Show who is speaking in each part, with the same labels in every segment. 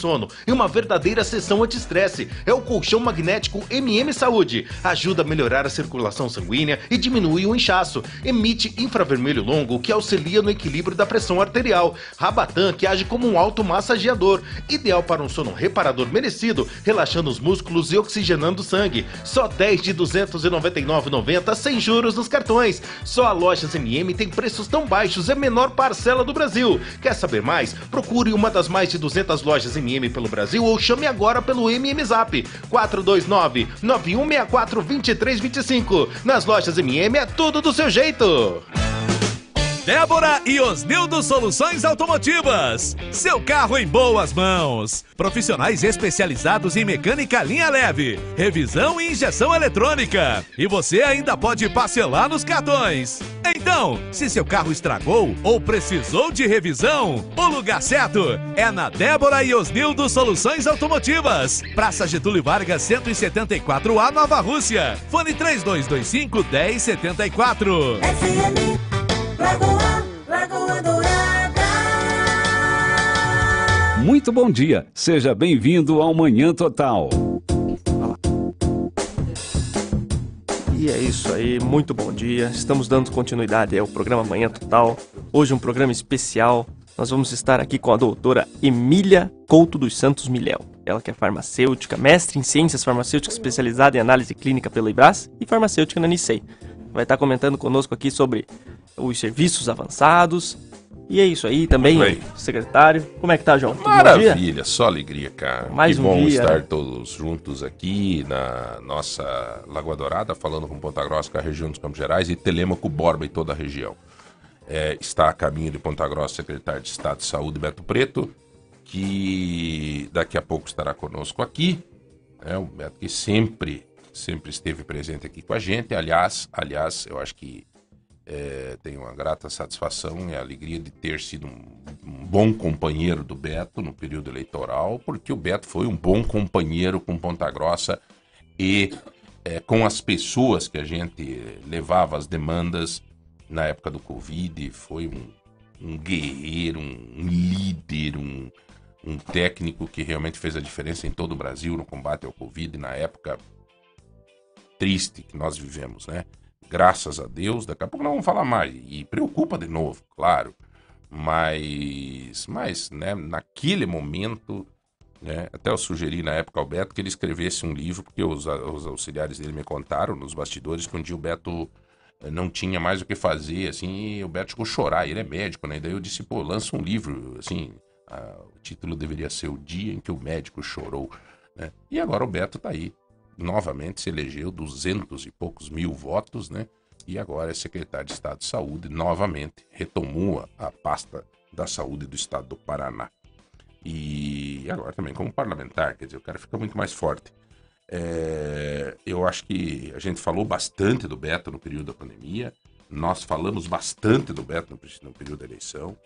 Speaker 1: sono e uma verdadeira sessão anti-estresse. É o colchão magnético MM Saúde. Ajuda a melhorar a circulação sanguínea e diminui o inchaço. Emite infravermelho longo que auxilia no equilíbrio da pressão arterial. Rabatan que age como um automassageador. Ideal para um sono reparador merecido, relaxando os músculos e oxigenando o sangue. Só 10 de 299,90 sem juros nos cartões. Só a Lojas MM tem preços tão baixos, é a menor parcela do Brasil. Quer saber mais? Procure uma das mais de 200 lojas MM pelo Brasil ou chame agora pelo MM Zap 429 9164 2325. Nas lojas MM é tudo do seu jeito.
Speaker 2: Débora e Osnildo Soluções Automotivas. Seu carro em boas mãos. Profissionais especializados em mecânica linha leve, revisão e injeção eletrônica. E você ainda pode parcelar nos cartões. Então, se seu carro estragou ou precisou de revisão, o lugar certo é na Débora e Osnildo Soluções Automotivas. Praça Getúlio Vargas 174A Nova Rússia. Fone 3225 1074. FM
Speaker 3: Lagoa, Lagoa Dourada.
Speaker 4: Muito bom dia, seja bem-vindo ao Manhã Total.
Speaker 5: E é isso aí, muito bom dia. Estamos dando continuidade ao programa Manhã Total. Hoje um programa especial. Nós vamos estar aqui com a doutora Emília Couto dos Santos Milhel. Ela que é farmacêutica, mestre em ciências farmacêuticas especializada em análise clínica pelo IBRAS e farmacêutica na Nicei. Vai estar comentando conosco aqui sobre os serviços avançados. E é isso aí também, secretário. Como é que tá, João?
Speaker 6: Tudo Maravilha, só alegria, cara.
Speaker 5: Mais
Speaker 6: que
Speaker 5: um
Speaker 6: bom
Speaker 5: dia,
Speaker 6: estar
Speaker 5: né?
Speaker 6: todos juntos aqui na nossa Lagoa Dourada, falando com Ponta Grossa, com a região dos Campos Gerais, e Telemaco, Borba e toda a região. É, está a caminho de Ponta Grossa, secretário de Estado de Saúde, Beto Preto, que daqui a pouco estará conosco aqui. É, o Beto que sempre, sempre esteve presente aqui com a gente. Aliás, aliás, eu acho que é, tenho uma grata satisfação e alegria de ter sido um, um, bom companheiro do Beto no período eleitoral, porque o Beto foi um bom companheiro com Ponta Grossa e é, com as pessoas que a gente levava as demandas na época do Covid. Foi um, um guerreiro, um, líder, um, um técnico que realmente fez a diferença em todo o Brasil no combate ao Covid na época triste que nós vivemos, né? graças a Deus, daqui a pouco nós vamos falar mais. E preocupa de novo, claro. Mas, mas né, naquele momento, né, até eu sugeri na época ao Beto que ele escrevesse um livro, porque os, os auxiliares dele me contaram nos bastidores que um dia o Beto eh, não tinha mais o que fazer, assim, e o Beto chegou a chorar, ele é médico, né? E daí eu disse, pô, lança um livro, assim, o título deveria ser O Dia em que o Médico Chorou, né? E agora o Beto tá aí, novamente se elegeu duzentos e poucos mil votos, né? E agora é secretário de Estado de Saúde, novamente retomou a pasta da saúde do Estado do Paraná. E agora também como parlamentar, quer dizer, o cara fica muito mais forte. É, eu acho que a gente falou bastante do Beto no período da pandemia, nós falamos bastante do Beto no, no período da eleição,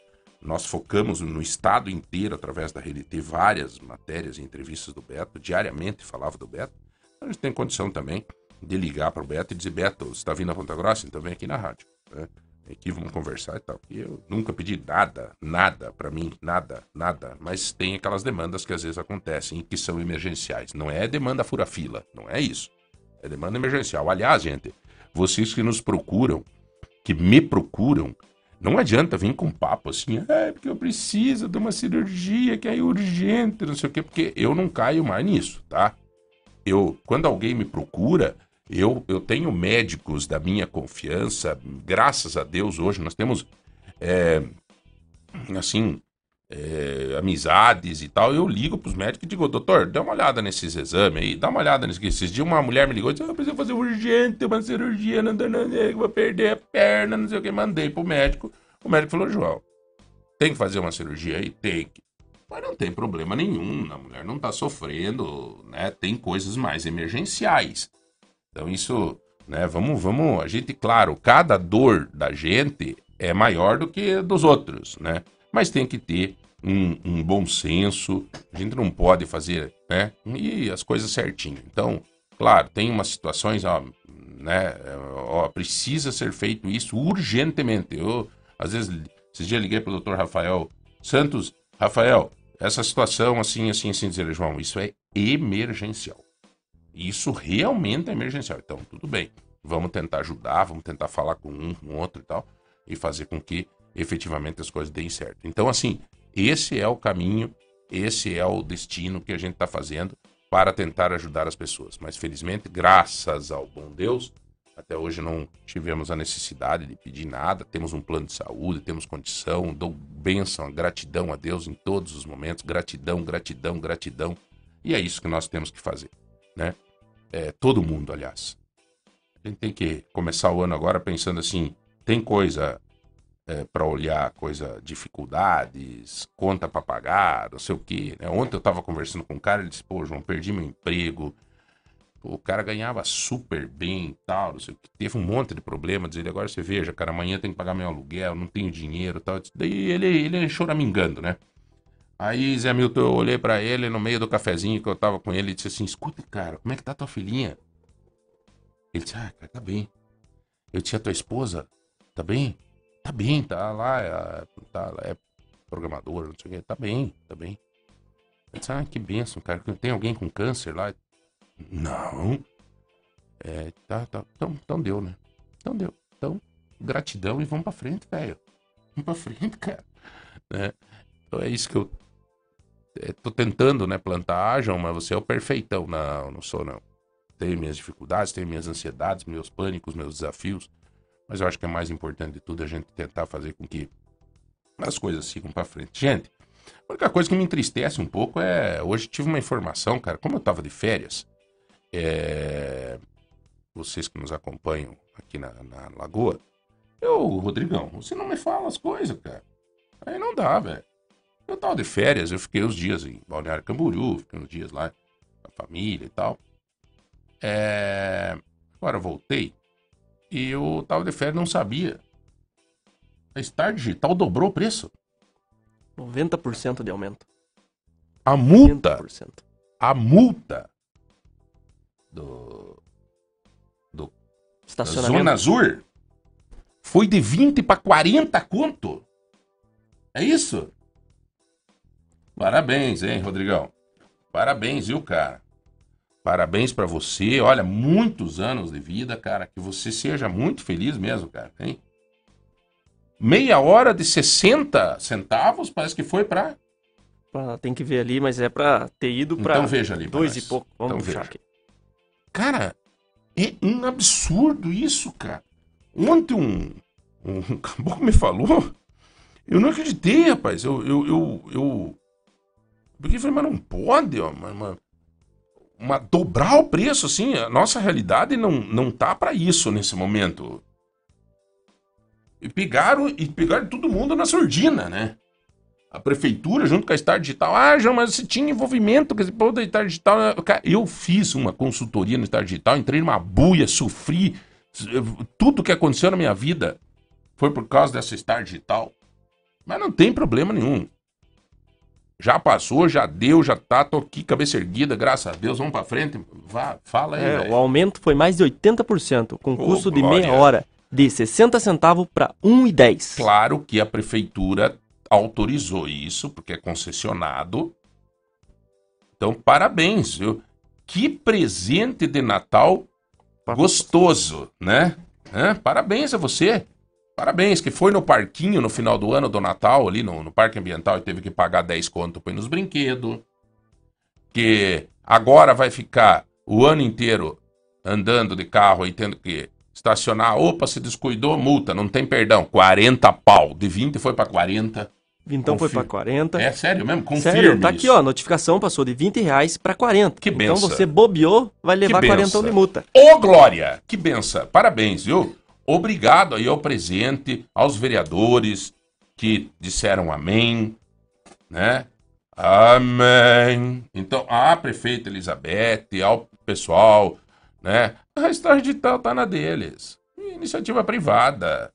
Speaker 6: nós focamos no estado inteiro, através da rede, ter várias matérias e entrevistas do Beto, diariamente falava do Beto, a gente tem condição também de ligar para o Beto e dizer, Beto, você está vindo a Ponta Grossa? Então vem aqui na rádio. Né? Aqui vamos conversar e tal. E eu nunca pedi nada, nada para mim, nada, nada. Mas tem aquelas demandas que às vezes acontecem e que são emergenciais. Não é demanda fura-fila, não é isso. É demanda emergencial. Aliás, gente, vocês que nos procuram, que me procuram, não adianta vir com papo assim, é porque eu preciso de uma cirurgia que é urgente, não sei o quê, porque eu não caio mais nisso, tá? Eu, quando alguém me procura, eu, eu tenho médicos da minha confiança, graças a Deus, hoje nós temos, é, assim, é, amizades e tal. Eu ligo para os médicos e digo, doutor, dá uma olhada nesses exames aí, dá uma olhada nesses. Esses dias uma mulher me ligou e disse, ah, eu preciso fazer urgente uma cirurgia, não, não, não, vou perder a perna, não sei o que. Mandei pro médico. O médico falou, João, tem que fazer uma cirurgia aí? Tem que. Mas não tem problema nenhum, a mulher não está sofrendo, né? Tem coisas mais emergenciais. Então isso, né? Vamos, vamos, a gente, claro, cada dor da gente é maior do que dos outros, né? Mas tem que ter um, um bom senso, a gente não pode fazer, né? E as coisas certinho. Então, claro, tem umas situações, ó, né? Ó, precisa ser feito isso urgentemente. Eu, às vezes, esses dias liguei para o doutor Rafael Santos, Rafael, essa situação, assim, assim, assim, dizer, João, isso é emergencial. Isso realmente é emergencial. Então, tudo bem. Vamos tentar ajudar, vamos tentar falar com um, com outro e tal, e fazer com que efetivamente as coisas deem certo. Então, assim, esse é o caminho, esse é o destino que a gente está fazendo para tentar ajudar as pessoas. Mas, felizmente, graças ao bom Deus, até hoje não tivemos a necessidade de pedir nada. Temos um plano de saúde, temos condição, dou bênção, gratidão a Deus em todos os momentos. Gratidão, gratidão, gratidão. E é isso que nós temos que fazer, né? É, todo mundo, aliás. A gente tem que começar o ano agora pensando assim: tem coisa é, para olhar, coisa, dificuldades, conta para pagar, não sei o quê. Né? Ontem eu estava conversando com um cara, ele disse: pô, João, perdi meu emprego o cara ganhava super bem e tal, teve um monte de problema. Diz ele, agora você veja, cara, amanhã tem que pagar meu aluguel, não tenho dinheiro tal. Daí ele, ele choramingando, né? Aí, Zé Milton, eu olhei para ele no meio do cafezinho que eu tava com ele e disse assim: escuta, cara, como é que tá tua filhinha? Ele disse: ah, cara, tá bem. Eu disse: a tua esposa, tá bem? Tá bem, tá lá, é, tá, é programadora, não sei o que, tá bem, tá bem. Eu disse: ah, que benção, cara, tem alguém com câncer lá? Não. É, tá, tá. Então, então deu, né? Então deu. Então, gratidão e vamos pra frente, velho. Vamos pra frente, cara. Né? Então é isso que eu é, tô tentando, né? Plantar João, mas você é o perfeitão. Não, não sou, não. Tenho minhas dificuldades, tenho minhas ansiedades, meus pânicos, meus desafios. Mas eu acho que é mais importante de tudo a gente tentar fazer com que as coisas sigam para frente. Gente, a única coisa que me entristece um pouco é. Hoje tive uma informação, cara. Como eu tava de férias, é, vocês que nos acompanham aqui na, na Lagoa, eu, Rodrigão, você não me fala as coisas, cara. Aí não dá, velho. Eu tava de férias, eu fiquei uns dias em Balneário Camboriú, fiquei uns dias lá com a família e tal. É... Agora voltei e eu tava de férias não sabia. A Star Digital dobrou o preço.
Speaker 5: 90% de aumento.
Speaker 6: A multa. 90%. A multa do, do da Zona Azul foi de 20 para 40 conto. É isso? Parabéns, hein, Rodrigão? Parabéns, viu, cara? Parabéns para você. Olha, muitos anos de vida, cara. Que você seja muito feliz mesmo, cara. Hein? Meia hora de 60 centavos, parece que foi para.
Speaker 5: Tem que ver ali, mas é para ter ido para.
Speaker 6: Então veja ali.
Speaker 5: Dois e pouco. Vamos então, puxar veja. aqui.
Speaker 6: Cara, é um absurdo isso, cara. Ontem um, um caboclo me falou. Eu não acreditei, rapaz. Eu. eu, eu, eu... Porque eu falei, mas não pode, ó. Uma, uma, dobrar o preço, assim. A nossa realidade não, não tá para isso nesse momento. E pegaram, e pegaram todo mundo na surdina, né? A prefeitura junto com a Star Digital. Ah, João, mas você tinha envolvimento com esse povo da Star Digital. Eu fiz uma consultoria no Star Digital, entrei numa buia, sofri. Tudo que aconteceu na minha vida foi por causa dessa Star Digital. Mas não tem problema nenhum. Já passou, já deu, já tá, tô aqui, cabeça erguida, graças a Deus, vamos pra frente. Vá, fala aí.
Speaker 5: É, o aumento foi mais de 80%, com custo de meia hora, de 60 centavos para 1,10.
Speaker 6: Claro que a prefeitura autorizou isso, porque é concessionado. Então, parabéns, viu? Que presente de Natal gostoso, né? É, parabéns a você. Parabéns, que foi no parquinho no final do ano do Natal, ali no, no Parque Ambiental, e teve que pagar 10 conto para ir nos brinquedos. Que agora vai ficar o ano inteiro andando de carro e tendo que estacionar. Opa, se descuidou, multa, não tem perdão. 40 pau. De 20 foi para 40.
Speaker 5: Então foi para 40.
Speaker 6: É sério mesmo? Confirme
Speaker 5: Sério, tá aqui, ó. A notificação passou de 20 reais para 40. Que benção. Então você bobeou, vai levar 40 de multa.
Speaker 6: Ô, Glória! Que benção. Parabéns, viu? Obrigado aí ao presente, aos vereadores que disseram amém, né? Amém. Então, a prefeita Elizabeth, ao pessoal, né? A Star Digital tá na deles. Iniciativa privada.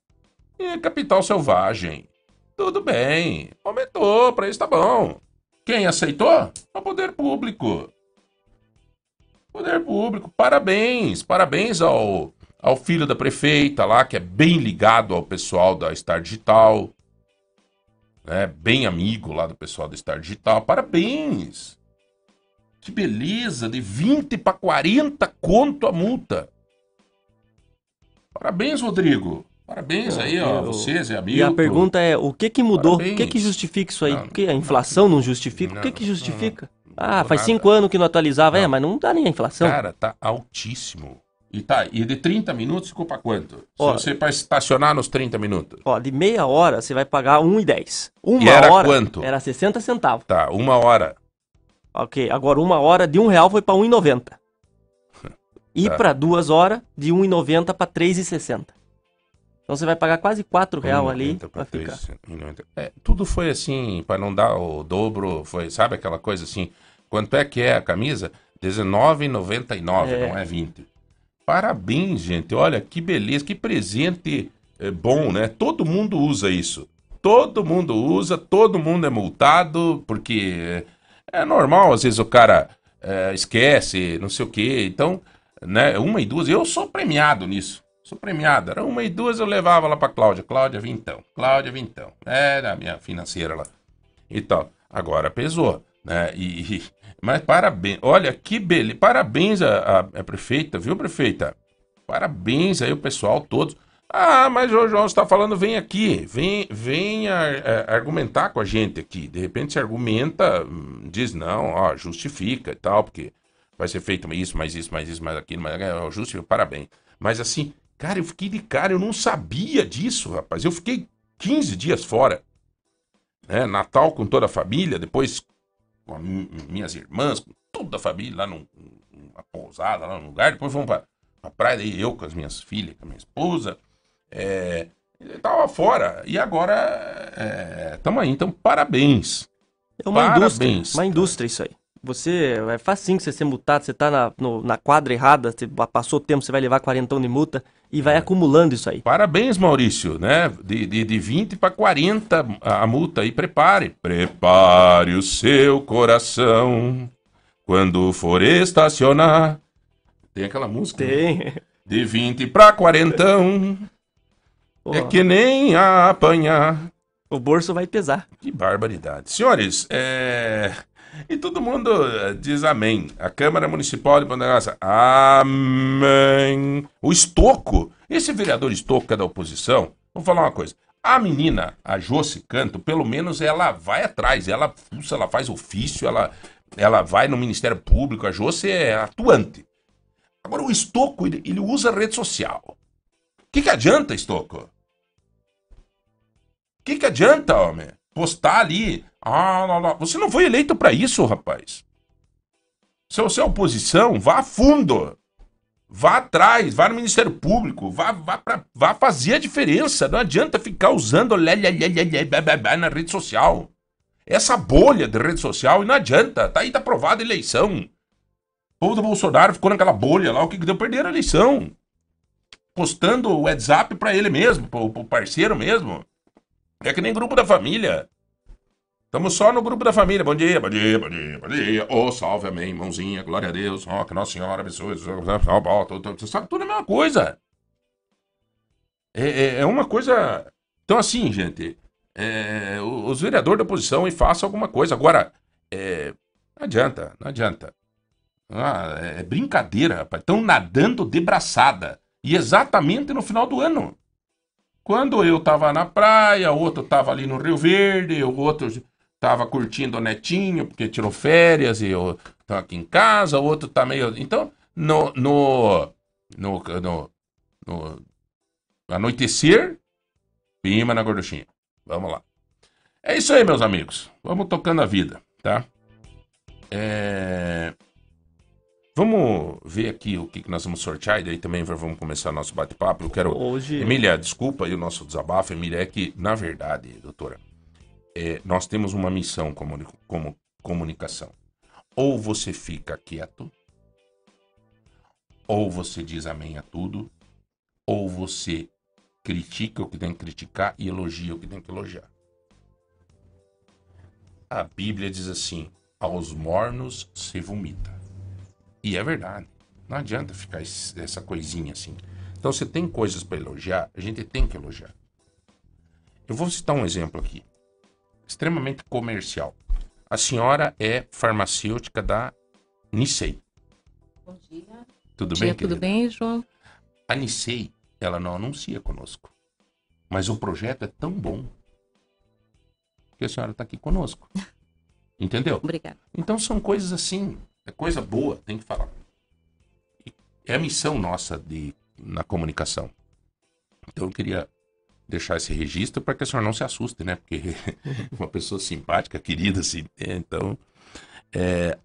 Speaker 6: E capital selvagem. Tudo bem, aumentou, para isso tá bom. Quem aceitou? O poder público. Poder público, parabéns, parabéns ao, ao filho da prefeita lá, que é bem ligado ao pessoal da Star Digital. né, bem amigo lá do pessoal do Star Digital. Parabéns! Que beleza! De 20 para 40 conto a multa. Parabéns, Rodrigo. Parabéns aí, ó,
Speaker 5: Eu-
Speaker 6: vocês e amigos.
Speaker 5: E a pergunta é, o que que mudou?
Speaker 6: Parabéns.
Speaker 5: O que que justifica isso aí?
Speaker 6: Não,
Speaker 5: a inflação não justifica? o que
Speaker 6: não,
Speaker 5: que justifica?
Speaker 6: não
Speaker 5: ah, faz
Speaker 6: nada.
Speaker 5: cinco anos que não atualizava. É,
Speaker 6: Não.
Speaker 5: mas não dá nem a inflação.
Speaker 6: Cara, tá altíssimo. E tá, e de 30 minutos ficou pra quanto?
Speaker 5: Ó.
Speaker 6: Se você para estacionar nos 30 minutos.
Speaker 5: Ó, de meia hora você vai pagar 1,10. Uma
Speaker 6: E era
Speaker 5: hora
Speaker 6: quanto?
Speaker 5: era 60 centavos.
Speaker 6: Tá, uma hora.
Speaker 5: Ok, agora uma hora de um real foi pra 1,90. E
Speaker 6: Tá.
Speaker 5: pra duas horas, de 1,90 pra 3,60. Então você vai pagar quase 4 real
Speaker 6: 1,90
Speaker 5: ali
Speaker 6: pra
Speaker 5: pra ficar.
Speaker 6: 3, 1,90. É, tudo foi assim, pra não dar o dobro, foi, sabe aquela coisa assim, quanto é que é a camisa? R$19,99,
Speaker 5: É.
Speaker 6: não é 20. Parabéns, gente, olha que beleza, que presente é, bom, né? Todo mundo usa isso. Todo mundo usa, todo mundo é multado, porque é, normal, às vezes o cara é, esquece, não sei o quê, então, né, uma e duas, eu sou premiado nisso. Sou premiado. Era uma e duas eu levava lá pra Cláudia. Cláudia Vintão. Cláudia Vintão. Era a minha financeira lá. E tal. Agora pesou, né? E, e- mas parabéns. Olha que beleza. Parabéns a, a- a prefeita, viu, prefeita? Parabéns aí o pessoal todos. Ah, mas o João está falando, vem aqui, vem, vem a- a- argumentar com a gente aqui. De repente se argumenta, hum, diz não, ó, justifica e tal, porque vai ser feito isso, mais isso, mais isso, mais aquilo, aquilo, justifica, parabéns. Mas assim, cara, eu fiquei de cara, eu não sabia disso, rapaz. Eu fiquei 15 dias fora. Né? Natal com toda a família, depois com a mi- minhas irmãs, com toda a família lá num- numa pousada, lá num lugar. Depois fomos pra, pra praia, eu com as minhas filhas, com a minha esposa. É, eu tava fora. E agora estamos aí. Então, parabéns.
Speaker 5: É uma
Speaker 6: Parabéns.
Speaker 5: indústria. Uma indústria isso aí. Você, é facinho você ser multado, você tá na, no- na quadra errada, você passou o tempo, você vai levar quarentão de multa e
Speaker 6: É.
Speaker 5: vai acumulando isso aí.
Speaker 6: Parabéns, Maurício, né? De, de, de 20 para 40 a multa. E prepare. Prepare o seu coração quando for estacionar. Tem aquela música? né?
Speaker 5: Tem.
Speaker 6: De 20 para 40. É
Speaker 5: Ó,
Speaker 6: que nem apanhar.
Speaker 5: O bolso vai pesar.
Speaker 6: Que barbaridade. Senhores, é... e todo mundo eh, diz amém. A Câmara Municipal de Ponta Grossa, amém. O Estoco, esse vereador Estoco que é da oposição, vou falar uma coisa. A menina, a Josi Canto, pelo menos ela vai atrás, ela fuça, ela faz ofício, ela, ela vai no Ministério Público, a Josi é atuante. Agora o Estoco, ele, ele usa rede social. O que, que adianta, Estoco? Que, que adianta, homem? Postar ali. Ah, lá, lá. Você não foi eleito pra isso, rapaz. Se você é oposição, vá a fundo. Vá atrás, vá no Ministério Público, vá, vá, pra, vá fazer a diferença. Não adianta ficar usando lé, lé, lé, lé, na rede social. Essa bolha de rede social, não adianta. Tá aí, tá aprovada a eleição. O povo do Bolsonaro ficou naquela bolha lá, o que deu? Perderam a eleição. Postando o WhatsApp pra ele mesmo, pro, pro parceiro mesmo. É que nem grupo da família. Estamos só no grupo da família. Bom dia, bom dia, bom dia, bom dia. Ô, salve, amém, mãozinha, glória a Deus. Ó, que Nossa Senhora abençoe. Tudo, sabe, tudo é a mesma coisa. É, é, é uma coisa... Então, assim, gente, é, os vereadores da oposição e façam alguma coisa. Agora, é, não adianta, não adianta. Ah, é brincadeira, rapaz. Estão nadando de braçada. E exatamente no final do ano. Quando eu tava na praia, o outro tava ali no Rio Verde, o outro tava curtindo o netinho, porque tirou férias, e eu tô aqui em casa, o outro tá meio. Então, no. No. No. no, no anoitecer, pima na gorduchinha. Vamos lá. É isso aí, meus amigos. Vamos tocando a vida, tá? É. Vamos ver aqui o que, que nós vamos sortear e daí também vamos começar nosso bate-papo. Eu quero.
Speaker 5: Hoje.
Speaker 6: Emília, desculpa aí o nosso desabafo, Emília, é que, na verdade, doutora, é, nós temos uma missão como, como comunicação. Ou você fica quieto, ou você diz amém a tudo, ou você critica o que tem que criticar e elogia o que tem que elogiar. A Bíblia diz assim: aos mornos se vomita. E é verdade. Não adianta ficar esse- essa coisinha assim. Então, se tem coisas para elogiar, a gente tem que elogiar. Eu vou citar um exemplo aqui. extremamente comercial. A senhora é farmacêutica da Nicei.
Speaker 7: Bom dia.
Speaker 6: Tudo
Speaker 7: dia,
Speaker 6: bem,
Speaker 7: tudo
Speaker 6: querida?
Speaker 7: bem, João?
Speaker 6: A Nicei, ela não anuncia conosco. Mas o projeto é tão bom que a senhora está aqui conosco. Entendeu?
Speaker 7: Obrigada.
Speaker 6: Então são coisas assim, é coisa boa, tem que falar. É a missão nossa de, na comunicação. Então eu queria deixar esse registro para que a senhora não se assuste, né? Porque uma pessoa simpática, querida, assim. é, Então, é,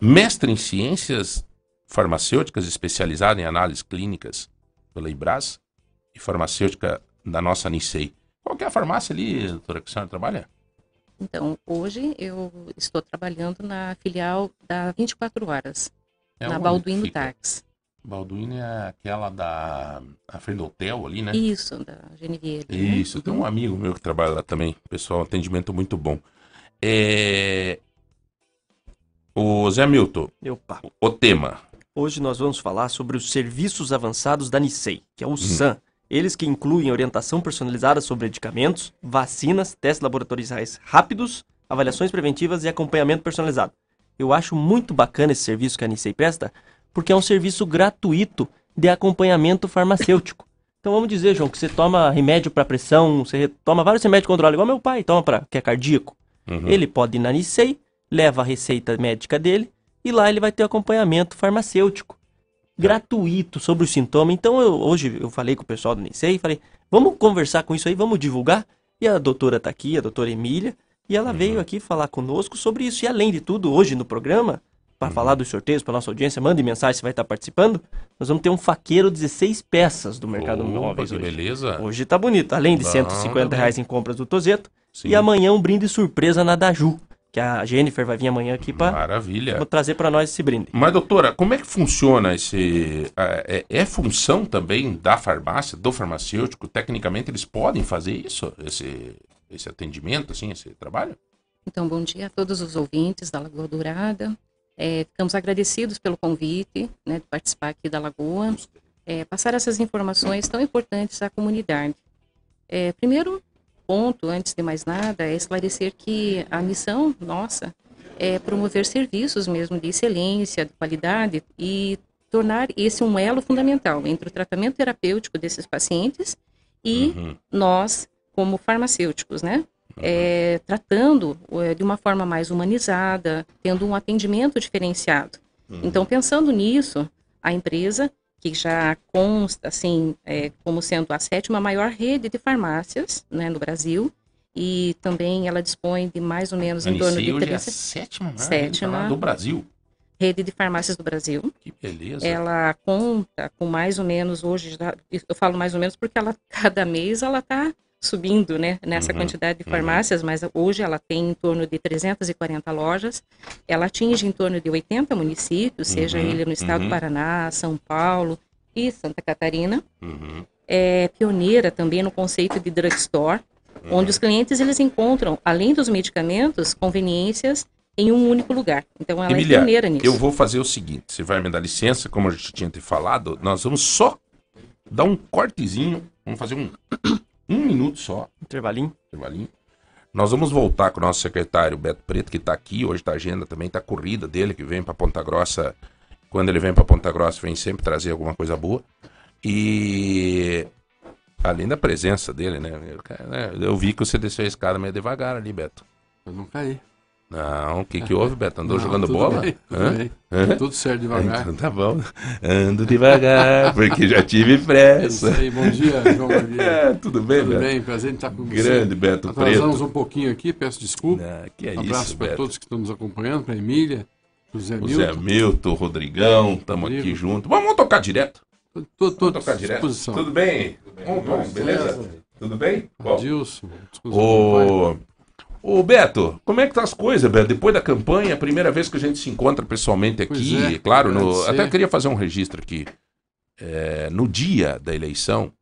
Speaker 6: mestre em ciências farmacêuticas especializado em análises clínicas pela Ibras e farmacêutica da nossa Nicei. Qual é a farmácia ali, doutora, que a senhora trabalha?
Speaker 7: Então, hoje eu estou trabalhando na filial da 24 Horas,
Speaker 6: É
Speaker 7: na Balduino
Speaker 6: fica?
Speaker 7: Tax.
Speaker 6: Balduino é aquela da a frente do hotel ali, né?
Speaker 7: Isso, da Genevieve. né?
Speaker 6: Isso, tem um amigo meu que trabalha lá também. Pessoal, atendimento muito bom. É... O Zé Milton,
Speaker 5: Opa.
Speaker 6: o tema.
Speaker 5: Hoje nós vamos falar sobre os serviços avançados da Nicei, que é o SAM. Eles que incluem orientação personalizada sobre medicamentos, vacinas, testes laboratoriais rápidos, avaliações preventivas e acompanhamento personalizado. Eu acho muito bacana esse serviço que a Nicei presta, porque é um serviço gratuito de acompanhamento farmacêutico. Então vamos dizer, João, que você toma remédio para pressão, você toma vários remédios de controle, igual meu pai toma para que é cardíaco.
Speaker 6: Uhum.
Speaker 5: Ele pode ir na Nicei, leva a receita médica dele e lá ele vai ter acompanhamento farmacêutico gratuito sobre o sintoma. Então eu, hoje eu falei com o pessoal do e falei, vamos conversar com isso aí, vamos divulgar. E a doutora tá aqui, a doutora Emília, e ela veio aqui falar conosco sobre isso. E além de tudo, hoje no programa, para falar dos sorteios para nossa audiência, mande mensagem se vai estar participando. Nós vamos ter um faqueiro 16 peças do mercado
Speaker 6: Opa,
Speaker 5: móveis
Speaker 6: que
Speaker 5: hoje.
Speaker 6: beleza.
Speaker 5: Hoje tá bonito. Além de
Speaker 6: Bom,
Speaker 5: 150
Speaker 6: tá
Speaker 5: reais em compras do Tozeto. E amanhã um brinde surpresa na Daju. Que a Jennifer vai vir amanhã aqui para
Speaker 6: Maravilha.
Speaker 5: trazer para nós esse brinde.
Speaker 6: Mas, doutora, como é que funciona esse. É, é função também da farmácia, do farmacêutico? Tecnicamente, eles podem fazer isso? Esse, esse atendimento, assim, esse trabalho?
Speaker 7: Então, bom dia a todos os ouvintes da Lagoa Dourada. É, ficamos agradecidos pelo convite né, de participar aqui da Lagoa, é, passar essas informações tão importantes à comunidade. É, primeiro ponto, antes de mais nada, é esclarecer que a missão nossa é promover serviços mesmo de excelência, de qualidade e tornar esse um elo fundamental entre o tratamento terapêutico desses pacientes e
Speaker 6: Uhum.
Speaker 7: nós, como farmacêuticos, né? É, tratando é, de uma forma mais humanizada, tendo um atendimento diferenciado. Então, pensando nisso, a empresa, que já consta assim, é, como sendo a sétima maior rede de farmácias né, no Brasil, e também ela dispõe de mais ou menos em torno de
Speaker 6: hoje é a
Speaker 7: 30
Speaker 6: sétima, maior
Speaker 7: Sétima.
Speaker 6: rede do Brasil.
Speaker 7: rede de farmácias do Brasil.
Speaker 6: Que beleza.
Speaker 7: Ela conta com mais ou menos hoje, já- eu falo mais ou menos porque ela cada mês ela está subindo, né, nessa
Speaker 6: Uhum,
Speaker 7: quantidade de
Speaker 6: uhum.
Speaker 7: farmácias, mas hoje ela tem em torno de 340 lojas. Ela atinge em torno de 80 municípios, seja
Speaker 6: Uhum,
Speaker 7: ele no estado
Speaker 6: uhum.
Speaker 7: do Paraná, São Paulo e Santa Catarina.
Speaker 6: Uhum.
Speaker 7: É pioneira também no conceito de drugstore,
Speaker 6: Uhum.
Speaker 7: onde os clientes eles encontram, além dos medicamentos, conveniências em um único lugar. Então ela é pioneira nisso.
Speaker 6: eu vou fazer o seguinte: você vai me dar licença, como a gente tinha te falado, nós vamos só dar um cortezinho, vamos fazer um, um minuto só,
Speaker 5: Intervalinho.
Speaker 6: intervalinho. Nós vamos voltar com o nosso secretário Beto Preto, que está aqui, hoje tá a agenda também, tá a corrida dele, que vem para Ponta Grossa. Quando ele vem para Ponta Grossa, vem sempre trazer alguma coisa boa. E além da presença dele, né? Eu, Eu vi que você desceu a escada meio devagar ali, Beto.
Speaker 8: Eu não caí.
Speaker 6: Não, o que que houve, Beto? Andou
Speaker 8: Não,
Speaker 6: jogando
Speaker 8: tudo
Speaker 6: bola?
Speaker 8: bem, tudo bem. Tudo certo devagar.
Speaker 6: Então tá bom. Ando devagar, porque já tive
Speaker 8: É isso
Speaker 6: pressa.
Speaker 8: aí, bom dia, João Maria.
Speaker 6: É, tudo bem,
Speaker 8: Tudo
Speaker 6: Beto?
Speaker 8: bem, prazer em estar com você.
Speaker 6: Grande Beto
Speaker 8: Atrasamos
Speaker 6: Preto.
Speaker 8: um pouquinho aqui, peço desculpa.
Speaker 6: Ah, que é
Speaker 8: um abraço para todos que estão nos acompanhando, para a Emília, para o Zé
Speaker 6: O Zé
Speaker 8: Milton.
Speaker 6: Milton, o Rodrigão, estamos aqui junto. Vamos, vamos tocar direto?
Speaker 8: Tô- Tô,
Speaker 6: Vamos tocar direto?
Speaker 8: disposição.
Speaker 6: Tudo bem? Bom, bom, beleza? Tudo bem?
Speaker 8: Adilson, pai.
Speaker 6: Ô, Beto, como é que tá as coisas, Beto? Depois da campanha, a primeira vez que a gente se encontra pessoalmente aqui,
Speaker 8: é,
Speaker 6: claro, no- até queria fazer um registro aqui. É, no dia da eleição,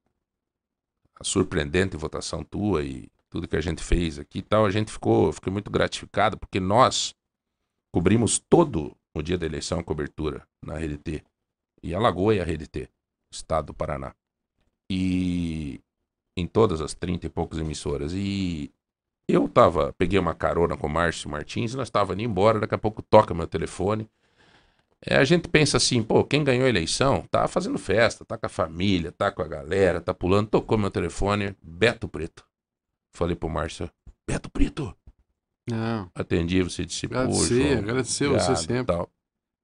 Speaker 6: a surpreendente votação tua e tudo que a gente fez aqui e tal, a gente ficou, fiquei muito gratificado porque nós cobrimos todo o dia da eleição a cobertura na RDT. E a Lagoa e a RDT, Estado do Paraná. E em todas as 30 e poucas emissoras. E Eu tava, peguei uma carona com o Márcio Martins, nós tava indo embora, daqui a pouco toca meu telefone. É, a gente pensa assim, pô, quem ganhou a eleição tá fazendo festa, tá com a família, tá com a galera, tá pulando, tocou meu telefone, Beto Preto. Falei pro Márcio, Beto Preto,
Speaker 8: Não.
Speaker 6: atendi, você disse,
Speaker 8: Agradecer,
Speaker 6: João,
Speaker 8: agradecer você sempre
Speaker 6: tal.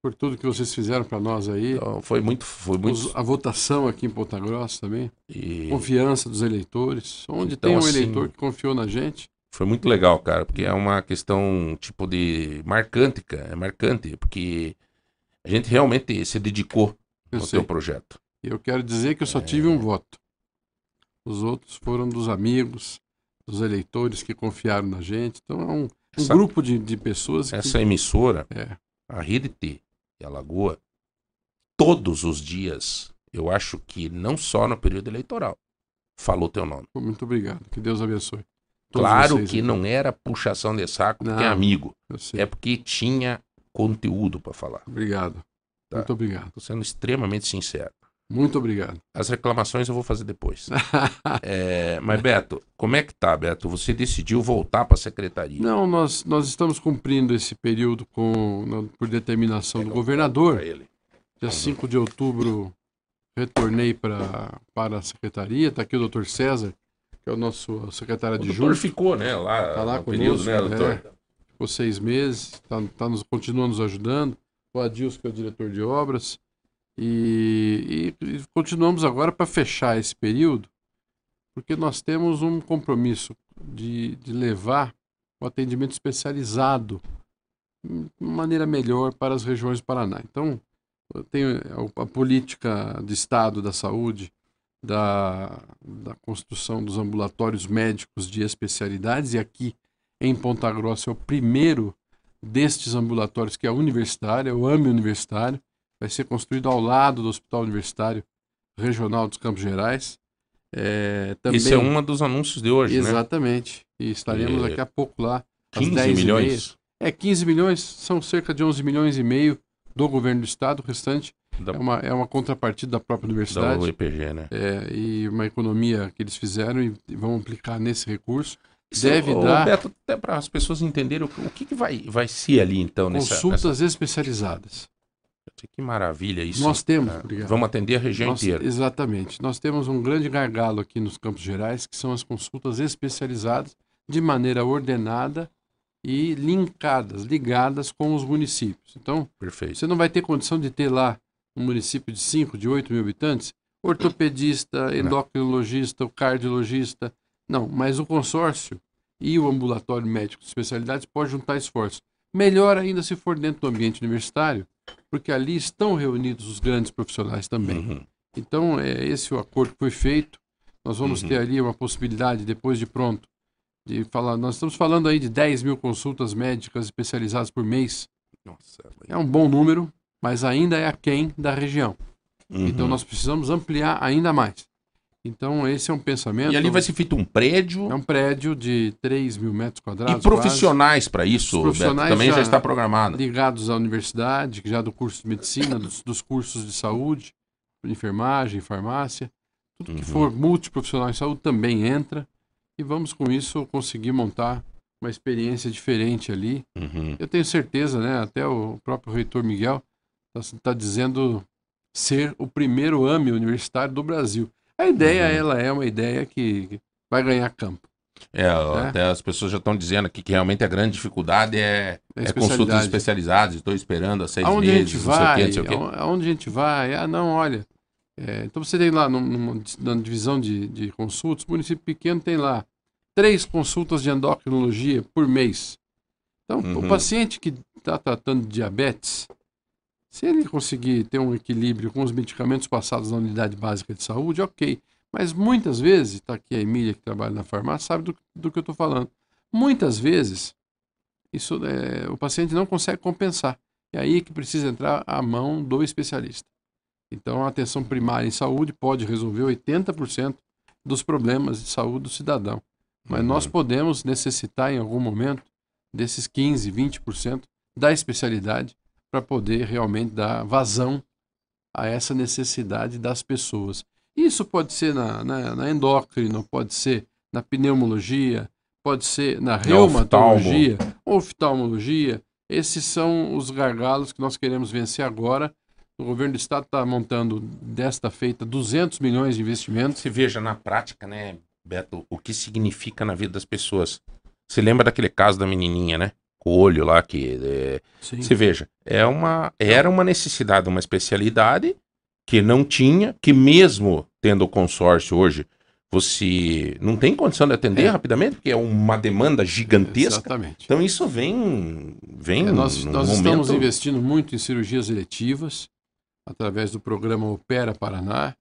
Speaker 8: por tudo que vocês fizeram para nós aí.
Speaker 6: Então, foi muito, foi muito...
Speaker 8: A votação aqui em Ponta Grossa também.
Speaker 6: e-
Speaker 8: Confiança dos eleitores. Onde
Speaker 6: Então,
Speaker 8: tem um
Speaker 6: assim,
Speaker 8: eleitor que confiou na gente.
Speaker 6: Foi muito legal, cara, porque é uma questão, tipo, de marcante, cara. É marcante, porque a gente realmente se dedicou
Speaker 8: Eu
Speaker 6: ao
Speaker 8: sei.
Speaker 6: seu projeto.
Speaker 8: Eu quero dizer que eu só tive um voto. Os outros foram dos amigos, dos eleitores que confiaram na gente. Então é um, um
Speaker 6: Essa-
Speaker 8: grupo de, de pessoas que.
Speaker 6: Essa emissora,
Speaker 8: É.
Speaker 6: a Rede T e a Lagoa, todos os dias, eu acho que não só no período eleitoral, falou teu nome.
Speaker 8: Muito obrigado. Que Deus abençoe. Todos
Speaker 6: Claro
Speaker 8: vocês
Speaker 6: que
Speaker 8: aqui.
Speaker 6: não era puxação de saco porque é
Speaker 8: Não.
Speaker 6: amigo, é porque tinha conteúdo para falar.
Speaker 8: Obrigado.
Speaker 6: Tá.
Speaker 8: Muito obrigado.
Speaker 6: Tô sendo extremamente sincero.
Speaker 8: Muito obrigado.
Speaker 6: As reclamações eu vou fazer depois. É, mas, Beto, como é que tá, Beto? Você decidiu voltar para a secretaria.
Speaker 8: Não, nós, nós estamos cumprindo esse período com, por determinação do governador.
Speaker 6: Ele.
Speaker 8: Dia 5 de outubro, retornei pra, para a secretaria. Está aqui o doutor César, que é o nosso secretário
Speaker 6: O doutor
Speaker 8: adjunto.
Speaker 6: ficou, né, lá,
Speaker 8: Tá lá
Speaker 6: no período,
Speaker 8: conosco,
Speaker 6: né, doutor?
Speaker 8: é. Ficou seis meses, tá, tá nos, continua nos ajudando. O Adilson, que é o diretor de obras. E, e- e continuamos agora para fechar esse período, porque nós temos um compromisso de, de levar o atendimento especializado de maneira melhor para as regiões do Paraná. Então, a, a política de Estado da saúde, da, da construção dos ambulatórios médicos de especialidades, e aqui em Ponta Grossa é o primeiro destes ambulatórios que é universitário, é o AME Universitário, vai ser construído ao lado do Hospital Universitário Regional dos Campos Gerais. É, também,
Speaker 6: Esse é um dos anúncios de hoje, né?
Speaker 8: Exatamente, e estaremos
Speaker 6: E-
Speaker 8: daqui a pouco lá. às
Speaker 6: 15
Speaker 8: 10 e meia.
Speaker 6: milhões
Speaker 8: É, 15 milhões, são cerca de 11 milhões e meio do governo do estado, o restante
Speaker 6: da,
Speaker 8: é uma, é uma contrapartida da própria
Speaker 6: da
Speaker 8: universidade.
Speaker 6: UEPG, né?
Speaker 8: É, e uma economia que eles fizeram e, vão aplicar nesse recurso.
Speaker 6: Isso,
Speaker 8: Deve
Speaker 6: ô,
Speaker 8: dar
Speaker 6: Beto, até para as pessoas entenderem o, o que, que vai, vai ser ali, então, nessa,
Speaker 8: consultas especializadas.
Speaker 6: nessa- Que maravilha isso.
Speaker 8: Nós temos,
Speaker 6: Ah,
Speaker 8: obrigado.
Speaker 6: Vamos atender a região
Speaker 8: Nós-
Speaker 6: inteira.
Speaker 8: Exatamente. Nós temos um grande gargalo aqui nos Campos Gerais, que são as consultas especializadas de maneira ordenada e linkadas, ligadas com os municípios. Então,
Speaker 6: Perfeito.
Speaker 8: Você não vai ter condição de ter lá um município de 5, de 8 mil habitantes, ortopedista, endocrinologista, cardiologista. Não, mas o consórcio e o ambulatório médico de especialidades pode juntar esforços. Melhor ainda se for dentro do ambiente universitário, porque ali estão reunidos os grandes profissionais também.
Speaker 6: Uhum.
Speaker 8: Então, é esse o acordo que foi feito. Nós vamos
Speaker 6: Uhum.
Speaker 8: ter ali uma possibilidade, depois de pronto, de falar. Nós estamos falando aí de 10 mil consultas médicas especializadas por mês.
Speaker 6: Nossa,
Speaker 8: É um bom número, mas ainda é aquém da região.
Speaker 6: uhum.
Speaker 8: Então nós precisamos ampliar ainda mais. Então esse é um pensamento.
Speaker 6: E ali vai ser feito um prédio
Speaker 8: É um prédio de 3 mil metros
Speaker 6: e
Speaker 8: quadrados.
Speaker 6: profissionais para isso,
Speaker 8: Os profissionais
Speaker 6: Beto, também já,
Speaker 8: já-
Speaker 6: está programado.
Speaker 8: ligados à universidade, já do curso de medicina, dos, dos cursos de saúde, enfermagem, farmácia. Tudo que
Speaker 6: Uhum.
Speaker 8: for multiprofissional em saúde também entra. E vamos com isso conseguir montar uma experiência diferente ali.
Speaker 6: Uhum.
Speaker 8: Eu tenho certeza, né? Até o próprio reitor Miguel está dizendo ser o primeiro AME universitário do Brasil. A ideia,
Speaker 6: Uhum.
Speaker 8: ela é uma ideia que vai ganhar campo.
Speaker 6: É, até as pessoas já estão dizendo aqui que realmente a grande dificuldade é,
Speaker 8: É
Speaker 6: é consultas especializadas. Estou esperando há seis
Speaker 8: Aonde a
Speaker 6: meses,
Speaker 8: gente
Speaker 6: não sei o quê,
Speaker 8: vai?
Speaker 6: não sei o quê.
Speaker 8: aon- Aonde a gente vai? Ah, não, olha. é, então você tem lá num- numa, na divisão de, de consultas, município pequeno tem lá três consultas de endocrinologia por mês. Então,
Speaker 6: Uhum.
Speaker 8: o paciente que está tratando de diabetes, se ele conseguir ter um equilíbrio com os medicamentos passados na unidade básica de saúde, ok. Mas muitas vezes, está aqui a Emília que trabalha na farmácia, sabe do, do que eu estou falando. Muitas vezes, isso, é, o paciente não consegue compensar. É aí que precisa entrar a mão do especialista. Então, a atenção primária em saúde pode resolver 80% dos problemas de saúde do cidadão. Mas
Speaker 6: Uhum.
Speaker 8: nós podemos necessitar, em algum momento, desses 15%, 20% da especialidade para poder realmente dar vazão a essa necessidade das pessoas. Isso pode ser na, na, na endócrino, pode ser na pneumologia, pode ser na reumatologia, oftalmologia. Esses são os gargalos que nós queremos vencer agora. O governo do estado está montando desta feita 200 milhões de investimentos.
Speaker 6: Se veja na prática, né, Beto, o que significa na vida das pessoas. Você lembra daquele caso da menininha, né? Olho lá que. é. Você veja, é uma, era uma necessidade, uma especialidade que não tinha, que mesmo tendo o consórcio hoje, você não tem condição de atender
Speaker 8: É.
Speaker 6: rapidamente, porque é uma demanda gigantesca.
Speaker 8: Exatamente.
Speaker 6: Então isso vem, vem
Speaker 8: É, nós nós
Speaker 6: momento...
Speaker 8: estamos investindo muito em cirurgias eletivas, através do programa Opera Paraná.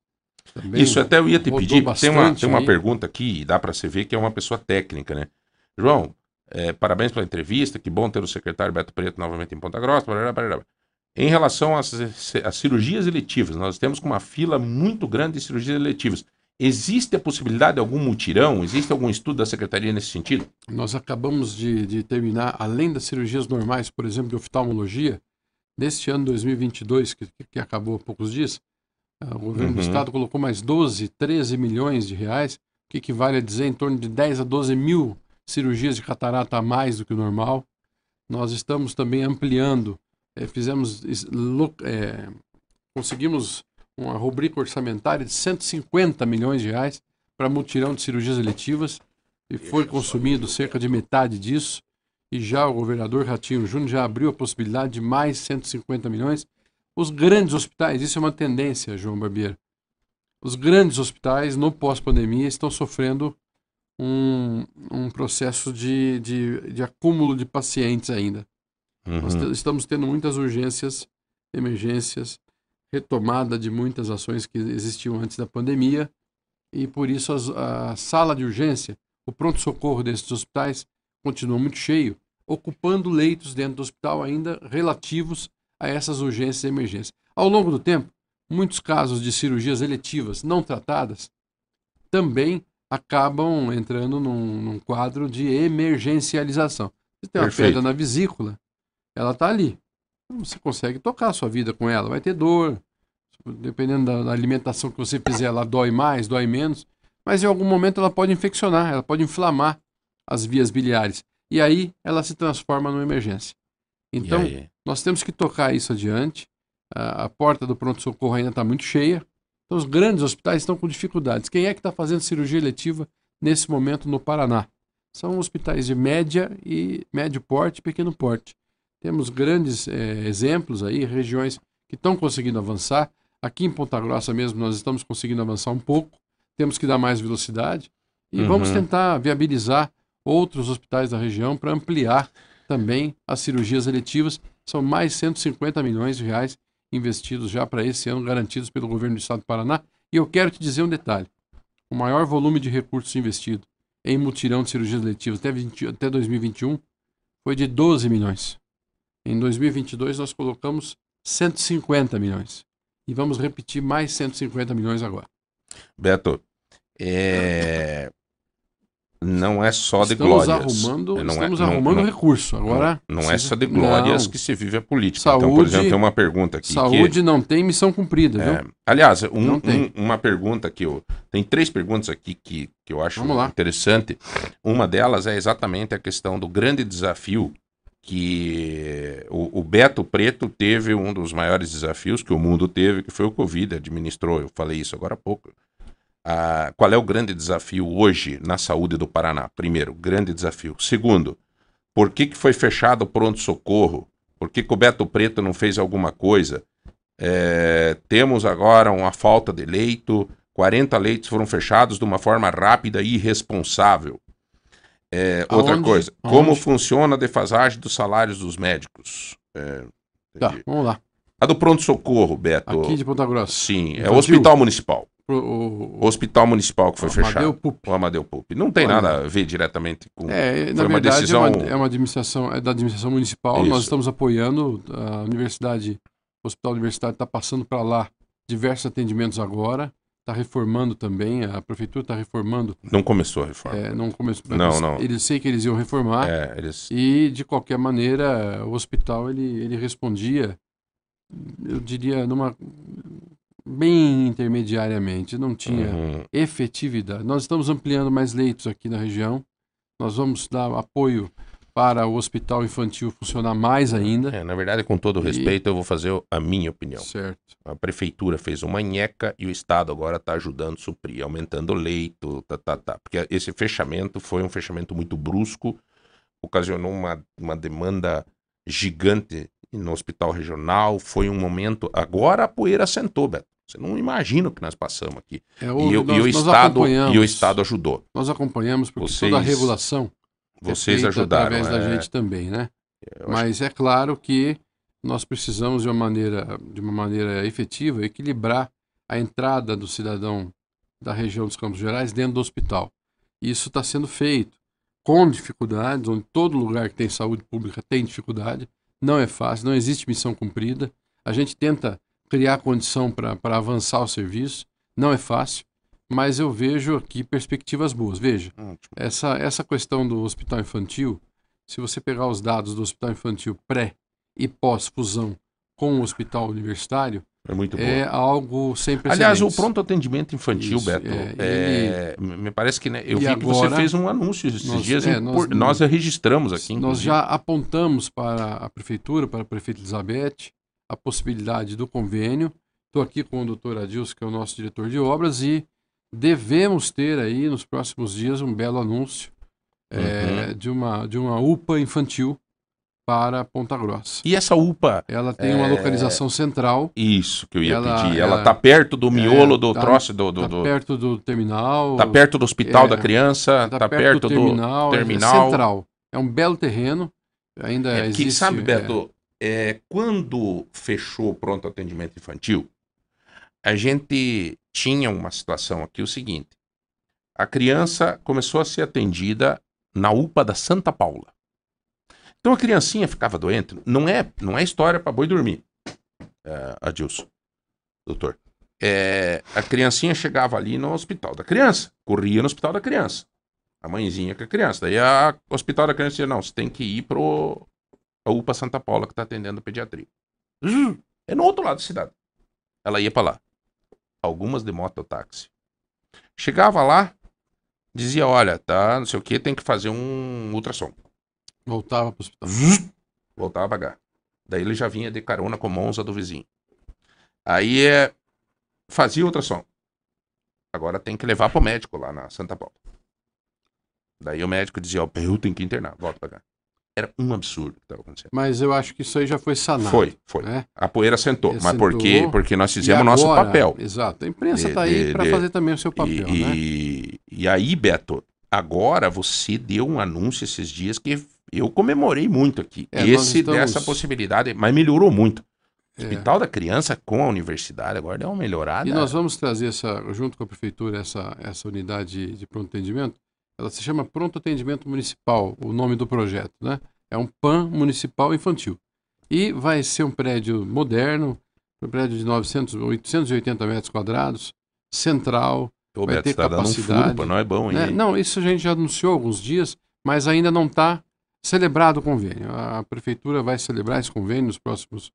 Speaker 8: Também
Speaker 6: Isso até eu ia te pedir, tem uma, tem uma
Speaker 8: aí.
Speaker 6: pergunta aqui, e dá para você ver que é uma pessoa técnica, né? João, é, parabéns pela entrevista, que bom ter o secretário Beto Preto novamente em Ponta Grossa. Barará, barará. Em relação às, às cirurgias eletivas, nós temos com uma fila muito grande de cirurgias eletivas. Existe a possibilidade de algum mutirão? Existe algum estudo da secretaria nesse sentido?
Speaker 8: Nós acabamos de, de terminar, além das cirurgias normais, por exemplo, de oftalmologia, neste ano 2022, que, que acabou há poucos dias, ah, o governo do
Speaker 6: Uhum.
Speaker 8: estado colocou mais 12, 13 milhões de reais, o que equivale a dizer em torno de 10 a 12 mil cirurgias de catarata a mais do que o normal. Nós estamos também ampliando, eh, fizemos, eh, conseguimos uma rubrica orçamentária de 150 milhões de reais para mutirão de cirurgias eletivas e foi consumido cerca de metade disso. E já o governador Ratinho Júnior já abriu a possibilidade de mais 150 milhões. Os grandes hospitais, isso é uma tendência, João Barbeiro. Os grandes hospitais, no pós-pandemia, estão sofrendo um, um processo de, de, de acúmulo de pacientes ainda. Nós
Speaker 6: Uhum.
Speaker 8: te- estamos tendo muitas urgências, emergências, retomada de muitas ações que existiam antes da pandemia, e por isso as- a sala de urgência, o pronto-socorro desses hospitais continua muito cheio, ocupando leitos dentro do hospital ainda relativos a essas urgências e emergências. Ao longo do tempo, muitos casos de cirurgias eletivas não tratadas também acabam entrando num, num quadro de emergencialização. Você tem uma
Speaker 6: Perfeito.
Speaker 8: pedra na vesícula, ela está ali. Você consegue tocar a sua vida com ela. Vai ter dor. Dependendo da, da alimentação que você fizer, ela dói mais, dói menos. Mas em algum momento ela pode infeccionar, ela pode inflamar as vias biliares. E aí ela se transforma numa emergência. Então, nós temos que tocar isso adiante. A, a porta do pronto-socorro ainda está muito cheia. Então, os grandes hospitais estão com dificuldades. Quem é que está fazendo cirurgia eletiva nesse momento no Paraná? São hospitais de média e médio porte e pequeno porte. Temos grandes eh, exemplos aí, regiões que estão conseguindo avançar. Aqui em Ponta Grossa mesmo nós estamos conseguindo avançar um pouco. Temos que dar mais velocidade e
Speaker 6: Uhum.
Speaker 8: vamos tentar viabilizar outros hospitais da região para ampliar também as cirurgias eletivas. São mais 150 milhões de reais investidos já para esse ano, garantidos pelo governo do estado do Paraná. E eu quero te dizer um detalhe: o maior volume de recursos investido em mutirão de cirurgias eletivas até, 20 até 2021 foi de 12 milhões. Em 2022 nós colocamos 150 milhões. E vamos repetir mais 150 milhões agora.
Speaker 6: Beto, é... não é só de
Speaker 8: estamos
Speaker 6: glórias.
Speaker 8: arrumando,
Speaker 6: Não é-
Speaker 8: estamos
Speaker 6: não-
Speaker 8: arrumando
Speaker 6: não-
Speaker 8: recurso. Agora
Speaker 6: Não, não é só de glórias que se vive a política. então, por
Speaker 8: Saúde-
Speaker 6: exemplo, tem uma pergunta aqui. que-
Speaker 8: Saúde não tem missão cumprida,
Speaker 6: É,
Speaker 8: viu?
Speaker 6: aliás, um- um- uma pergunta que eu. Tem três perguntas aqui que, que eu acho interessante. Uma delas é exatamente a questão do grande desafio que o, o Beto Preto teve um dos maiores desafios que o mundo teve, que foi o Covid, administrou, eu falei isso agora há pouco. Ah, qual é o grande desafio hoje na saúde do Paraná? Primeiro, grande desafio. Segundo, por que, que foi fechado o pronto-socorro? Por que, que o Beto Preto não fez alguma coisa? É, temos agora uma falta de leito, 40 leitos foram fechados de uma forma rápida e irresponsável. É, outra
Speaker 8: Aonde?
Speaker 6: coisa, como
Speaker 8: Aonde?
Speaker 6: funciona a defasagem dos salários dos médicos? É,
Speaker 8: Tá, vamos lá.
Speaker 6: A do pronto-socorro, Beto.
Speaker 8: Aqui de Ponta Grossa.
Speaker 6: Sim, é
Speaker 8: Infantil?
Speaker 6: o Hospital Municipal.
Speaker 8: O-
Speaker 6: O Hospital Municipal que foi
Speaker 8: o
Speaker 6: fechado.
Speaker 8: Amadeu Pup.
Speaker 6: O Amadeu Pup. Não tem
Speaker 8: Olha.
Speaker 6: nada a ver diretamente com.
Speaker 8: É,
Speaker 6: Foi
Speaker 8: na
Speaker 6: uma
Speaker 8: verdade
Speaker 6: decisão-
Speaker 8: é, uma, é uma administração, é da administração municipal.
Speaker 6: Isso.
Speaker 8: Nós estamos apoiando a universidade, o Hospital Universitário está passando para lá diversos atendimentos agora. Está reformando também, a prefeitura está reformando.
Speaker 6: Não começou a reforma.
Speaker 8: É, não começou.
Speaker 6: Não,
Speaker 8: eles,
Speaker 6: não.
Speaker 8: Eles sei que eles iam reformar.
Speaker 6: É, eles.
Speaker 8: E, de qualquer maneira, o hospital ele, ele respondia, eu diria, numa bem intermediariamente, não tinha
Speaker 6: Uhum.
Speaker 8: efetividade. Nós estamos ampliando mais leitos aqui na região. Nós vamos dar apoio para o hospital infantil funcionar mais ainda.
Speaker 6: É, na verdade, com todo o
Speaker 8: E-
Speaker 6: respeito, eu vou fazer a minha opinião.
Speaker 8: Certo.
Speaker 6: A prefeitura fez uma nheca e o Estado agora está ajudando a suprir, aumentando o leito, tá, tá, tá. Porque esse fechamento foi um fechamento muito brusco, ocasionou uma, uma demanda gigante no hospital regional, foi um momento... Agora a poeira assentou, Beto. Você não imagina o que nós passamos aqui.
Speaker 8: É,
Speaker 6: E, o- e
Speaker 8: nós-
Speaker 6: o
Speaker 8: nós
Speaker 6: Estado, e o Estado ajudou.
Speaker 8: Nós acompanhamos porque
Speaker 6: Vocês-
Speaker 8: toda a regulação é
Speaker 6: Vocês
Speaker 8: feita
Speaker 6: ajudaram.
Speaker 8: através da
Speaker 6: é.
Speaker 8: gente também, né?
Speaker 6: Eu acho
Speaker 8: Mas é claro que nós precisamos de uma maneira, de uma maneira efetiva equilibrar a entrada do cidadão da região dos Campos Gerais dentro do hospital. E isso está sendo feito com dificuldades, onde todo lugar que tem saúde pública tem dificuldade. Não é fácil, não existe missão cumprida. A gente tenta criar condição para avançar o serviço, não é fácil, mas eu vejo aqui perspectivas boas. Veja,
Speaker 6: Ótimo.
Speaker 8: essa, essa questão do hospital infantil, se você pegar os dados do hospital infantil pré e pós-fusão com o hospital universitário,
Speaker 6: É muito bom.
Speaker 8: é algo sem precedentes.
Speaker 6: Aliás, o pronto atendimento infantil,
Speaker 8: Isso,
Speaker 6: Beto,
Speaker 8: é,
Speaker 6: é, me parece que né, eu vi que você
Speaker 8: agora,
Speaker 6: fez um anúncio esses
Speaker 8: nós-
Speaker 6: dias.
Speaker 8: é, nós-
Speaker 6: por- nós, registramos aqui.
Speaker 8: Nós
Speaker 6: inclusive.
Speaker 8: já apontamos para a prefeitura, para a prefeita Elizabeth, a possibilidade do convênio. Estou aqui com o doutor Adilson, que é o nosso diretor de obras, e devemos ter aí nos próximos dias um belo anúncio é,
Speaker 6: Uhum.
Speaker 8: de, uma, de uma UPA infantil para Ponta Grossa.
Speaker 6: E essa UPA,
Speaker 8: Ela tem uma
Speaker 6: É,
Speaker 8: localização central,
Speaker 6: isso que eu ia
Speaker 8: Ela-
Speaker 6: pedir. Ela
Speaker 8: ela-
Speaker 6: tá perto do miolo
Speaker 8: é,
Speaker 6: do
Speaker 8: tá-
Speaker 6: troço do. do,
Speaker 8: tá
Speaker 6: do-
Speaker 8: perto do terminal.
Speaker 6: tá perto do hospital
Speaker 8: é,
Speaker 6: da criança,
Speaker 8: tá
Speaker 6: tá, perto, do
Speaker 8: terminal. é
Speaker 6: terminal.
Speaker 8: central. É um belo terreno. Ainda
Speaker 6: É, que,
Speaker 8: existe.
Speaker 6: sabe,
Speaker 8: é,
Speaker 6: Beto, é, quando fechou o pronto atendimento infantil, a gente tinha uma situação aqui, o seguinte. A criança começou a ser atendida na UPA da Santa Paula. Então a criancinha ficava doente. Não é, não é história para boi dormir, é, Adilson, doutor. É, a criancinha chegava ali no hospital da criança, corria no hospital da criança. A mãezinha com a criança. Daí a- o hospital da criança dizia, não, você tem que ir pro a UPA Santa Paula que está atendendo pediatria. Zzz, É no outro lado da cidade. Ela ia para lá. Algumas de mototáxi. Chegava lá, dizia, olha, tá, não sei o que, tem que fazer um ultrassom.
Speaker 8: Voltava para o hospital.
Speaker 6: Voltava a pagar. Daí ele já vinha de carona com a Monza do vizinho. Aí é, fazia ultrassom. Agora tem que levar pro médico lá na Santa Paula. Daí o médico dizia, ó, eu tenho que internar, volta pra cá. Era um absurdo o que estava acontecendo.
Speaker 8: Mas eu acho que isso aí já foi sanado.
Speaker 6: Foi, foi.
Speaker 8: né?
Speaker 6: A poeira sentou. Mas?
Speaker 8: Sentou.
Speaker 6: Porque nós
Speaker 8: E
Speaker 6: fizemos o nosso papel.
Speaker 8: Exato. A imprensa está aí para fazer também o seu papel,
Speaker 6: e,
Speaker 8: né?
Speaker 6: e, e aí, Beto, agora você deu um anúncio esses dias que eu comemorei muito aqui.
Speaker 8: É, nós
Speaker 6: Esse
Speaker 8: estamos-
Speaker 6: dessa possibilidade, mas melhorou muito. O
Speaker 8: É.
Speaker 6: Hospital da Criança com a universidade agora deu uma melhorada.
Speaker 8: E nós vamos trazer essa, junto com a prefeitura essa, essa unidade de pronto atendimento. Ela se chama Pronto Atendimento Municipal, o nome do projeto, né? É um PAN municipal infantil. E vai ser um prédio moderno, um prédio de 900, 880 metros quadrados, central.
Speaker 6: O
Speaker 8: vai
Speaker 6: Beto
Speaker 8: ter
Speaker 6: dando um
Speaker 8: capacidade,
Speaker 6: nós é bom, hein?
Speaker 8: né? Não, isso a gente já anunciou há alguns dias, mas ainda não está celebrado o convênio. A prefeitura vai celebrar esse convênio nos próximos,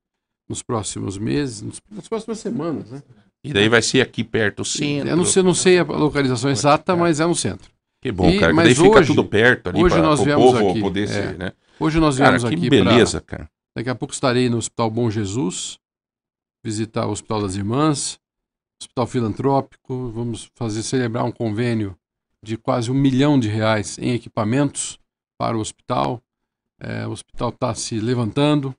Speaker 8: nos próximos meses, nos- nas próximas semanas, né?
Speaker 6: E daí vai ser aqui perto do centro.
Speaker 8: Eu não sei, não sei a localização exata, mas é no centro.
Speaker 6: Que bom,
Speaker 8: E-
Speaker 6: cara. daí fica
Speaker 8: hoje-
Speaker 6: tudo perto ali para o povo
Speaker 8: aqui,
Speaker 6: poder
Speaker 8: é.
Speaker 6: ser, né?
Speaker 8: Hoje nós
Speaker 6: Cara,
Speaker 8: viemos
Speaker 6: que
Speaker 8: aqui para.
Speaker 6: beleza, cara.
Speaker 8: Daqui a pouco estarei no Hospital Bom Jesus, visitar o Hospital das Irmãs, Hospital Filantrópico. Vamos fazer celebrar um convênio de quase um milhão de reais em equipamentos para o hospital. É, o hospital está se levantando.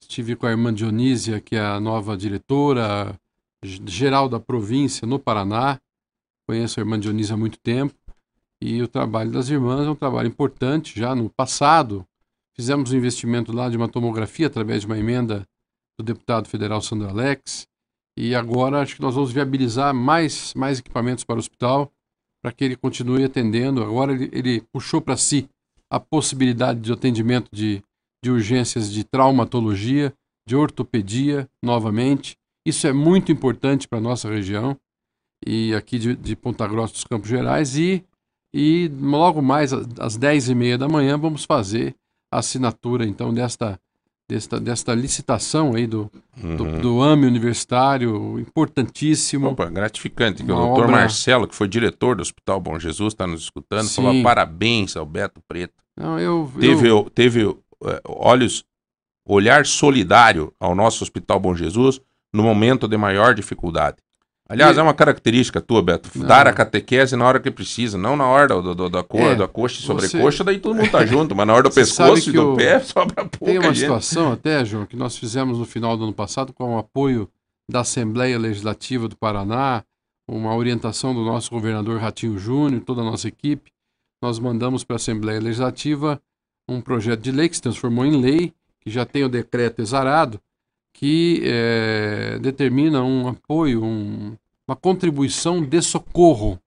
Speaker 8: Estive com a irmã Dionísia, que é a nova diretora geral da província no Paraná. Conheço a irmã Dionísia há muito tempo. E o trabalho das irmãs é um trabalho importante. Já no passado, fizemos um investimento lá de uma tomografia através de uma emenda do deputado federal Sandro Alex. E agora acho que nós vamos viabilizar mais, mais equipamentos para o hospital para que ele continue atendendo. Agora ele, ele puxou para si a possibilidade de atendimento de, de urgências de traumatologia, de ortopedia novamente. Isso é muito importante para a nossa região e aqui de, de Ponta Grossa dos Campos Gerais. E, e logo mais às 10h30 da manhã vamos fazer assinatura então desta, desta, desta licitação aí do, do,
Speaker 6: Uhum.
Speaker 8: do AME universitário, importantíssimo.
Speaker 6: Opa, gratificante. Que o doutor
Speaker 8: obra-
Speaker 6: Marcelo, que foi diretor do Hospital Bom Jesus, está nos escutando,
Speaker 8: Sim.
Speaker 6: falou parabéns ao Beto Preto.
Speaker 8: Não, eu,
Speaker 6: Teve,
Speaker 8: eu-
Speaker 6: teve eh, olhos, olhar solidário ao nosso Hospital Bom Jesus no momento de maior dificuldade. Aliás,
Speaker 8: E-
Speaker 6: é uma característica tua, Beto,
Speaker 8: Não.
Speaker 6: dar a catequese na hora que precisa, não na hora do, do- da, co
Speaker 8: É,
Speaker 6: da coxa e
Speaker 8: você-
Speaker 6: sobrecoxa, daí todo mundo tá junto, mas na hora do
Speaker 8: Você
Speaker 6: pescoço e do
Speaker 8: o-
Speaker 6: pé sobra pouca
Speaker 8: Tem uma
Speaker 6: gente.
Speaker 8: situação até, João, que nós fizemos no final do ano passado com o apoio da Assembleia Legislativa do Paraná, uma orientação do nosso governador Ratinho Júnior, toda a nossa equipe. Nós mandamos para a Assembleia Legislativa um projeto de lei que se transformou em lei, que já tem o decreto exarado, que eh, determina um apoio, um- uma contribuição de socorro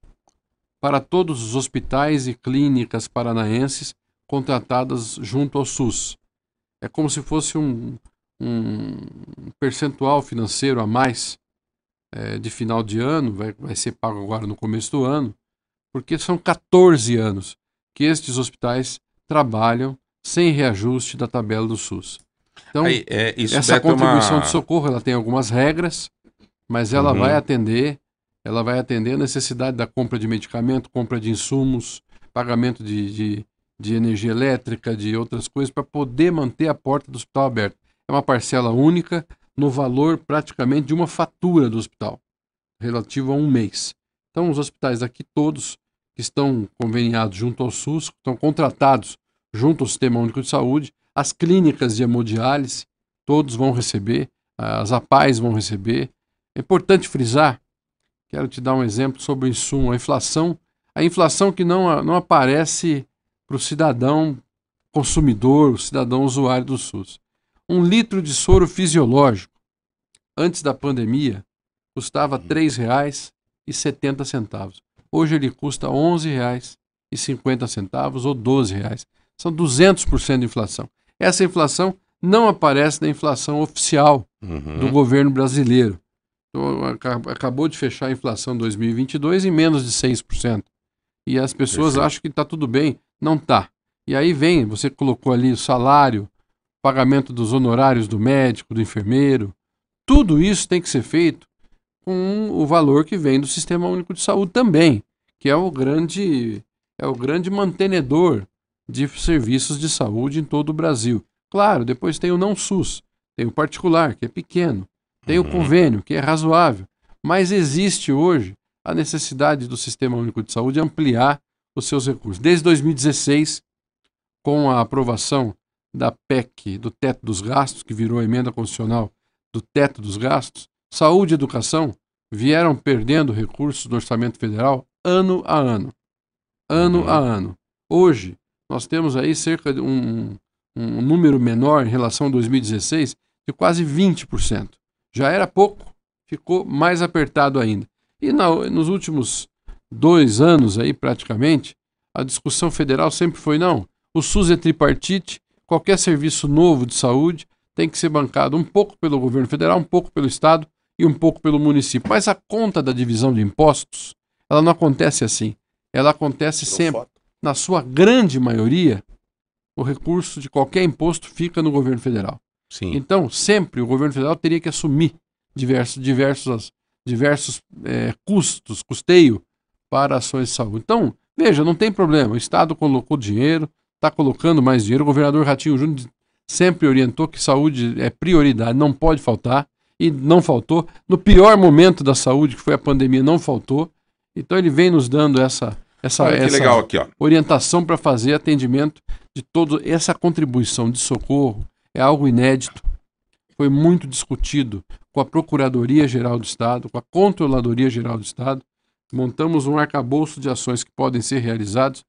Speaker 8: para todos os hospitais e clínicas paranaenses contratadas junto ao SUS. É como se fosse um, um percentual financeiro a mais eh, de final de ano, vai, vai ser pago agora no começo do ano, porque são 14 anos que estes hospitais trabalham sem reajuste da tabela do SUS. Então,
Speaker 6: Aí, é,
Speaker 8: essa
Speaker 6: é uma-
Speaker 8: contribuição de socorro ela tem algumas regras, mas ela
Speaker 6: Uhum.
Speaker 8: vai atender, ela vai atender a necessidade da compra de medicamento, compra de insumos, pagamento de, de, de energia elétrica, de outras coisas, para poder manter a porta do hospital aberta. É uma parcela única no valor praticamente de uma fatura do hospital, relativo a um mês. Então, os hospitais aqui todos que estão conveniados junto ao SUS, estão contratados junto ao Sistema Único de Saúde, as clínicas de hemodiálise, todos vão receber, as APAES vão receber. É importante frisar, quero te dar um exemplo sobre o insumo, a inflação, a inflação que não, não aparece para o cidadão consumidor, o cidadão usuário do SUS. Um litro de soro fisiológico, antes da pandemia, custava R$ 3,70. Hoje ele custa R$ 11,50 ou 12 reais. São 200% de inflação. Essa inflação não aparece na inflação oficial
Speaker 6: Uhum.
Speaker 8: do governo brasileiro. Então, aca- acabou de fechar a inflação 2022 em menos de 6%. E as pessoas
Speaker 6: Perfeito.
Speaker 8: acham que está tudo bem. Não está. E aí vem, você colocou ali o salário, pagamento dos honorários do médico, do enfermeiro. Tudo isso tem que ser feito com o valor que vem do Sistema Único de Saúde também, que é o grande, é o grande mantenedor de serviços de saúde em todo o Brasil. Claro, depois tem o não SUS, tem o particular, que é pequeno, tem o
Speaker 6: Uhum.
Speaker 8: convênio, que é razoável, mas existe hoje a necessidade do Sistema Único de Saúde ampliar os seus recursos. Desde 2016, com a aprovação da PEC, do teto dos gastos, que virou a emenda constitucional do teto dos gastos, saúde e educação vieram perdendo recursos do orçamento federal ano a ano. Ano
Speaker 6: Uhum.
Speaker 8: a ano. Hoje, nós temos aí cerca de um, um número menor em relação a 2016 de quase 20%. Já era pouco, ficou mais apertado ainda. E na- nos últimos dois anos aí, praticamente, a discussão federal sempre foi, não, o SUS é tripartite, qualquer serviço novo de saúde tem que ser bancado um pouco pelo governo federal, um pouco pelo estado e um pouco pelo município. Mas a conta da divisão de impostos, ela não acontece assim. Ela acontece sempre, na sua grande maioria, o recurso de qualquer imposto fica no governo federal.
Speaker 6: Sim.
Speaker 8: Então, sempre o governo federal teria que assumir diversos, diversos, diversos eh, custos, custeio para ações de saúde. Então, veja, não tem problema. O Estado colocou dinheiro, está colocando mais dinheiro. O governador Ratinho Júnior sempre orientou que saúde é prioridade, não pode faltar. E não faltou. No pior momento da saúde, que foi a pandemia, não faltou. Então, ele vem nos dando essa, essa,
Speaker 6: Olha que
Speaker 8: essa
Speaker 6: legal aqui, ó.
Speaker 8: orientação para fazer atendimento de todo essa contribuição de socorro é algo inédito. Foi muito discutido com a Procuradoria Geral do Estado, com a Controladoria Geral do Estado. Montamos um arcabouço de ações que podem ser realizados.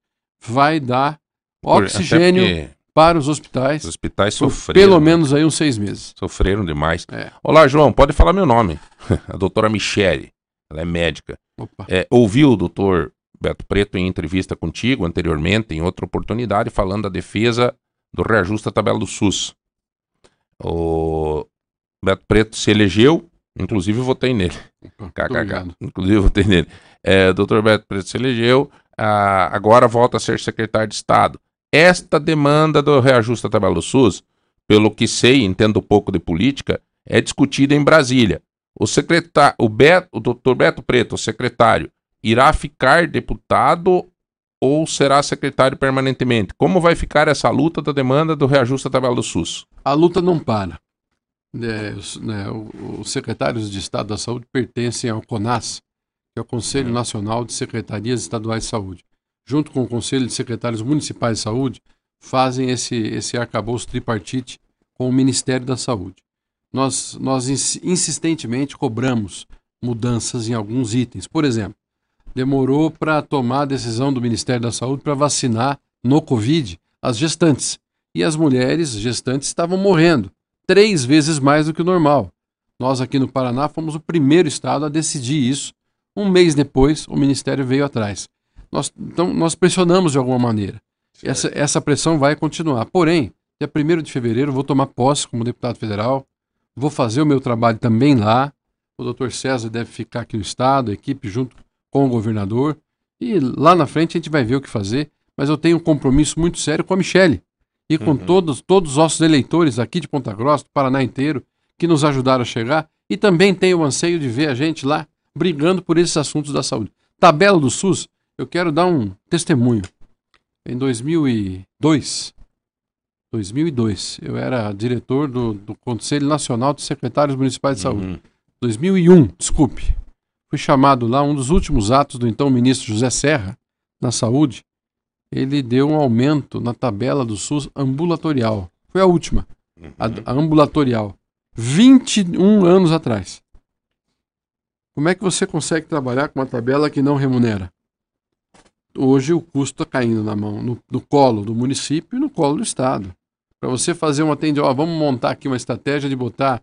Speaker 8: Vai dar oxigênio para os hospitais
Speaker 6: Os hospitais sofreram.
Speaker 8: pelo menos aí uns seis meses.
Speaker 6: Sofreram demais.
Speaker 8: É.
Speaker 6: Olá, João, pode falar meu nome. A doutora Michele, ela é médica. É, ouviu o doutor Beto Preto em entrevista contigo anteriormente, em outra oportunidade, falando da defesa do reajuste da tabela do SUS. O Beto Preto se elegeu, inclusive votei nele. KKK. Inclusive votei nele. É, doutor Beto Preto se elegeu, ah, agora volta a ser secretário de Estado. Esta demanda do reajuste da tabela do SUS pelo que sei, entendo pouco de política, é discutida em Brasília. O secretário, o, Beto, o doutor Beto Preto, o secretário, irá ficar deputado ou será secretário permanentemente? Como vai ficar essa luta da demanda do reajuste da tabela do SUS?
Speaker 8: A luta não para. É, os, né, os secretários de Estado da Saúde pertencem ao CONAS, que é o Conselho Nacional de Secretarias Estaduais de Saúde. Junto com o Conselho de Secretários Municipais de Saúde, fazem esse, esse arcabouço tripartite com o Ministério da Saúde. Nós, nós ins- insistentemente cobramos mudanças em alguns itens. Por exemplo, demorou para tomar a decisão do Ministério da Saúde para vacinar no Covid as gestantes. E as mulheres gestantes estavam morrendo três vezes mais do que o normal. Nós aqui no Paraná fomos o primeiro estado a decidir isso. Um mês depois, o Ministério veio atrás. Nós, então, nós pressionamos de alguma maneira. Essa, essa pressão vai continuar. Porém, dia 1 de fevereiro, eu vou tomar posse como deputado federal, vou fazer o meu trabalho também lá. O doutor César deve ficar aqui no estado, a equipe junto com o governador. E lá na frente a gente vai ver o que fazer. Mas eu tenho um compromisso muito sério com a Michele e com todos, todos os nossos eleitores aqui de Ponta Grossa, do Paraná inteiro, que nos ajudaram a chegar. E também tenho o anseio de ver a gente lá brigando por esses assuntos da saúde. Tabela do SUS, eu quero dar um testemunho. Em 2002, 2002, eu era diretor do, do Conselho Nacional de Secretários Municipais de Saúde.
Speaker 6: Uhum.
Speaker 8: 2001, desculpe. Fui chamado lá, um dos últimos atos do então ministro José Serra, na saúde, ele deu um aumento na tabela do SUS ambulatorial. Foi a última, a, a ambulatorial. 21 anos atrás. Como é que você consegue trabalhar com uma tabela que não remunera? Hoje o custo está caindo na mão, no, no colo do município e no colo do Estado. Para você fazer um atendimento, vamos montar aqui uma estratégia de botar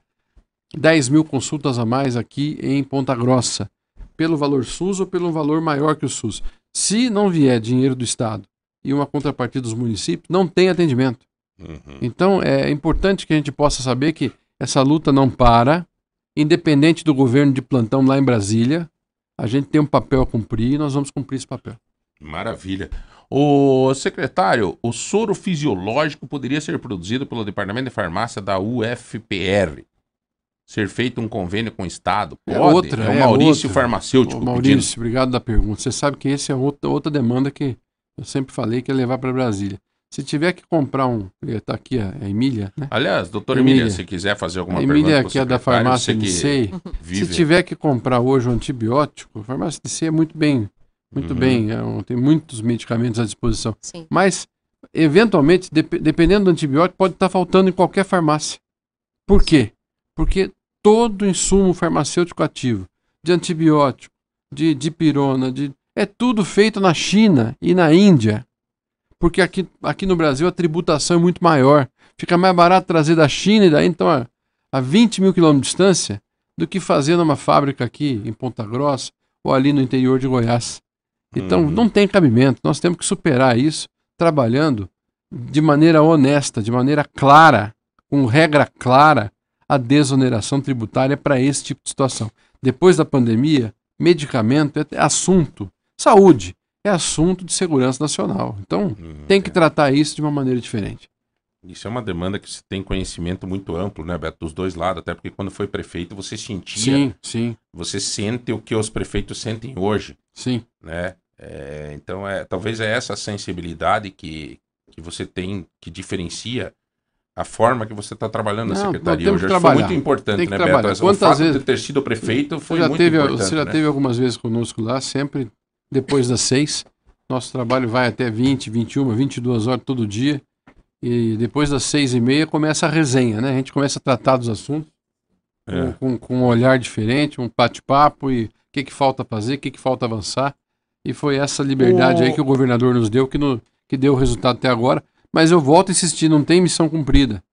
Speaker 8: 10 mil consultas a mais aqui em Ponta Grossa, pelo valor SUS ou pelo valor maior que o SUS. Se não vier dinheiro do Estado e uma contrapartida dos municípios, não tem atendimento.
Speaker 6: Uhum.
Speaker 8: Então é importante que a gente possa saber que essa luta não para, independente do governo de plantão lá em Brasília, a gente tem um papel a cumprir e nós vamos cumprir esse papel.
Speaker 6: Maravilha. O secretário, o soro fisiológico poderia ser produzido pelo Departamento de Farmácia da UFPR. Ser feito um convênio com o Estado?
Speaker 8: É
Speaker 6: Pode?
Speaker 8: outra,
Speaker 6: é o
Speaker 8: é
Speaker 6: Maurício
Speaker 8: outra.
Speaker 6: Farmacêutico
Speaker 8: Ô, Maurício, obrigado da pergunta. Você sabe que esse é outra, outra demanda que eu sempre falei que é levar para Brasília. Se tiver que comprar um. Está aqui a, a Emília, né?
Speaker 6: pedindo. Aliás, doutora Emília,
Speaker 8: Emília.
Speaker 6: se quiser fazer alguma
Speaker 8: A Emília,
Speaker 6: pergunta
Speaker 8: que é da
Speaker 6: pro secretário,
Speaker 8: farmácia
Speaker 6: que vive-
Speaker 8: Se tiver que comprar hoje um antibiótico, a farmácia Licei é muito bem, muito
Speaker 6: Uhum.
Speaker 8: bem. é um- tem muitos medicamentos à disposição.
Speaker 7: Sim.
Speaker 8: Mas, eventualmente, dep- dependendo do antibiótico, pode estar faltando em qualquer farmácia. Por quê? Porque todo insumo farmacêutico ativo, de antibiótico, de dipirona, de, é tudo feito na China e na Índia. Porque aqui, aqui no Brasil a tributação é muito maior. Fica mais barato trazer da China e daí, então, a, a 20 mil quilômetros de distância, do que fazer numa fábrica aqui em Ponta Grossa ou ali no interior de Goiás. Então,
Speaker 6: Uhum.
Speaker 8: não tem cabimento. Nós temos que superar isso trabalhando de maneira honesta, de maneira clara, com regra clara, a desoneração tributária para esse tipo de situação. Depois da pandemia, medicamento é assunto. Saúde é assunto de segurança nacional. Então,
Speaker 6: Uhum.
Speaker 8: tem que tratar isso de uma maneira diferente.
Speaker 6: Isso é uma demanda que se tem conhecimento muito amplo, né, Beto? Dos dois lados, até porque quando foi prefeito você sentia,
Speaker 8: Sim, sim,
Speaker 6: você sente o que os prefeitos sentem hoje,
Speaker 8: sim.
Speaker 6: né? É, então, é, talvez é essa sensibilidade que, que você tem que diferencia a forma que você está trabalhando na secretaria hoje. foi muito importante, né,
Speaker 8: trabalhar.
Speaker 6: Beto?
Speaker 8: Quantas
Speaker 6: o fato
Speaker 8: vezes-
Speaker 6: de ter sido prefeito foi muito
Speaker 8: teve,
Speaker 6: importante.
Speaker 8: você já
Speaker 6: né?
Speaker 8: teve algumas vezes conosco lá, sempre depois das seis. Nosso trabalho vai até 20, 21, 22 horas todo dia. E depois das seis e meia começa a resenha, né? A gente começa a tratar dos assuntos
Speaker 6: É.
Speaker 8: com, com um olhar diferente, um bate-papo e o que, que falta fazer, o que, que falta avançar. E foi essa liberdade
Speaker 6: O-
Speaker 8: aí que o governador nos deu, que, no, que deu o resultado até agora. Mas eu volto a insistir, não tem missão cumprida.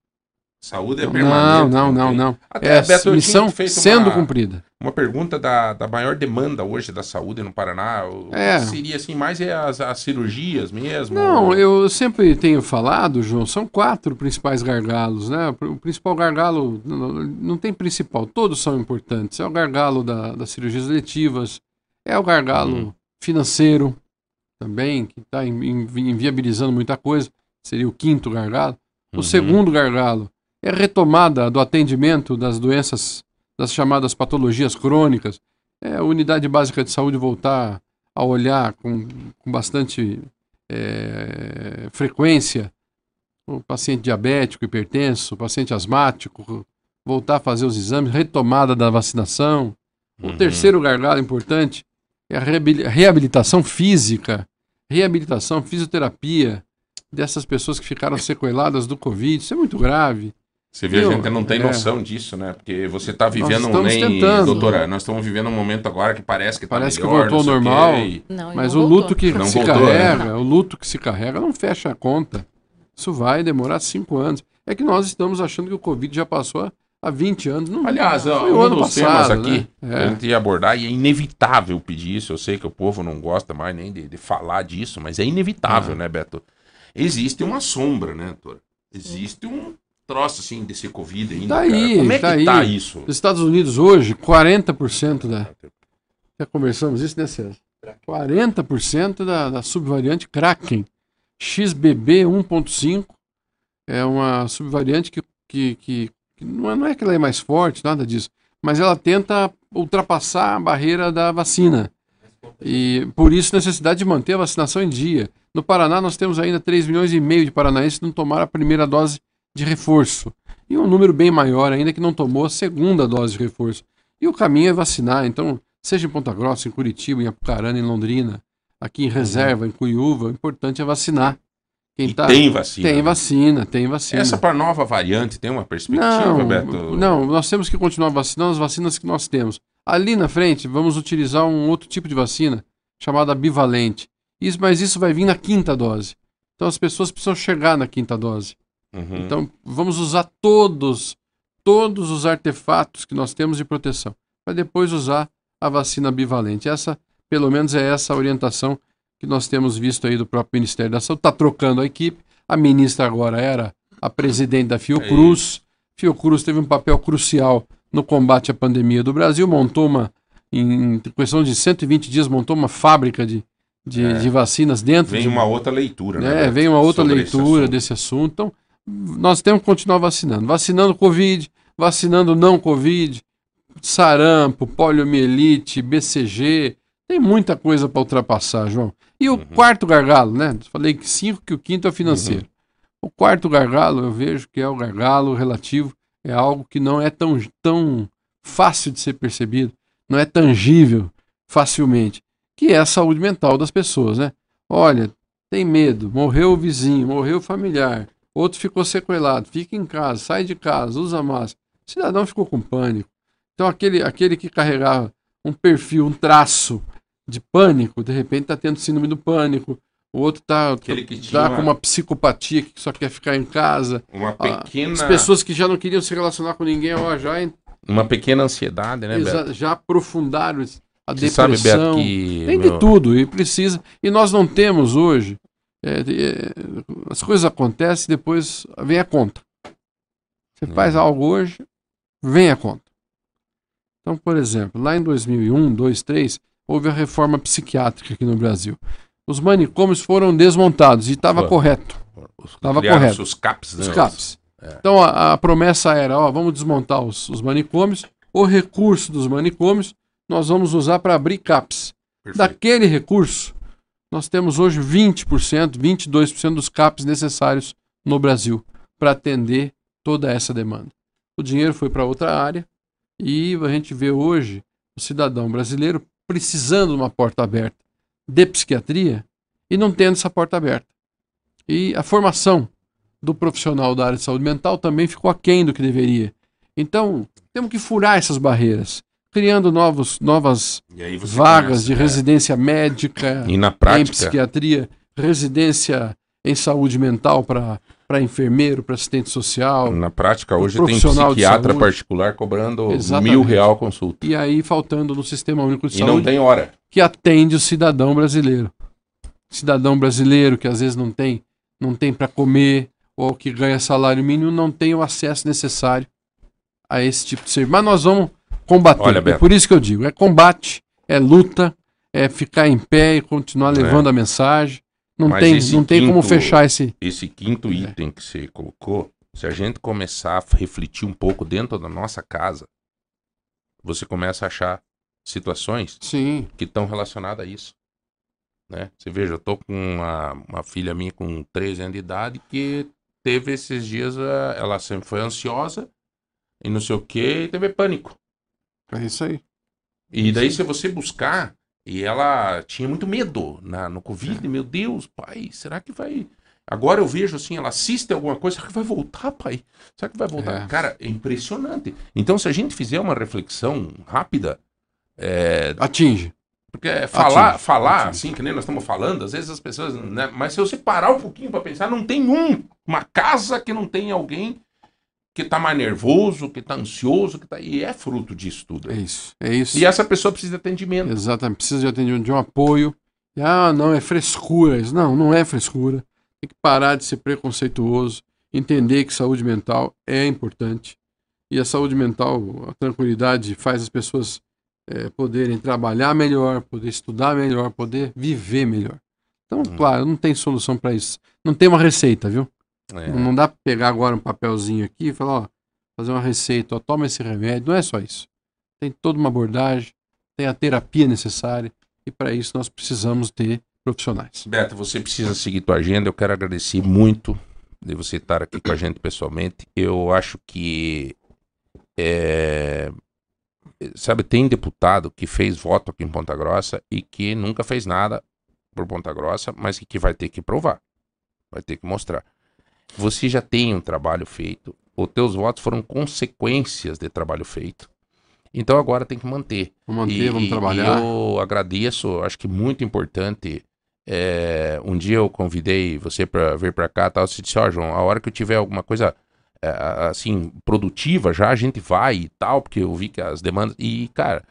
Speaker 6: Saúde é
Speaker 8: Não,
Speaker 6: permanente.
Speaker 8: não, não,
Speaker 6: tem?
Speaker 8: não.
Speaker 6: Até,
Speaker 8: É
Speaker 6: tinha
Speaker 8: missão sendo
Speaker 6: uma-
Speaker 8: cumprida.
Speaker 6: Uma pergunta da, da maior demanda hoje da saúde no Paraná.
Speaker 8: É.
Speaker 6: Seria assim, mais é as, as cirurgias mesmo?
Speaker 8: Não, eu sempre tenho falado, João, são quatro principais gargalos, né? O principal gargalo, não, não tem principal, todos são importantes. É o gargalo da, das cirurgias eletivas, é o gargalo
Speaker 6: Uhum.
Speaker 8: financeiro também, que está inviabilizando muita coisa, seria o quinto gargalo. O
Speaker 6: Uhum.
Speaker 8: segundo gargalo é a retomada do atendimento das doenças, das chamadas patologias crônicas, é a unidade básica de saúde voltar a olhar com, com bastante é, frequência o paciente diabético, hipertenso, o paciente asmático, voltar a fazer os exames, retomada da vacinação. O
Speaker 6: Uhum.
Speaker 8: terceiro gargalo importante é a reabil- reabilitação física, reabilitação, fisioterapia dessas pessoas que ficaram sequeladas do Covid. Isso é muito grave.
Speaker 6: Você vê, a gente não tem
Speaker 8: é.
Speaker 6: noção disso, né? Porque você está vivendo um
Speaker 8: estamos
Speaker 6: nem,
Speaker 8: tentando.
Speaker 6: doutora, nós estamos vivendo um momento agora que parece que tá
Speaker 8: Parece que voltou ao normal.
Speaker 6: e-
Speaker 7: Não,
Speaker 8: Mas
Speaker 7: não
Speaker 8: o
Speaker 7: voltou.
Speaker 8: luto que
Speaker 6: Não
Speaker 8: se
Speaker 6: voltou,
Speaker 8: carrega, o luto que se carrega não fecha a conta. Isso vai demorar cinco anos. É que nós estamos achando que o Covid já passou há- há 20 anos. Não,
Speaker 6: Aliás,
Speaker 8: foi o
Speaker 6: um
Speaker 8: ano
Speaker 6: dos
Speaker 8: passado,
Speaker 6: temas aqui
Speaker 8: né? É.
Speaker 6: a gente ia abordar, e é inevitável pedir isso. Eu sei que o povo não gosta mais nem de, de falar disso, mas é inevitável,
Speaker 8: Ah.
Speaker 6: né, Beto? Existe uma sombra, né, doutora? Existe um troço assim desse Covid ainda.
Speaker 8: Tá aí,
Speaker 6: Como é
Speaker 8: tá
Speaker 6: que
Speaker 8: aí.
Speaker 6: tá isso?
Speaker 8: Nos Estados Unidos hoje, 40% da. Já conversamos isso, né, César? 40% da, da subvariante Kraken. XBB 1.5 é uma subvariante que, que, que, que não, é, não é que ela é mais forte, nada disso, mas ela tenta ultrapassar a barreira da vacina. E por isso necessidade de manter a vacinação em dia. No Paraná nós temos ainda 3 milhões e meio de paranaenses que não tomaram a primeira dose de reforço. E um número bem maior ainda que não tomou a segunda dose de reforço. E o caminho é vacinar. Então, seja em Ponta Grossa, em Curitiba, em Apucarana, em Londrina, aqui em Reserva, em Cuiúva, o importante é vacinar. Quem
Speaker 6: E
Speaker 8: tá-
Speaker 6: tem vacina.
Speaker 8: Tem
Speaker 6: né?
Speaker 8: vacina, tem vacina.
Speaker 6: Essa para nova variante tem uma perspectiva,
Speaker 8: Não,
Speaker 6: Beto?
Speaker 8: não, nós temos que continuar vacinando as vacinas que nós temos. Ali na frente, vamos utilizar um outro tipo de vacina, chamada bivalente. Isso, mas isso vai vir na quinta dose. Então as pessoas precisam chegar na quinta dose.
Speaker 6: Uhum.
Speaker 8: Então vamos usar todos, todos os artefatos que nós temos de proteção, para depois usar a vacina bivalente. Essa, pelo menos, é essa a orientação que nós temos visto aí do próprio Ministério da Saúde. Está trocando a equipe. A ministra agora era a presidente da Fiocruz. Fiocruz teve um papel crucial no combate à pandemia do Brasil, montou uma, em questão de 120 dias, montou uma fábrica de, de,
Speaker 6: É.
Speaker 8: de vacinas dentro
Speaker 6: Vem
Speaker 8: de,
Speaker 6: uma outra leitura, né? Beto,
Speaker 8: Vem uma outra leitura
Speaker 6: assunto.
Speaker 8: desse assunto. Então, nós temos que continuar vacinando. Vacinando Covid, vacinando não Covid, sarampo, poliomielite, BCG. Tem muita coisa para ultrapassar, João. E
Speaker 6: Uhum.
Speaker 8: o quarto gargalo, né? Falei que cinco, que o quinto é o financeiro. O quarto gargalo, eu vejo que é o gargalo relativo, é algo que não é tão, tão fácil de ser percebido, não é tangível facilmente, que é a saúde mental das pessoas, né? Olha, tem medo, morreu o vizinho, morreu o familiar, outro ficou sequelado, fica em casa, sai de casa, usa máscara. O cidadão ficou com pânico. Então aquele, aquele que carregava um perfil, um traço de pânico, de repente está tendo síndrome do pânico. O outro está
Speaker 6: Aquele que tinha
Speaker 8: tá
Speaker 6: uma-
Speaker 8: com uma psicopatia que só quer ficar em casa.
Speaker 6: Uma
Speaker 8: Ah,
Speaker 6: pequena,
Speaker 8: As pessoas que já não queriam se relacionar com ninguém, ó, já,
Speaker 6: uma pequena ansiedade, né, Beto?
Speaker 8: exa- já aprofundaram a
Speaker 6: Você sabe,
Speaker 8: depressão.
Speaker 6: Beto, que...
Speaker 8: Tem
Speaker 6: meu,
Speaker 8: de tudo e precisa. E nós não temos hoje. é, é, as coisas acontecem e depois vem a conta. Você faz algo hoje, vem a conta. Então, por exemplo, lá em 2001, 2003, houve a reforma psiquiátrica aqui no Brasil. Os manicômios foram desmontados e estava correto.
Speaker 6: os-
Speaker 8: Tava
Speaker 6: criaram
Speaker 8: correto.
Speaker 6: Os CAPs,
Speaker 8: Os
Speaker 6: né?
Speaker 8: CAPs. Então a, a promessa era, ó, vamos desmontar os, os manicômios, o recurso dos manicômios nós vamos usar para abrir CAPs.
Speaker 6: Perfeito.
Speaker 8: Daquele recurso, nós temos hoje 20%, 22% dos CAPs necessários no Brasil para atender toda essa demanda. O dinheiro foi para outra área e a gente vê hoje o cidadão brasileiro precisando de uma porta aberta de psiquiatria e não tendo essa porta aberta. E a formação do profissional da área de saúde mental também ficou aquém do que deveria. Então, temos que furar essas barreiras, criando novos, novas
Speaker 6: E
Speaker 8: vagas
Speaker 6: começa,
Speaker 8: de
Speaker 6: é.
Speaker 8: residência médica,
Speaker 6: E na
Speaker 8: em
Speaker 6: prática,
Speaker 8: psiquiatria, residência em saúde mental para enfermeiro, para assistente social.
Speaker 6: na prática hoje tem psiquiatra particular cobrando
Speaker 8: Exatamente.
Speaker 6: mil real a consulta.
Speaker 8: E aí faltando no Sistema Único de
Speaker 6: E não
Speaker 8: Saúde
Speaker 6: tem hora.
Speaker 8: que atende o cidadão brasileiro. Cidadão brasileiro que às vezes não tem, não tem para comer ou que ganha salário mínimo não tem o acesso necessário a esse tipo de serviço. Mas nós vamos combater.
Speaker 6: Olha,
Speaker 8: é por isso que eu digo, é combate, é luta, é ficar em pé e continuar levando a mensagem. Não
Speaker 6: Mas
Speaker 8: tem, não tem como
Speaker 6: quinto-
Speaker 8: fechar esse.
Speaker 6: Esse quinto
Speaker 8: É.
Speaker 6: item que você colocou Se a gente começar a refletir um pouco dentro da nossa casa, você começa a achar situações
Speaker 8: Sim.
Speaker 6: que estão relacionadas a isso. Né? Você veja, eu tô com uma, uma filha minha com 13 anos de idade que teve esses dias, eh, ela sempre foi ansiosa e não sei o que, e teve pânico.
Speaker 8: É isso aí.
Speaker 6: E daí, se você buscar, e ela tinha muito medo na, no Covid, meu Deus, pai, será que vai. Agora eu vejo assim, ela assiste alguma coisa, será que vai voltar, pai? Será que vai voltar?
Speaker 8: É.
Speaker 6: Cara, é impressionante. Então, se a gente fizer uma reflexão rápida, é,
Speaker 8: Atinge.
Speaker 6: porque é falar,
Speaker 8: Atinge,
Speaker 6: falar
Speaker 8: atinge.
Speaker 6: assim, que nem nós estamos falando, às vezes as pessoas. Né, mas se você parar um pouquinho para pensar, não tem um, uma casa que não tem alguém que tá mais nervoso, que tá ansioso, que tá. E é fruto disso tudo.
Speaker 8: É isso. É isso.
Speaker 6: E essa pessoa precisa de atendimento.
Speaker 8: Exatamente. Precisa de atendimento, de um apoio. E, ah, não, é frescura. Isso. Não, não é frescura. Tem que parar de ser preconceituoso, entender que saúde mental é importante. E a saúde mental, a tranquilidade faz as pessoas eh, poderem trabalhar melhor, poder estudar melhor, poder viver melhor. Então,
Speaker 6: Hum.
Speaker 8: claro, não tem solução para isso. Não tem uma receita, viu?
Speaker 6: É.
Speaker 8: Não dá pra pegar agora um papelzinho aqui e falar, ó, fazer uma receita, ó, toma esse remédio. Não é só isso. Tem toda uma abordagem, tem a terapia necessária e para isso nós precisamos ter profissionais.
Speaker 6: Beto, você precisa seguir tua agenda. Eu quero agradecer muito de você estar aqui com a gente pessoalmente. Eu acho que é, sabe, tem deputado que fez voto aqui em Ponta Grossa e que nunca fez nada por Ponta Grossa, mas que, que vai ter que provar, vai ter que mostrar. Você já tem um trabalho feito, os teus votos foram consequências de trabalho feito. Então agora tem que manter.
Speaker 8: Vamos manter,
Speaker 6: E-
Speaker 8: vamos trabalhar.
Speaker 6: Eu agradeço, acho que muito importante. é, um dia eu convidei você para vir para cá, tal. Você disse, ó, João, a hora que eu tiver alguma coisa é, assim produtiva, já a gente vai e tal, porque eu vi que as demandas e cara,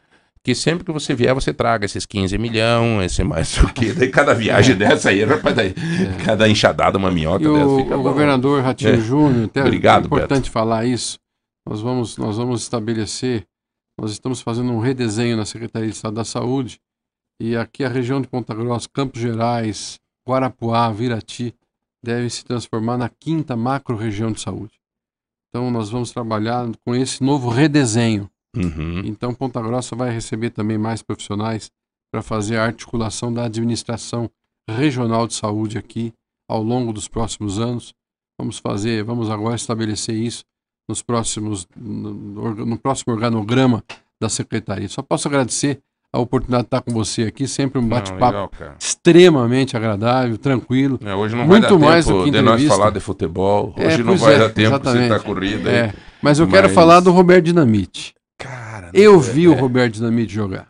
Speaker 6: que sempre que você vier você traga esses 15 milhão, esse mais o que, daí cada viagem dessa aí, rapaz, daí, cada enxadada uma minhoca
Speaker 8: É. E
Speaker 6: dessa
Speaker 8: o, o
Speaker 6: bom.
Speaker 8: governador Ratinho
Speaker 6: É.
Speaker 8: Júnior, até
Speaker 6: Obrigado,
Speaker 8: é importante falar isso. Nós vamos, nós vamos estabelecer, nós estamos fazendo um redesenho na Secretaria de Estado da Saúde e aqui a região de Ponta Grossa, Campos Gerais, Guarapuá, Virati, deve se transformar na quinta macro-região de saúde. Então nós vamos trabalhar com esse novo redesenho.
Speaker 6: Uhum.
Speaker 8: Então Ponta Grossa vai receber também mais profissionais para fazer a articulação da administração regional de saúde aqui ao longo dos próximos anos. Vamos fazer, vamos agora estabelecer isso nos próximos no, no- próximo organograma da secretaria. Só posso agradecer a oportunidade de estar com você aqui, sempre um
Speaker 6: Não,
Speaker 8: bate-papo extremamente agradável, tranquilo.
Speaker 6: É, hoje não
Speaker 8: Muito
Speaker 6: vai dar
Speaker 8: mais
Speaker 6: tempo
Speaker 8: do que
Speaker 6: de nós falar de futebol.
Speaker 8: É,
Speaker 6: Hoje não
Speaker 8: pois
Speaker 6: vai
Speaker 8: é,
Speaker 6: dar tempo, você
Speaker 8: exatamente.
Speaker 6: tá corrida.
Speaker 8: É, mas eu quero
Speaker 6: Mas-
Speaker 8: falar do Roberto Dinamite. Eu
Speaker 6: não-
Speaker 8: vi
Speaker 6: é,
Speaker 8: o Roberto Dinamite jogar.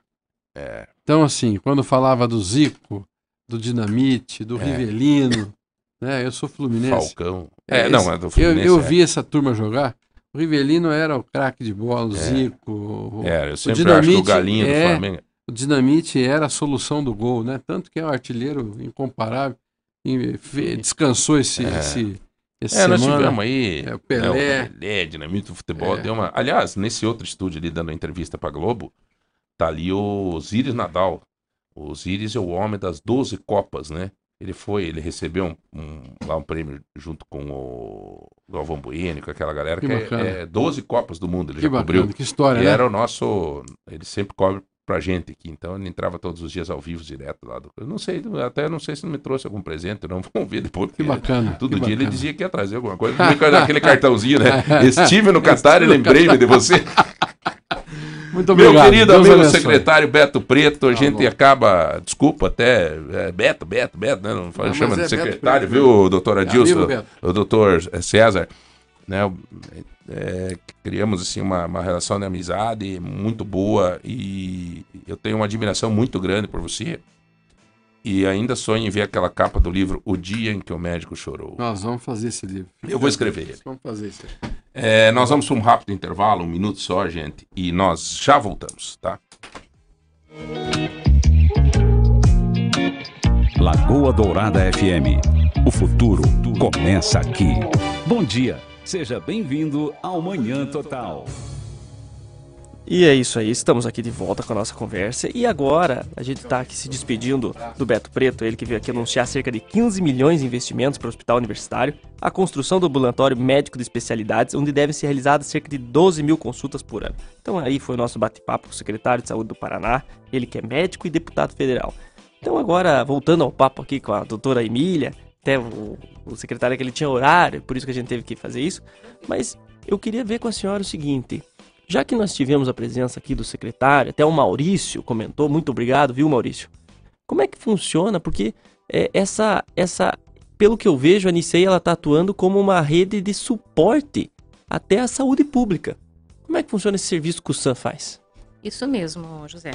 Speaker 6: É.
Speaker 8: Então, assim, quando falava do Zico, do Dinamite, do
Speaker 6: É.
Speaker 8: Rivelino, né? Eu sou fluminense.
Speaker 6: Falcão. É,
Speaker 8: É,
Speaker 6: não, é do
Speaker 8: Eu,
Speaker 6: Fluminense.
Speaker 8: eu
Speaker 6: é.
Speaker 8: vi essa turma jogar. O Rivelino era o craque de bola, o
Speaker 6: É.
Speaker 8: Zico. O,
Speaker 6: É, eu sempre acho que
Speaker 8: Dinamite
Speaker 6: o Galinha
Speaker 8: é-
Speaker 6: do Flamengo.
Speaker 8: o Dinamite era a solução do gol, né? Tanto que é um artilheiro incomparável. Descansou esse,
Speaker 6: É.
Speaker 8: esse, essa
Speaker 6: É, nós
Speaker 8: semana.
Speaker 6: tivemos aí.
Speaker 8: É, o
Speaker 6: né,
Speaker 8: Pelé.
Speaker 6: o Pelé, Dinamite do Futebol.
Speaker 8: É.
Speaker 6: Deu uma... Aliás, nesse outro estúdio ali dando entrevista pra Globo, tá ali o Osiris Nadal. O Osiris é o homem das 12 Copas, né? Ele foi, ele recebeu um, um- lá um prêmio junto com o Galvão Bueno, com aquela galera,
Speaker 8: Que
Speaker 6: que, é, é 12 Copas do mundo, ele
Speaker 8: Que
Speaker 6: já
Speaker 8: bacana,
Speaker 6: cobriu.
Speaker 8: que história,
Speaker 6: E
Speaker 8: né?
Speaker 6: era o nosso. Ele sempre cobre pra gente aqui. Então ele entrava todos os dias ao vivo, direto lá do. Eu não sei, até não sei se ele me trouxe algum presente, não. Vamos ver depois.
Speaker 8: Que bacana.
Speaker 6: Todo
Speaker 8: que
Speaker 6: dia ele
Speaker 8: bacana.
Speaker 6: dizia que ia trazer alguma coisa. Aquele cartãozinho, né? Estive no Catar e lembrei-me de você.
Speaker 8: Muito obrigado.
Speaker 6: Meu querido
Speaker 8: Deus
Speaker 6: amigo
Speaker 8: abençoe.
Speaker 6: secretário Beto Preto, a
Speaker 8: Tá
Speaker 6: gente
Speaker 8: bom.
Speaker 6: acaba. Desculpa até. é, Beto, Beto, Beto, né? Não
Speaker 8: Não,
Speaker 6: chama de
Speaker 8: é
Speaker 6: secretário,
Speaker 8: Preto,
Speaker 6: viu, doutor
Speaker 8: É
Speaker 6: Adilson?
Speaker 8: amigo, Beto.
Speaker 6: o doutor César, né? é, criamos assim uma, uma relação de amizade muito boa e eu tenho uma admiração muito grande por você. E ainda sonho em ver aquela capa do livro O Dia em que o Médico Chorou.
Speaker 8: Nós vamos fazer esse livro.
Speaker 6: Eu vou escrever ele.
Speaker 8: Vamos fazer isso.
Speaker 6: É, nós vamos para um rápido intervalo, um minuto só, gente, e nós já voltamos, tá?
Speaker 4: Lagoa Dourada FM. O futuro começa aqui. Bom dia. Seja bem-vindo ao Manhã Total.
Speaker 5: E é isso aí, estamos aqui de volta com a nossa conversa. E agora a gente está aqui se despedindo do Beto Preto, ele que veio aqui anunciar cerca de 15 milhões de investimentos para o Hospital Universitário, a construção do ambulatório médico de especialidades, onde devem ser realizadas cerca de 12 mil consultas por ano. Então aí foi o nosso bate-papo com o secretário de Saúde do Paraná, ele que é médico e deputado federal. Então agora, voltando ao papo aqui com a doutora Emília, até o, o secretário que ele tinha horário, por isso que a gente teve que fazer isso, mas eu queria ver com a senhora o seguinte... Já que nós tivemos a presença aqui do secretário, até o Maurício comentou, muito obrigado, viu, Maurício? Como é que funciona? Porque é, essa, essa, pelo que eu vejo, a Nicei ela está atuando como uma rede de suporte até a saúde pública. Como é que funciona esse serviço que o SAM faz?
Speaker 7: Isso mesmo, José.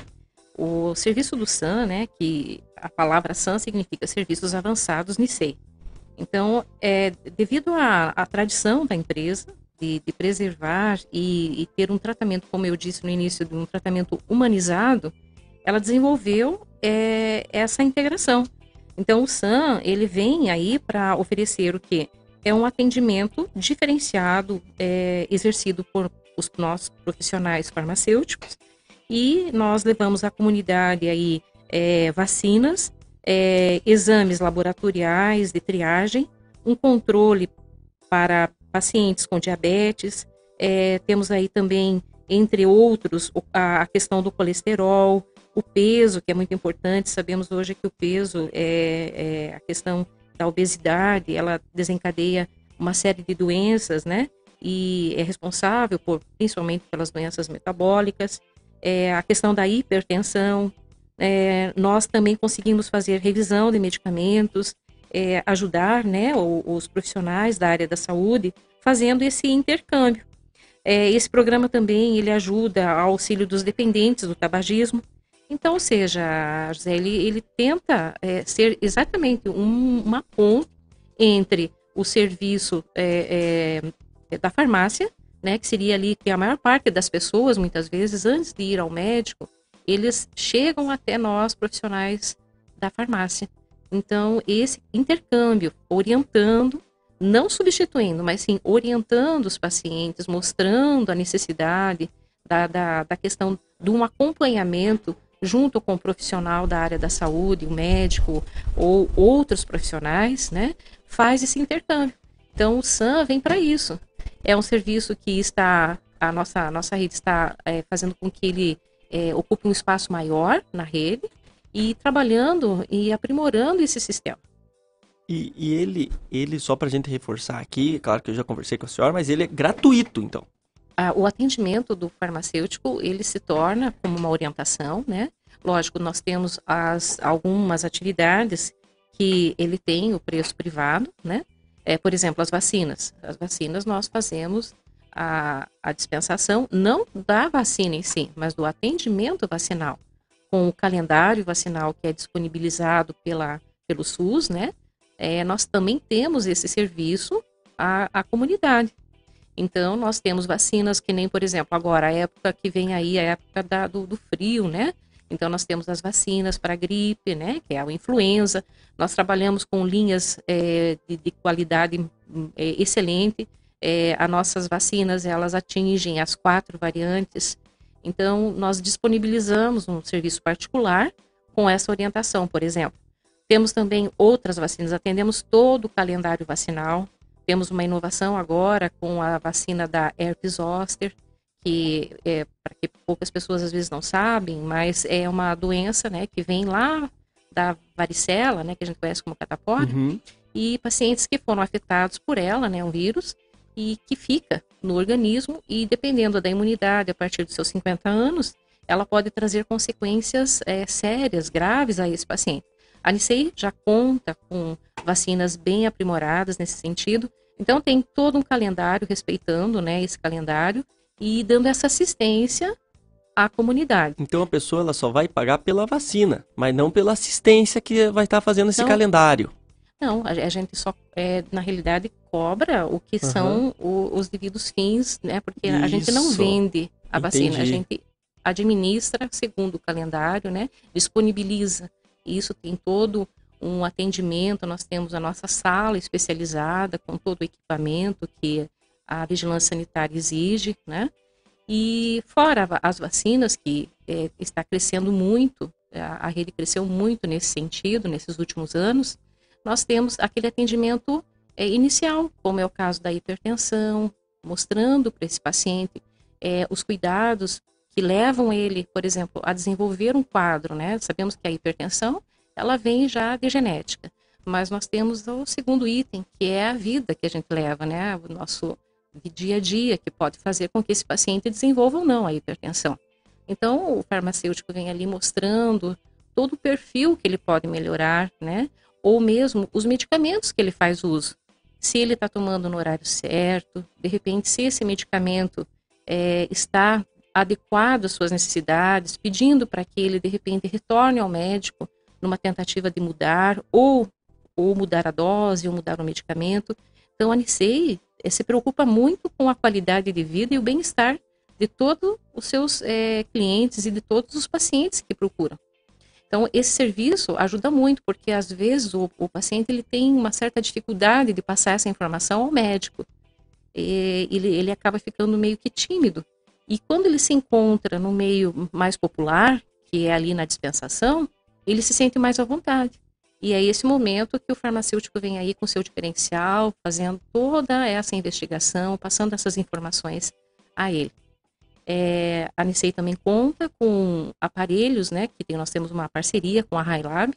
Speaker 7: O serviço do SAM, né, que a palavra SAM significa Serviços Avançados NICEI. Então, é, devido à, à tradição da empresa, de, de preservar e, e, ter um tratamento, como eu disse no início, de um tratamento humanizado, ela desenvolveu é, essa integração. Então o SAM ele vem aí para oferecer o que é um atendimento diferenciado é, exercido por os nossos profissionais farmacêuticos e nós levamos à comunidade aí é, vacinas, é, exames laboratoriais de triagem, um controle para pacientes com diabetes. É, temos aí também, entre outros, a, questão do colesterol, o peso, que é muito importante. Sabemos hoje que o peso é, é a questão da obesidade, ela desencadeia uma série de doenças, né? E é responsável por, principalmente pelas doenças metabólicas, é, a questão da hipertensão. É, nós também conseguimos fazer revisão de medicamentos, é, ajudar né, os profissionais da área da saúde fazendo esse intercâmbio. É, esse programa também ele ajuda ao auxílio dos dependentes do tabagismo. Então, ou seja, José, ele, ele tenta é, ser exatamente um, uma ponte entre o serviço é, da farmácia, né, que seria ali que a maior parte das pessoas, muitas vezes, antes de ir ao médico, eles chegam até nós, profissionais da farmácia. Então, esse intercâmbio, orientando, não substituindo, mas sim orientando os pacientes, mostrando a necessidade da, da, da questão de um acompanhamento junto com o profissional da área da saúde, o médico ou outros profissionais, né, faz esse intercâmbio. Então, o SAM vem para isso. É um serviço que está, a nossa, a nossa rede está é, fazendo com que ele é, ocupe um espaço maior na rede, e trabalhando e aprimorando esse sistema.
Speaker 5: E, e ele, ele, só para a gente reforçar aqui, claro que eu já conversei com a senhora, mas ele é gratuito, então.
Speaker 7: Ah, o atendimento do farmacêutico, ele se torna como uma orientação, né? Lógico, nós temos as, algumas atividades que ele tem o preço privado, né? É, por exemplo, as vacinas. As vacinas nós fazemos a, a dispensação, não da vacina em si, mas do atendimento vacinal com o calendário vacinal que é disponibilizado pela, pelo SUS, né? É, nós também temos esse serviço à, à comunidade. Então, nós temos vacinas que nem, por exemplo, agora, a época que vem aí, a época da, do, do frio, né? Então, nós temos as vacinas para gripe, né? Que é a influenza. Nós trabalhamos com linhas é, de, de, qualidade é, excelente. É, as nossas vacinas, elas atingem as quatro variantes então, nós disponibilizamos um serviço particular com essa orientação, por exemplo. Temos também outras vacinas, atendemos todo o calendário vacinal. Temos uma inovação agora com a vacina da herpes zoster, que é para que poucas pessoas às vezes não sabem, mas é uma doença, né, que vem lá da varicela, né, que a gente conhece como catapora, uhum. e pacientes que foram afetados por ela, né, um vírus, e que fica no organismo e dependendo da imunidade a partir dos seus 50 anos, ela pode trazer consequências é, sérias, graves a esse paciente. A Nicei já conta com vacinas bem aprimoradas nesse sentido, então tem todo um calendário respeitando, né, esse calendário e dando essa assistência à comunidade.
Speaker 5: Então a pessoa ela só vai pagar pela vacina, mas não pela assistência que vai estar fazendo esse calendário.
Speaker 7: Não, a, a gente só, é, na realidade, cobra o que uhum. são o, os devidos fins, né? Porque Isso. a gente não vende a Entendi. vacina, a gente administra segundo o calendário, né? Disponibiliza. Isso tem todo um atendimento, nós temos a nossa sala especializada com todo o equipamento que a vigilância sanitária exige, né? E fora as vacinas, que eh, está crescendo muito, a, a rede cresceu muito nesse sentido, nesses últimos anos, nós temos aquele atendimento eh, inicial, como é o caso da hipertensão, mostrando para esse paciente eh, os cuidados que levam ele, por exemplo, a desenvolver um quadro, né? Sabemos que a hipertensão, ela vem já de genética, mas nós temos o segundo item, que é a vida que a gente leva, né? O nosso dia a dia, que pode fazer com que esse paciente desenvolva ou não a hipertensão. Então, o farmacêutico vem ali mostrando todo o perfil que ele pode melhorar, né? Ou mesmo os medicamentos que ele faz uso. Se ele está tomando no horário certo, de repente, se esse medicamento eh, está adequado às suas necessidades, pedindo para que ele, de repente, retorne ao médico numa tentativa de mudar, ou, ou mudar a dose, ou mudar o medicamento. Então, a Nicei se preocupa muito com a qualidade de vida e o bem-estar de todos os seus eh, clientes e de todos os pacientes que procuram. Então, esse serviço ajuda muito, porque às vezes o, o paciente ele tem uma certa dificuldade de passar essa informação ao médico. E ele, ele acaba ficando meio que tímido. E quando ele se encontra no meio mais popular, que é ali na dispensação, ele se sente mais à vontade. E é esse momento que o farmacêutico vem aí com seu diferencial, fazendo toda essa investigação, passando essas informações a ele. É, a Nicei também conta com aparelhos, né, que tem, nós temos uma parceria com a Highlab,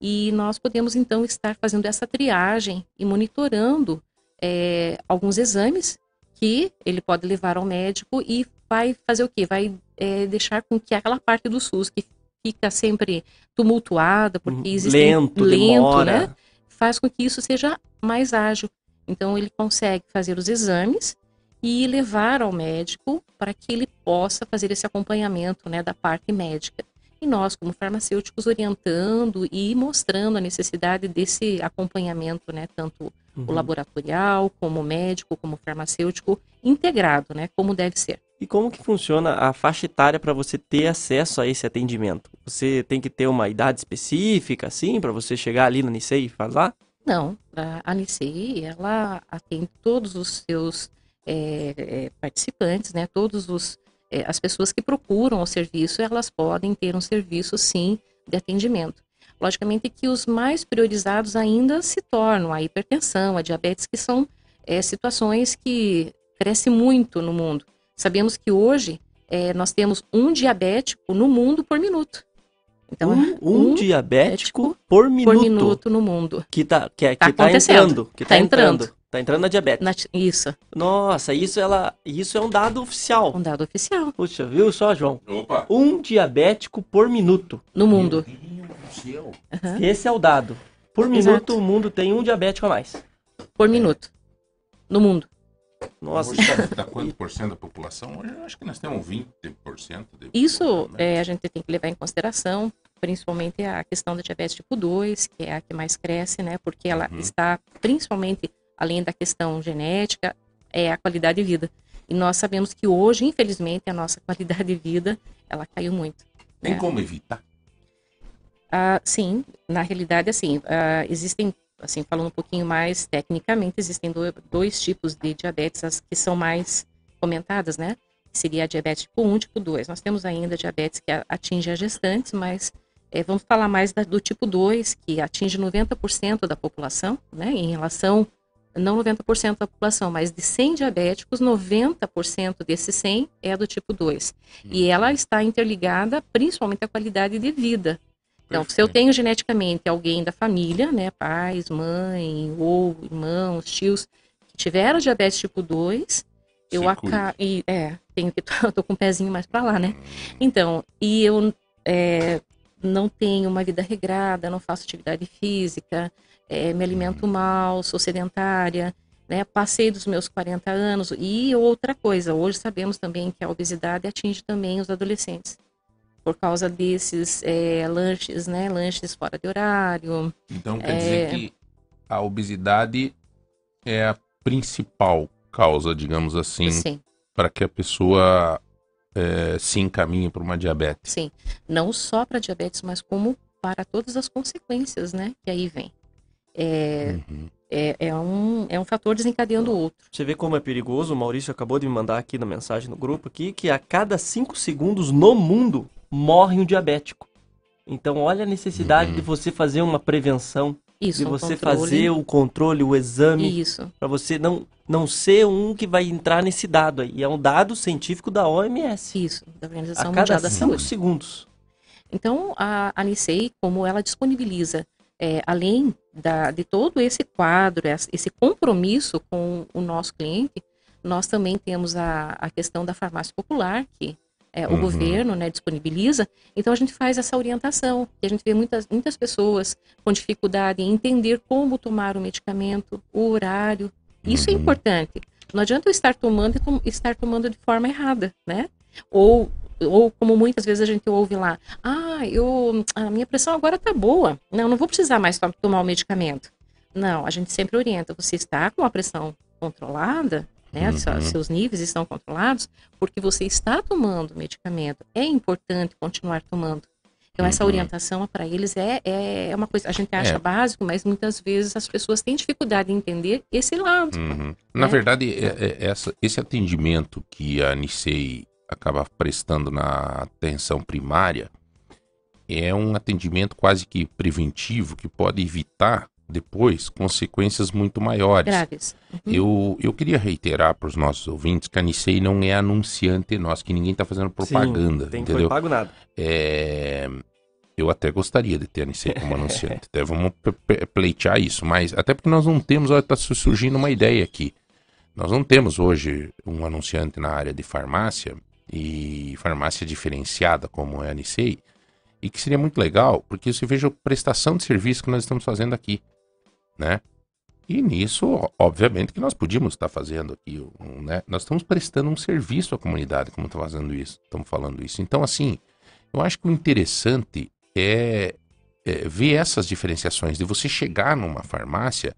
Speaker 7: e nós podemos então estar fazendo essa triagem e monitorando é, alguns exames que ele pode levar ao médico e vai fazer o quê? Vai é, deixar com que aquela parte do SUS que fica sempre tumultuada, porque existe
Speaker 5: Lento, demora.
Speaker 7: né? Faz com que isso seja mais ágil. Então ele consegue fazer os exames e levar ao médico para que ele possa fazer esse acompanhamento, né, da parte médica. E nós, como farmacêuticos, orientando e mostrando a necessidade desse acompanhamento, né, tanto
Speaker 5: Uhum.
Speaker 7: o laboratorial, como médico, como farmacêutico, integrado, né, como deve ser.
Speaker 5: E como que funciona a faixa etária para você ter acesso a esse atendimento? Você tem que ter uma idade específica, assim, para você chegar ali no Nicei e falar?
Speaker 7: Não, a Anicei, ela atende todos os seus é, participantes, né? Todos os é, as pessoas que procuram o serviço, elas podem ter um serviço sim de atendimento. Logicamente que os mais priorizados ainda se tornam a hipertensão, a diabetes, que são é, situações que crescem muito no mundo. Sabemos que hoje é, nós temos um diabético no mundo por minuto. Então,
Speaker 5: um, um diabético por minuto,
Speaker 7: por minuto no mundo.
Speaker 5: que tá, que, é-
Speaker 7: Tá
Speaker 5: que tá entrando, que tá,
Speaker 7: Tá
Speaker 5: entrando.
Speaker 7: entrando.
Speaker 5: Tá entrando na diabetes.
Speaker 7: Na- isso,
Speaker 5: Nossa, isso ela, isso é um dado oficial.
Speaker 7: um dado oficial
Speaker 5: Puxa, viu só, João?
Speaker 6: Opa!
Speaker 5: Um diabético por minuto.
Speaker 7: no mundo.
Speaker 6: Meu Deus.
Speaker 7: Aham.
Speaker 5: Esse é o dado. Por
Speaker 7: Exato.
Speaker 5: minuto, o mundo tem um diabético a mais.
Speaker 7: Por minuto. No mundo.
Speaker 5: Nossa,
Speaker 6: Hoje tá, tá quanto por cento da população? Hoje eu acho que nós temos 20%. De
Speaker 7: Isso
Speaker 6: né?
Speaker 7: é, a gente tem que levar em consideração, principalmente a questão da diabetes tipo 2, que é a que mais cresce, né? Porque ela
Speaker 6: Uhum.
Speaker 7: está, principalmente, além da questão genética, é a qualidade de vida. E nós sabemos que hoje, infelizmente, a nossa qualidade de vida, ela caiu muito.
Speaker 6: Tem
Speaker 7: né?
Speaker 6: como evitar?
Speaker 7: Ah, sim, na realidade, assim, ah, existem, assim, falando um pouquinho mais tecnicamente, existem do- dois tipos de diabetes, as que são mais comentadas, né? Seria a diabetes tipo 1 e tipo 2. Nós temos ainda diabetes que atinge as gestantes, mas eh, vamos falar mais da- do tipo 2, que atinge 90% da população, né? Em relação, não 90% da população, mas de 100 diabéticos, 90% desses 100 é do tipo 2. E ela está interligada principalmente à qualidade de vida. Então, se eu tenho geneticamente alguém da família, né, pais, mãe, ou irmãos, tios, que tiveram diabetes tipo 2, eu acabo. É, tenho que. tô com o pezinho mais pra lá, né? Então, e eu é, não tenho uma vida regrada, não faço atividade física, é, me alimento mal, sou sedentária, né? Passei dos meus 40 anos. E outra coisa, hoje sabemos também que a obesidade atinge também os adolescentes. Por causa desses é, lanches, né? Lanches fora de horário.
Speaker 6: Então quer
Speaker 7: É.
Speaker 6: dizer que a obesidade é a principal causa, digamos assim,
Speaker 7: Sim,
Speaker 6: para que a pessoa eh, se encaminhe para uma diabetes.
Speaker 7: sim. Não só para diabetes, mas como para todas as consequências, né? Que aí vem. É,
Speaker 6: Uhum.
Speaker 7: é, é, um, é um fator desencadeando o outro.
Speaker 5: Você vê como é perigoso, o Maurício acabou de me mandar aqui na mensagem no grupo aqui, que a cada cinco segundos no mundo morre um diabético. Então olha a necessidade de você fazer uma prevenção,
Speaker 7: Isso,
Speaker 5: de
Speaker 7: um
Speaker 5: você
Speaker 7: controle.
Speaker 5: fazer o controle, o exame,
Speaker 7: Isso,
Speaker 5: para você não, não ser um que vai entrar nesse dado aí. E é um dado científico da OMS.
Speaker 7: isso, da
Speaker 5: A
Speaker 7: Organização
Speaker 5: cada
Speaker 7: Mundial da
Speaker 5: cinco
Speaker 7: Saúde.
Speaker 5: segundos.
Speaker 7: Então, a, a Nicei, como ela disponibiliza, é, além da, de todo esse quadro, esse esse compromisso com o nosso cliente, nós também temos a, a questão da farmácia popular, que é, o
Speaker 6: Uhum.
Speaker 7: governo né, disponibiliza. Então, a gente faz essa orientação, que a gente vê muitas, muitas pessoas com dificuldade em entender como tomar o medicamento, o horário. Isso é
Speaker 6: Uhum.
Speaker 7: importante. Não adianta eu estar tomando e tom- estar tomando de forma errada, né? Ou, ou como muitas vezes a gente ouve lá, ah, eu, a minha pressão agora tá boa. Não, não vou precisar mais to- tomar o medicamento. Não, a gente sempre orienta. Você está com a pressão controlada, né?
Speaker 6: Uhum.
Speaker 7: se- Seus níveis estão controlados, porque você está tomando medicamento. É importante continuar tomando. Então, essa
Speaker 6: Uhum.
Speaker 7: orientação para eles é, é uma coisa, a gente acha
Speaker 6: É.
Speaker 7: básico, mas muitas vezes as pessoas têm dificuldade em entender esse lado.
Speaker 6: Uhum. Na
Speaker 7: né?
Speaker 6: verdade, é- é- essa- esse atendimento que a Nicei acaba prestando na atenção primária é um atendimento quase que preventivo que pode evitar depois consequências muito maiores.
Speaker 7: Graves. Uhum.
Speaker 6: Eu, eu queria reiterar para os nossos ouvintes que a Nicei não é anunciante nosso, que ninguém está fazendo propaganda,
Speaker 5: Sim, tem, foi
Speaker 6: entendeu?
Speaker 5: pago nada.
Speaker 6: É, eu até gostaria de ter a Nicei como anunciante. até vamos pleitear isso, mas até porque nós não temos, olha, está surgindo uma ideia aqui. Nós não temos hoje um anunciante na área de farmácia e farmácia diferenciada como é a Nicei, e que seria muito legal, porque você veja a prestação de serviço que nós estamos fazendo aqui, né? E nisso, obviamente, que nós podíamos estar fazendo aqui, né? Nós estamos prestando um serviço à comunidade, como estamos fazendo isso, estamos falando isso. Então, assim, eu acho que o interessante é, é ver essas diferenciações de você chegar numa farmácia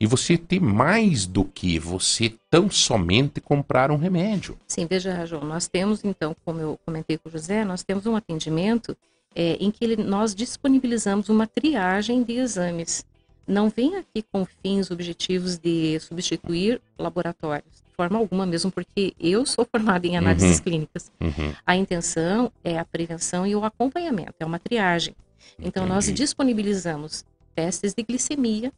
Speaker 6: e você ter mais do que você tão somente comprar um remédio.
Speaker 7: Sim, veja, João, nós temos, então, como eu comentei com o José, nós temos um atendimento é, em que ele- nós disponibilizamos uma triagem de exames. Não vem aqui com fins objetivos de substituir laboratórios, de forma alguma, mesmo porque eu sou formada em análises
Speaker 6: Uhum.
Speaker 7: clínicas.
Speaker 6: Uhum.
Speaker 7: A intenção é a prevenção e o acompanhamento, é uma triagem. Então, nós
Speaker 6: Entendi.
Speaker 7: disponibilizamos testes de glicemia,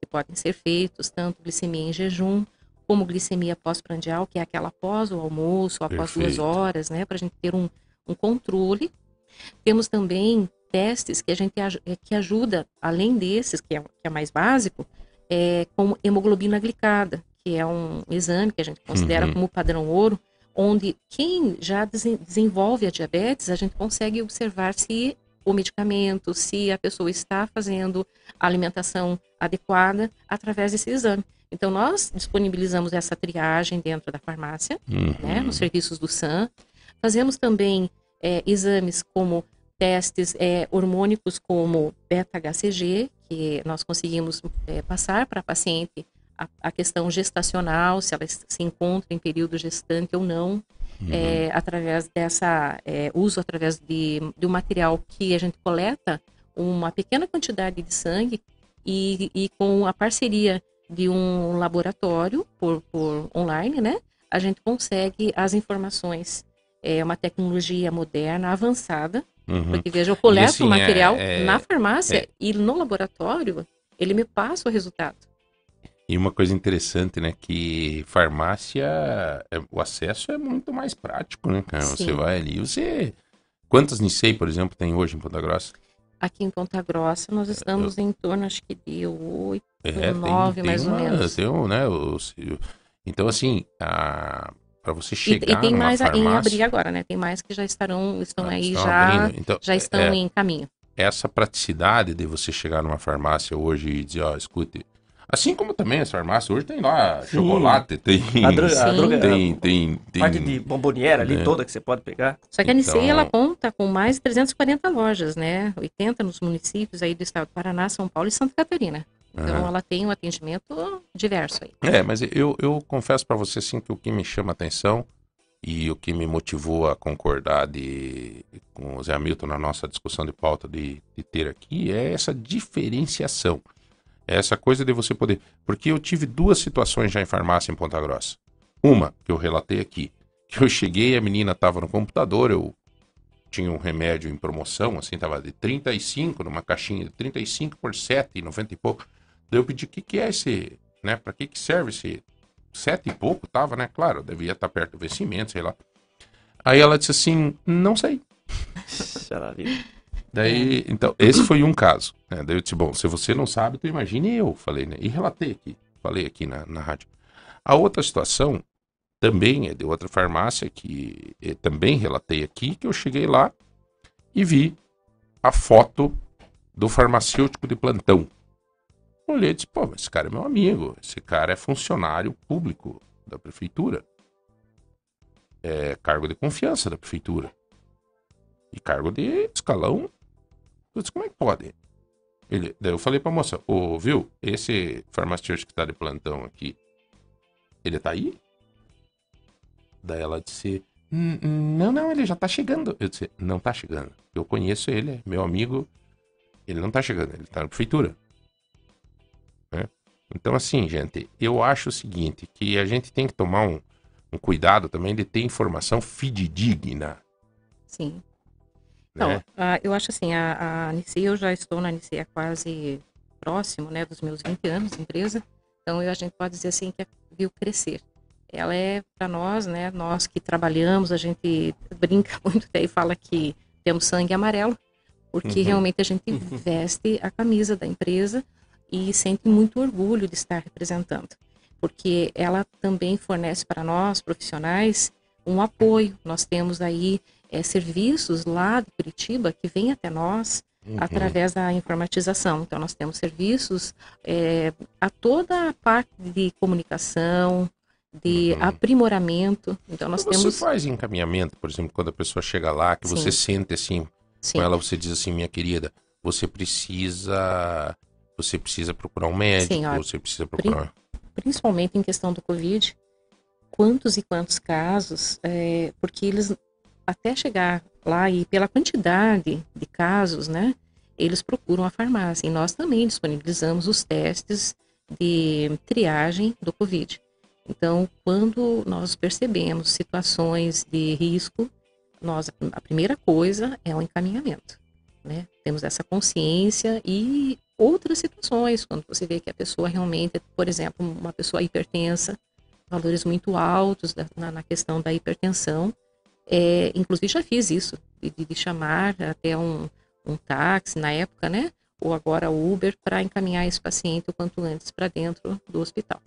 Speaker 7: que podem ser feitos, tanto glicemia em jejum, como glicemia pós-prandial, que é aquela após o almoço, após duas
Speaker 6: Perfeito.
Speaker 7: horas, né, para a gente ter um, um controle. Temos também testes que a gente eh, que ajuda, além desses, que é, que é mais básico, é, como hemoglobina glicada, que é um exame que a gente considera
Speaker 6: Uhum.
Speaker 7: como padrão ouro, onde quem já desen- desenvolve a diabetes, a gente consegue observar se o medicamento, se a pessoa está fazendo a alimentação adequada através desse exame. Então, nós disponibilizamos essa triagem dentro da farmácia,
Speaker 6: Uhum.
Speaker 7: né, nos serviços do SAM. Fazemos também é, exames como testes é, hormônicos como beta-HCG, que nós conseguimos é, passar para a paciente a, a questão gestacional, se ela se encontra em período gestante ou não,
Speaker 6: Uhum.
Speaker 7: é, através dessa é, uso através de, de um material que a gente coleta uma pequena quantidade de sangue e, e com a parceria de um laboratório por, por online, né? A gente consegue as informações. É uma tecnologia moderna, avançada,
Speaker 6: Uhum.
Speaker 7: porque veja, eu coleto
Speaker 6: assim,
Speaker 7: o material
Speaker 6: é- é-
Speaker 7: na farmácia
Speaker 6: é-
Speaker 7: e no laboratório ele me passa o resultado.
Speaker 6: E uma coisa interessante, né? Que farmácia, é- o acesso é muito mais prático, né, cara? Você vai ali, você. Quantas Nicei, por exemplo, tem hoje em Ponta Grossa?
Speaker 7: Aqui em Ponta Grossa nós estamos em torno, acho que de oito,
Speaker 6: É,
Speaker 7: nove, mais ou menos.
Speaker 6: Tem um, né? os- então, assim, a, para você
Speaker 7: E,
Speaker 6: chegar
Speaker 7: e tem
Speaker 6: numa
Speaker 7: mais a- em
Speaker 6: farmácia,
Speaker 7: abrir agora, né? Tem mais que já estarão, estão
Speaker 6: Ah,
Speaker 7: aí
Speaker 6: estão
Speaker 7: já.
Speaker 6: Então,
Speaker 7: já estão
Speaker 6: é,
Speaker 7: em caminho.
Speaker 6: essa praticidade de você chegar numa farmácia hoje e dizer, ó, escute. Assim como também as farmácias hoje tem lá
Speaker 5: Sim.
Speaker 6: chocolate, tem.
Speaker 5: A, dro a droga,
Speaker 6: Tem, tem, tem.
Speaker 5: parte de bomboniera ali
Speaker 6: É.
Speaker 5: toda que você pode pegar.
Speaker 7: Só que a Nicei,
Speaker 6: então-
Speaker 7: ela conta com mais de 340 lojas, né? 80 nos municípios aí do estado do Paraná, São Paulo e Santa Catarina. Então
Speaker 6: Aham.
Speaker 7: ela tem um atendimento diverso aí.
Speaker 6: É, mas eu, eu confesso pra você assim que o que me chama a atenção e o que me motivou a concordar de, com o Zé Hamilton na nossa discussão de pauta de, de ter aqui é essa diferenciação. É essa coisa de você poder. Porque eu tive duas situações já em farmácia em Ponta Grossa. Uma, que eu relatei aqui, que eu cheguei, a menina estava no computador, eu tinha um remédio em promoção, assim, tava de 35, numa caixinha de 35 por 7, 90 e pouco. Daí eu pedi, o que, que é esse, né? Pra que, que serve esse 7 e pouco? Tava, né? Claro, devia estar perto do vencimento, sei lá. Aí ela disse assim, não sei. Daí, então, esse foi um caso. Né? Daí eu disse, bom, se você não sabe, então imagine eu, falei, né? E relatei aqui, falei aqui na, na rádio. A outra situação também é de outra farmácia que eh, também relatei aqui, que eu cheguei lá e vi a foto do farmacêutico de plantão. Olhei e disse, pô, esse cara é meu amigo, esse cara é funcionário público da prefeitura. É cargo de confiança da prefeitura. E cargo de escalão. Eu disse, como é que pode? Ele, daí eu falei pra moça, ô, viu, esse farmacêutico que tá de plantão aqui, ele tá aí? Daí ela disse: "Hum, hum, Não, não, ele já tá chegando. Eu disse: Não tá chegando. Eu conheço ele, é meu amigo. Ele não tá chegando, ele tá na prefeitura. Né? Então, assim, gente, eu acho o seguinte: que a gente tem que tomar um, um cuidado também de ter informação fidedigna.
Speaker 7: Sim.
Speaker 6: Né?
Speaker 7: Não, eu acho assim, a, a Anice, eu já estou na Anice há quase próximo, né, dos meus 20 anos de empresa, então eu, a gente pode dizer assim que viu crescer. Ela é para nós, né, nós que trabalhamos, a gente brinca muito daí fala que temos sangue amarelo, porque
Speaker 9: Uhum.
Speaker 7: realmente a gente veste a camisa da empresa e sente muito orgulho de estar representando, porque ela também fornece para nós profissionais um apoio. Nós temos aí eh, serviços lá de Curitiba que vêm até nós
Speaker 9: Uhum.
Speaker 7: através da informatização. Então, nós temos serviços eh, a toda a parte de comunicação, de aprimoramento. Então, nós
Speaker 6: Uhum. você
Speaker 7: temos.
Speaker 6: faz encaminhamento, por exemplo, quando a pessoa chega lá, que você
Speaker 7: Sim.
Speaker 6: sente assim,
Speaker 7: Sim.
Speaker 6: com ela, você diz assim, minha querida, você precisa. Você precisa procurar um médico,
Speaker 7: Sim, ó,
Speaker 6: você precisa procurar.
Speaker 7: principalmente em questão do Covid, quantos e quantos casos, é, porque eles até chegar lá e pela quantidade de casos, né, eles procuram a farmácia e nós também disponibilizamos os testes de triagem do Covid. Então, quando nós percebemos situações de risco, nós a primeira coisa é o encaminhamento, né? Temos essa consciência e outras situações, quando você vê que a pessoa realmente, por exemplo, uma pessoa hipertensa, valores muito altos da- na, na questão da hipertensão, é, inclusive já fiz isso, de, de- chamar até um, um táxi na época, né? Ou agora Uber para encaminhar esse paciente o quanto antes para dentro do hospital.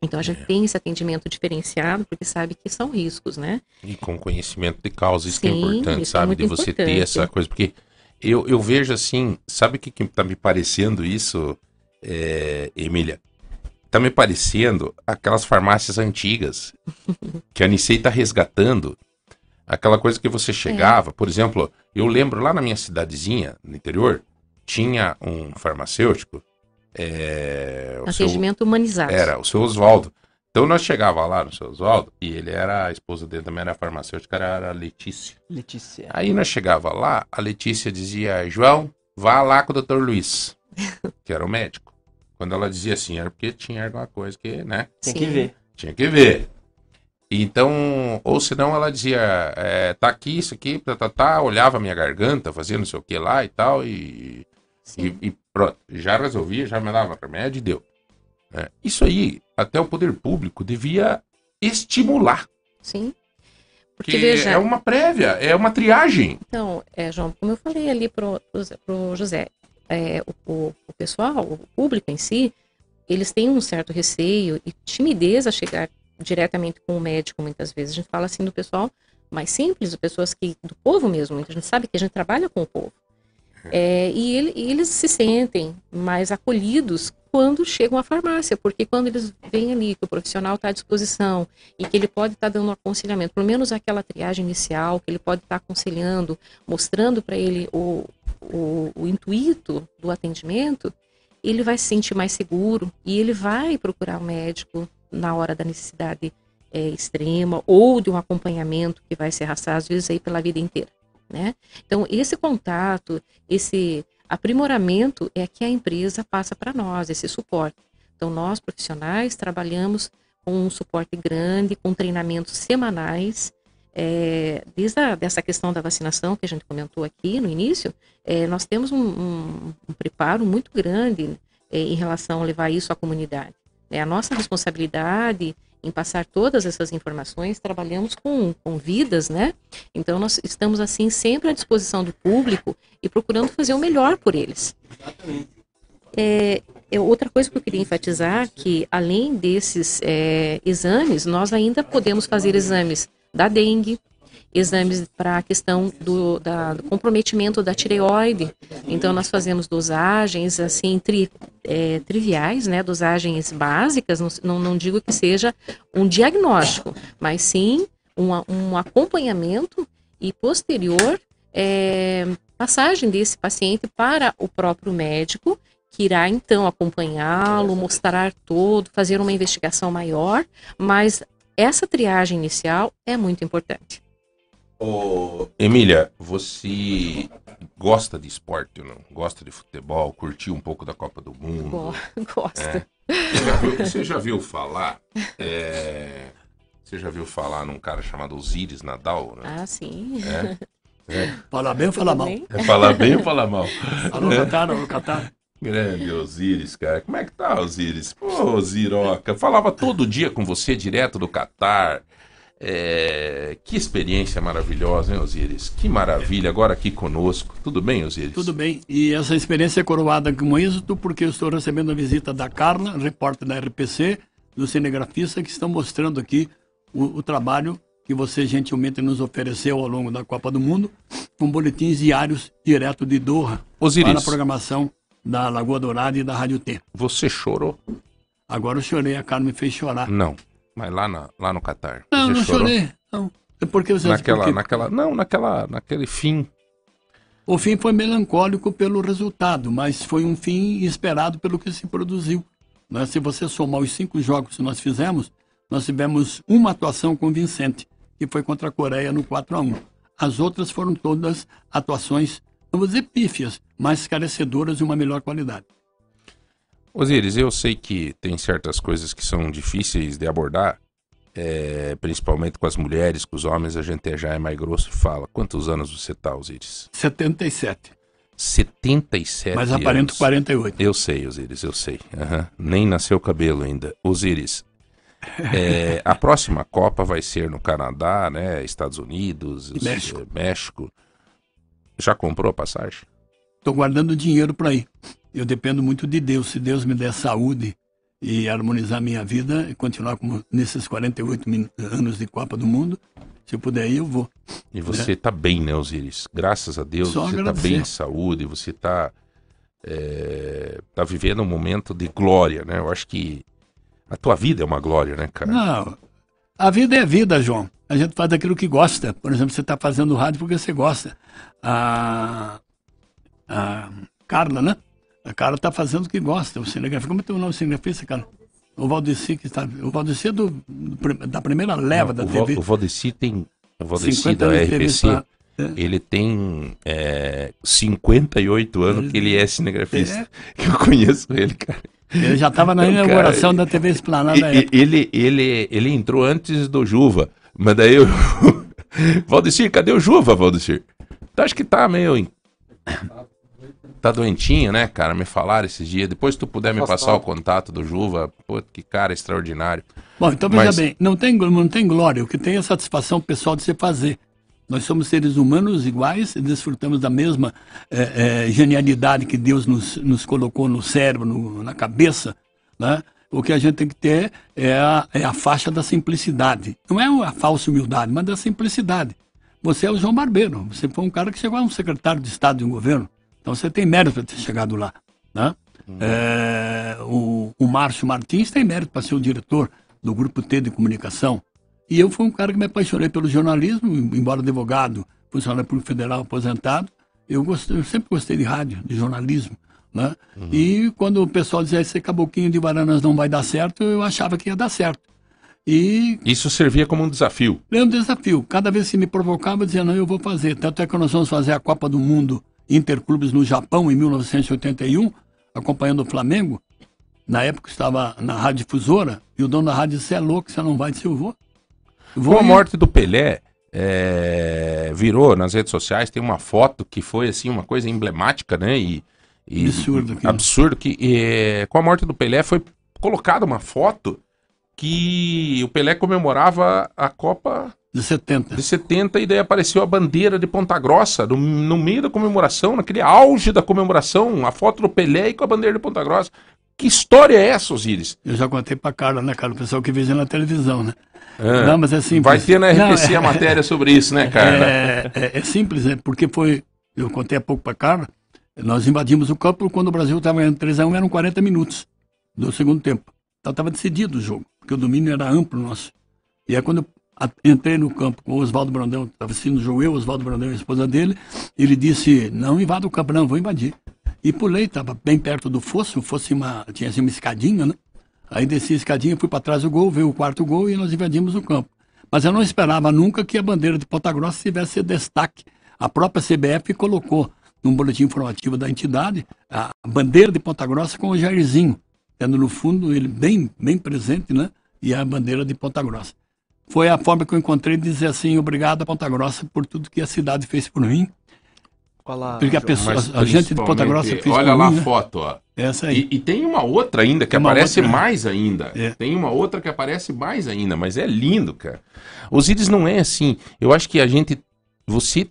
Speaker 7: Então a gente tem esse atendimento diferenciado porque sabe que são riscos, né?
Speaker 6: E com conhecimento de causa, isso que é
Speaker 7: Sim,
Speaker 6: importante,
Speaker 7: é
Speaker 6: sabe?
Speaker 7: muito
Speaker 6: de você ter
Speaker 7: importante.
Speaker 6: essa coisa. Porque eu, eu vejo assim, sabe o que, que tá me parecendo isso, é, Emília? Tá me parecendo aquelas farmácias antigas que a Nicei tá resgatando. Aquela coisa que você chegava, por exemplo, eu lembro lá na minha cidadezinha, no interior, tinha um farmacêutico. É, o seu-
Speaker 7: Atendimento humanizado.
Speaker 6: Era, o seu Oswaldo. Então nós chegava lá no seu Oswaldo e ele era, a esposa dele também era farmacêutica, era, a Letícia.
Speaker 5: Letícia.
Speaker 6: Aí nós chegava lá, a Letícia dizia, João, vá lá com o doutor Luiz, que era o médico. Quando ela dizia assim, era porque tinha alguma coisa que, né?
Speaker 5: Tem que ver.
Speaker 6: Tinha que ver. Então, ou senão ela dizia, é, tá aqui, isso aqui, tá, tá, tá, olhava a minha garganta, fazia não sei o que lá e tal, e, e, e pronto, já resolvia, já me dava remédio e deu. É, isso aí, até o poder público devia estimular.
Speaker 7: Sim.
Speaker 6: Porque
Speaker 7: veja,
Speaker 6: é uma prévia, é uma triagem.
Speaker 7: Então, é, João, como eu falei ali pro, pro, pro José, é, o, o, o pessoal, o público em si, eles têm um certo receio e timidez a chegar diretamente com o médico, muitas vezes. A gente fala assim do pessoal mais simples, pessoas que, do povo mesmo, a gente sabe que a gente trabalha com o povo. É, e, ele- eles se sentem mais acolhidos quando chegam à farmácia, porque quando eles veem ali que o profissional está à disposição e que ele pode estar dando um aconselhamento, pelo menos aquela triagem inicial, que ele pode estar aconselhando, mostrando para ele o, o, o intuito do atendimento, ele vai se sentir mais seguro e ele vai procurar o médico na hora da necessidade é, extrema ou de um acompanhamento que vai se arrastar às vezes aí pela vida inteira, né? Então esse contato, esse Aprimoramento é que a empresa passa para nós, esse suporte. Então, nós profissionais trabalhamos com um suporte grande, com treinamentos semanais, é, desde a, dessa questão da vacinação que a gente comentou aqui no início, é, nós temos um, um, um, preparo muito grande é, em relação a levar isso à comunidade. É a nossa responsabilidade em passar todas essas informações, trabalhamos com, com vidas, né? Então nós estamos assim sempre à disposição do público e procurando fazer o melhor por eles. Exatamente. É, é, outra coisa que eu queria enfatizar que além desses é, exames, nós ainda podemos fazer exames da dengue, exames para a questão do, da, do, comprometimento da tireoide. Então, nós fazemos dosagens, assim, tri, é, triviais, né, dosagens básicas, não, não digo que seja um diagnóstico, mas sim um, um acompanhamento e posterior é, passagem desse paciente para o próprio médico, que irá então acompanhá-lo, mostrar todo, fazer uma investigação maior, mas essa triagem inicial é muito importante.
Speaker 6: Ô, Emília, você gosta de esporte ou não? Gosta de futebol? Curtiu um pouco da Copa do Mundo?
Speaker 7: Gosto. É.
Speaker 6: Você, já viu, você, já viu, falar? É, você já viu falar num cara chamado Osiris Nadal?
Speaker 7: Né? Ah, sim.
Speaker 9: É. é. Falar bem ou falar mal?
Speaker 6: É falar bem ou falar mal?
Speaker 9: Alô, Catar, alô, Catar.
Speaker 6: Grande Osiris, cara. Como é que tá, Osiris? Pô, Osiroca. Falava todo dia com você, direto do Catar. É... Que experiência maravilhosa, hein, Osiris? Que maravilha, agora aqui conosco. Tudo bem, Osiris?
Speaker 9: Tudo bem. E essa experiência é coroada com êxito porque eu estou recebendo a visita da Carla, repórter da RPC, do cinegrafista, que estão mostrando aqui o, o trabalho que você gentilmente nos ofereceu ao longo da Copa do Mundo, com boletins diários direto de Doha
Speaker 6: Osiris.
Speaker 9: para a programação da Lagoa Dourada e da Rádio T.
Speaker 6: Você chorou?
Speaker 9: Agora eu chorei, a Carmen me fez chorar.
Speaker 6: Não, mas lá, na, lá no Catar.
Speaker 9: Não, não chorou? chorei. Não. É porque você
Speaker 6: naquela,
Speaker 9: porque...
Speaker 6: naquela, não, naquela, naquele fim.
Speaker 9: O fim foi melancólico pelo resultado, mas foi um fim esperado pelo que se produziu. Né? Se você somar os cinco jogos que nós fizemos, nós tivemos uma atuação convincente, que foi contra a Coreia no 4 a 1 As outras foram todas atuações não vou dizer pífias, mas esclarecedoras de uma melhor qualidade.
Speaker 6: Osiris, eu sei que tem certas coisas que são difíceis de abordar, é, principalmente com as mulheres, com os homens, a gente já é mais grosso e fala. Quantos anos você tá, Osiris?
Speaker 9: 77.
Speaker 6: 77
Speaker 9: Mas aparento
Speaker 6: anos.
Speaker 9: 48.
Speaker 6: Eu sei, Osiris, eu sei. Uhum. Nem nasceu cabelo ainda. Osiris, é, a próxima Copa vai ser no Canadá, né? Estados Unidos,
Speaker 9: México.
Speaker 6: México. Já comprou a passagem?
Speaker 9: Estou guardando dinheiro para ir. Eu dependo muito de Deus. Se Deus me der saúde e harmonizar minha vida e continuar como nesses 48 anos de Copa do Mundo, se eu puder ir, eu vou.
Speaker 6: E você está né? bem, né, Osiris? Graças a Deus, Só você está bem de saúde, você está é, tá vivendo um momento de glória, né? Eu acho que a tua vida é uma glória, né, cara?
Speaker 9: Não, a vida é vida, João. A gente faz daquilo que gosta. Por exemplo, você está fazendo rádio porque você gosta. A, a Carla, né? A Carla está fazendo o que gosta. O cinegrafista, como é o nome do cinegrafista, cara? O Valdeci, que está. O Valdeci é do, da primeira leva Não, da
Speaker 6: o
Speaker 9: TV.
Speaker 6: O Valdeci tem. O Valdeci da RPC. Pra, é. Ele tem é, 58 anos ele, que ele é cinegrafista. É. Que eu conheço ele, cara.
Speaker 9: Ele já estava na inauguração da TV Esplanada.
Speaker 6: Ele, ele, ele entrou antes do Juva. Mas daí eu. Valdecir, cadê o Juva, Valdecir? Acho que tá meio. Tá doentinho, né, cara? Me falaram esses dias. Depois, se tu puder me passar o contato do Juva, pô, que cara extraordinário.
Speaker 9: Bom, então veja Mas... bem, não tem, não tem glória. O que tem é satisfação pessoal de se fazer. Nós somos seres humanos iguais e desfrutamos da mesma é, é, genialidade que Deus nos, nos colocou no cérebro, no, na cabeça, né? O que a gente tem que ter é a, é a faixa da simplicidade. Não é a falsa humildade, mas da simplicidade. Você é o João Barbeiro. Você foi um cara que chegou a um secretário de Estado de um governo. Então você tem mérito para ter chegado lá. Né? Hum. É, o, o Márcio Martins tem mérito para ser o diretor do Grupo T de Comunicação. E eu fui um cara que me apaixonei pelo jornalismo, embora advogado, funcionário público federal aposentado. Eu, gostei, eu sempre gostei de rádio, de jornalismo. Né? Uhum. E quando o pessoal dizia esse caboclinho de Baranas não vai dar certo, eu achava que ia dar certo. E
Speaker 6: isso servia como um desafio.
Speaker 9: É um desafio. Cada vez que me provocava, eu dizia, não, eu vou fazer. Tanto é que nós vamos fazer a Copa do Mundo interclubes no Japão em 1981, acompanhando o Flamengo. Na época estava na rádio difusora e o dono da rádio disse: é louco, você não vai? Eu disse: Eu vou. Vou
Speaker 6: Com a
Speaker 9: ir."
Speaker 6: morte do Pelé, é, virou nas redes sociais, tem uma foto que foi assim uma coisa emblemática, né? E, e-
Speaker 9: Absurdo aquilo.
Speaker 6: absurdo que é, com a morte do Pelé foi colocada uma foto que o Pelé comemorava a Copa
Speaker 9: De 70.
Speaker 6: de 70 e daí apareceu a bandeira de Ponta Grossa no, no meio da comemoração, naquele auge da comemoração, a foto do Pelé e com a bandeira de Ponta Grossa. Que história é essa, Osiris?
Speaker 9: Eu já contei pra Carla, né, cara? O pessoal que veio na televisão, né?
Speaker 6: Ah,
Speaker 9: Não, mas é simples.
Speaker 6: Vai ter na
Speaker 9: Não,
Speaker 6: RPC
Speaker 9: é-
Speaker 6: a matéria sobre isso, né, cara?
Speaker 9: É, é- é simples, é porque foi. Eu contei há pouco para Carla. Nós invadimos o campo quando o Brasil estava em 3x1, eram 40 minutos do segundo tempo. Então estava decidido o jogo, porque o domínio era amplo nosso. E aí quando entrei no campo com o Oswaldo Brandão, estava assistindo o jogo eu, Oswaldo Brandão e a esposa dele, ele disse: Não invada o campo, não, vou invadir. E pulei, estava bem perto do fosso, tinha uma, tinha assim, uma escadinha, né? Aí desci a escadinha, fui para trás do gol, veio o quarto gol e nós invadimos o campo. Mas eu não esperava nunca que a bandeira de Ponta Grossa tivesse destaque. A própria CBF colocou num boletim informativo da entidade a bandeira de Ponta Grossa com o Jairzinho, tendo no fundo ele bem, bem presente, né? E a bandeira de Ponta Grossa. Foi a forma que eu encontrei de dizer assim, obrigado a Ponta Grossa por tudo que a cidade fez por mim.
Speaker 5: Falar,
Speaker 9: Porque a pessoa, a gente de Ponta Grossa fez
Speaker 6: Olha
Speaker 9: por
Speaker 6: lá
Speaker 9: mim,
Speaker 6: a
Speaker 9: né?
Speaker 6: foto, ó.
Speaker 9: Essa aí.
Speaker 6: E, e tem uma outra ainda que aparece
Speaker 9: outra, né?
Speaker 6: mais ainda.
Speaker 9: É.
Speaker 6: Tem uma outra que aparece mais ainda, mas é lindo, cara. Osíris não é assim. Eu acho que a gente. Você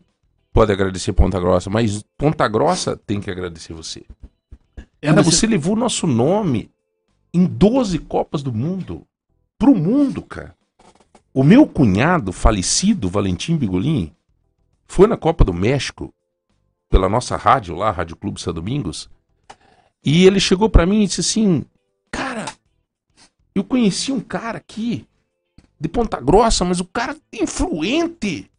Speaker 6: pode agradecer Ponta Grossa, mas Ponta Grossa tem que agradecer você.
Speaker 9: É,
Speaker 6: Cara,
Speaker 9: mas
Speaker 6: você levou nosso nome em 12 Copas do Mundo. Pro mundo, cara. O meu cunhado, falecido, Valentim Bigolin, foi na Copa do México, pela nossa rádio lá, Rádio Clube São Domingos, e ele chegou pra mim e disse assim: Cara, eu conheci um cara aqui, de Ponta Grossa, mas o cara é influente.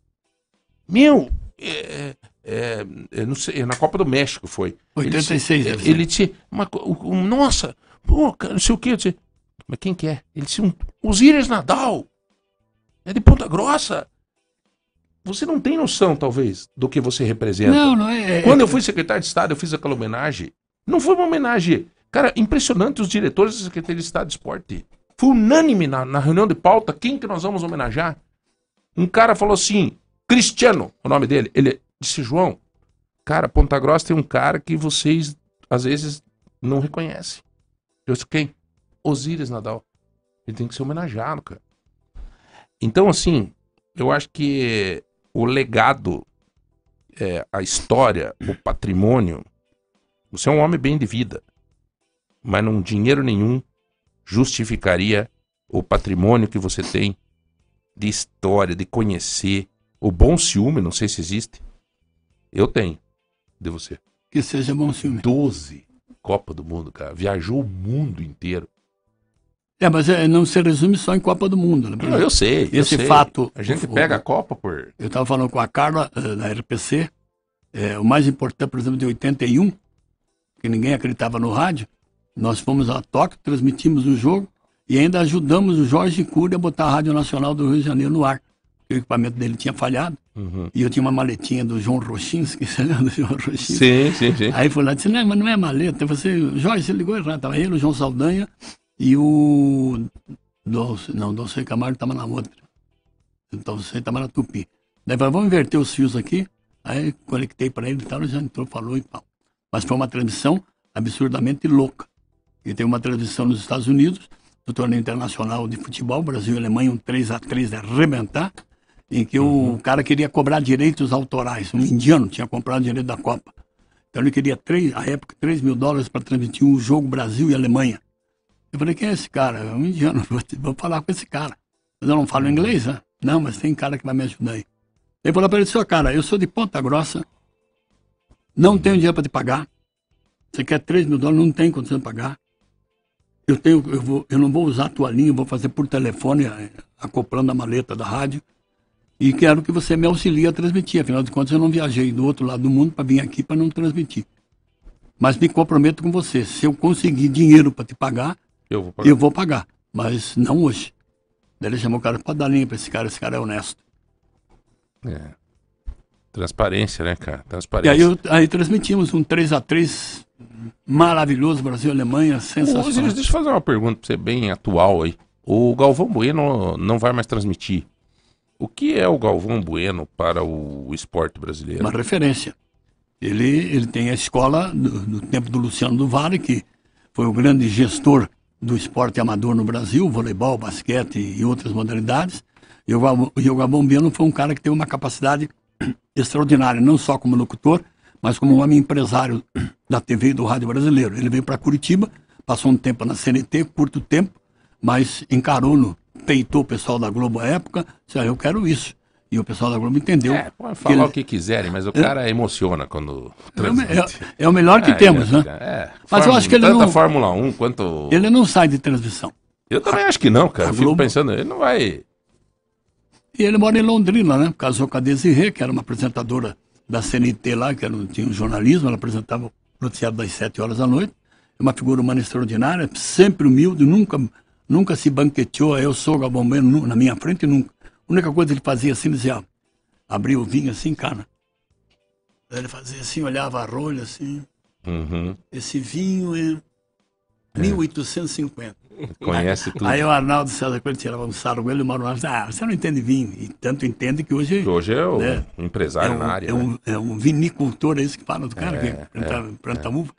Speaker 6: Meu, é, é, é, não sei, na Copa do México foi.
Speaker 9: 86
Speaker 6: Ele,
Speaker 9: deve ser.
Speaker 6: ele disse, uma o- nossa, pô, não sei o que. Eu disse, mas quem que é? Ele disse, um, Osíris Nadal. É de Ponta Grossa. Você não tem noção, talvez, do que você representa.
Speaker 9: Não, não é. é-
Speaker 6: Quando eu fui secretário de Estado, eu fiz aquela homenagem. Não foi uma homenagem. Cara, impressionante os diretores da Secretaria de Estado de Esporte. Foi unânime na, na reunião de pauta quem que nós vamos homenagear. Um cara falou assim, Cristiano, o nome dele. Ele disse, João, cara, Ponta Grossa tem um cara que vocês, às vezes, não reconhecem. Eu disse, quem? Osíris Nadal. Ele tem que ser homenageado, cara. Então, assim, eu acho que o legado é, a história, o patrimônio. Você é um homem bem de vida, mas não dinheiro nenhum justificaria o patrimônio que você tem de história, de conhecer. O bom ciúme, não sei se existe. Eu tenho, de você.
Speaker 9: Que seja bom filme.
Speaker 6: 12 Copa do Mundo, cara. Viajou o mundo inteiro.
Speaker 9: É, mas é, não se resume só em Copa do Mundo. Né?
Speaker 6: Não, eu sei. eu
Speaker 9: Esse
Speaker 6: sei.
Speaker 9: fato-
Speaker 6: A gente
Speaker 9: o-
Speaker 6: pega a Copa por.
Speaker 9: Eu estava falando com a Carla, eh, da RPC, eh, o mais importante, por exemplo, de 81, que ninguém acreditava no rádio, nós fomos a Tóquio, transmitimos o jogo e ainda ajudamos o Jorge Cury a botar a Rádio Nacional do Rio de Janeiro no ar. porque O equipamento dele tinha falhado
Speaker 6: Uhum.
Speaker 9: e eu tinha uma maletinha do João Rochinski, você lembra do João Rochinski?
Speaker 6: Sim, sim, sim.
Speaker 9: Aí foi lá e disse, não, mas não é maleta, você, Jorge, você ligou errado, tava ele, o João Saldanha e o Dolce, não, Dolce Camargo estava na outra. Então você estava na Tupi. Daí falou, vamos inverter os fios aqui. Aí conectei para ele e tal, ele já entrou, falou e tal. Mas foi uma transmissão absurdamente louca. E tem uma transmissão nos Estados Unidos, do torneio internacional de futebol, Brasil e Alemanha, um 3 a 3 de arrebentar, em que o cara queria cobrar direitos autorais. Um indiano tinha comprado direito da Copa. Então ele queria, três, à época, 3 mil dólares para transmitir um jogo Brasil e Alemanha. Eu falei, quem é esse cara? É um indiano, vou, vou falar com esse cara. Mas eu não falo inglês, né? Não, mas tem cara que vai me ajudar aí. Ele falou para ele, seu cara, eu sou de Ponta Grossa, não tenho dinheiro para te pagar. Você quer 3 mil dólares, não tem condição de pagar. Eu, tenho, eu, vou, eu não vou usar a tua linha, eu vou fazer por telefone, eh, acoplando a maleta da rádio. E quero que você me auxilie a transmitir. Afinal de contas, eu não viajei do outro lado do mundo para vir aqui para não transmitir. Mas me comprometo com você. Se eu conseguir dinheiro para te pagar,
Speaker 6: Eu vou pagar.
Speaker 9: eu vou pagar. Mas não hoje. Daí ele chamou o cara para dar linha para esse cara. Esse cara é honesto.
Speaker 6: É. Transparência, né, cara?
Speaker 9: E
Speaker 6: Transparência.
Speaker 9: aí, eu- aí transmitimos um 3x3 maravilhoso, Brasil e Alemanha,
Speaker 6: Ô,
Speaker 9: sensacional.
Speaker 6: Osiris, deixa eu fazer uma pergunta pra você bem atual aí. O Galvão Bueno não vai mais transmitir. O que é o Galvão Bueno para o esporte brasileiro?
Speaker 9: uma referência. Ele, ele tem a escola do, do tempo do Luciano do Vale, que foi o grande gestor do esporte amador no Brasil, voleibol, basquete e outras modalidades. E o, Gal- o Gabão Biano foi um cara que teve uma capacidade extraordinária, não só como locutor, mas como um homem empresário da TV e do rádio brasileiro. Ele veio para Curitiba, passou um tempo na CNT, curto tempo, mas encarou no peitou o pessoal da Globo à época, disse, ah, eu quero isso. E o pessoal da Globo entendeu.
Speaker 6: É, pode
Speaker 9: que
Speaker 6: falar
Speaker 9: ele-
Speaker 6: o que quiserem, mas o cara emociona quando
Speaker 9: é,
Speaker 6: transmite.
Speaker 9: é- é o melhor que
Speaker 6: É,
Speaker 9: temos,
Speaker 6: é,
Speaker 9: né?
Speaker 6: É.
Speaker 9: Mas eu
Speaker 6: Fórmula-
Speaker 9: acho que ele
Speaker 6: Tanto
Speaker 9: não-
Speaker 6: a Fórmula 1 quanto.
Speaker 9: Ele não sai de transmissão.
Speaker 6: Eu também acho que não, cara.
Speaker 9: a
Speaker 6: Eu fico
Speaker 9: Globo-
Speaker 6: pensando, ele não vai.
Speaker 9: E ele mora em Londrina, né? Casou com a Desirê, que era uma apresentadora da CNT lá, que era, tinha um jornalismo, ela apresentava o noticiário das 7 horas da noite. É Uma figura humana extraordinária, sempre humilde, nunca, nunca se banqueteou. Eu sou Galvão Bueno na minha frente, nunca. A única coisa que ele fazia assim, ele dizia, abria o vinho assim, cara. Aí Ele fazia assim, olhava a rolha assim.
Speaker 6: Uhum.
Speaker 9: Esse vinho é 1850.
Speaker 6: Conhece tudo.
Speaker 9: Aí o Arnaldo César, quando tirava um sarro com ele, o Mauro Arnaldo ah, você não entende vinho. E tanto entende que hoje...
Speaker 6: Hoje é o
Speaker 9: né,
Speaker 6: empresário
Speaker 9: é um,
Speaker 6: na área.
Speaker 9: é,
Speaker 6: né?
Speaker 9: um, é um vinicultor, é isso que fala do cara,
Speaker 6: É,
Speaker 9: que planta,
Speaker 6: é,
Speaker 9: planta uva.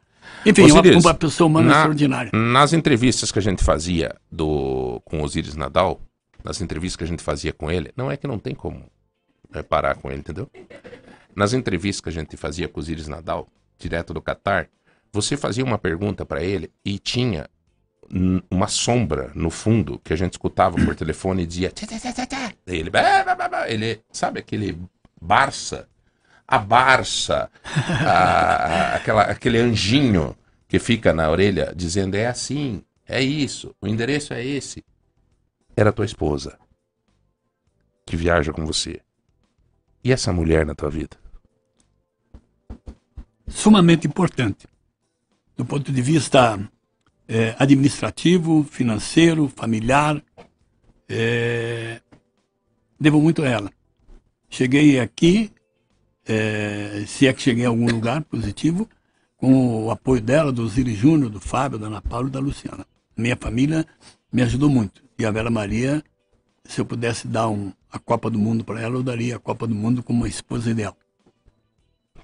Speaker 9: Enfim, uma, uma pessoa humana
Speaker 6: na-
Speaker 9: extraordinária.
Speaker 6: Nas entrevistas que a gente fazia do, com o Osiris Nadal, nas entrevistas que a gente fazia com ele, não é que não tem como é, parar com ele, entendeu? Nas entrevistas que a gente fazia com o Osiris Nadal, direto do Catar, você fazia uma pergunta pra ele e tinha uma sombra no fundo que a gente escutava por telefone e dizia. "Tchá, tchá, tchá, tchá, tchá." Daí Ele, ele, sabe aquele Barça? A Barça, a- aquela, aquele anjinho que fica na orelha dizendo: é assim, é isso, o endereço é esse. Era tua esposa que viaja com você. E essa mulher na tua vida?
Speaker 9: Sumamente importante. Do ponto de vista eh, administrativo, financeiro, familiar. eh, devo muito a ela. Cheguei aqui, eh, se é que cheguei a algum lugar positivo, com o apoio dela, do Ziri Júnior, do Fábio, da Ana Paula e da Luciana. Minha família me ajudou muito. E a Vera Maria, se eu pudesse dar um, a Copa do Mundo para ela, eu daria a Copa do Mundo como uma esposa ideal.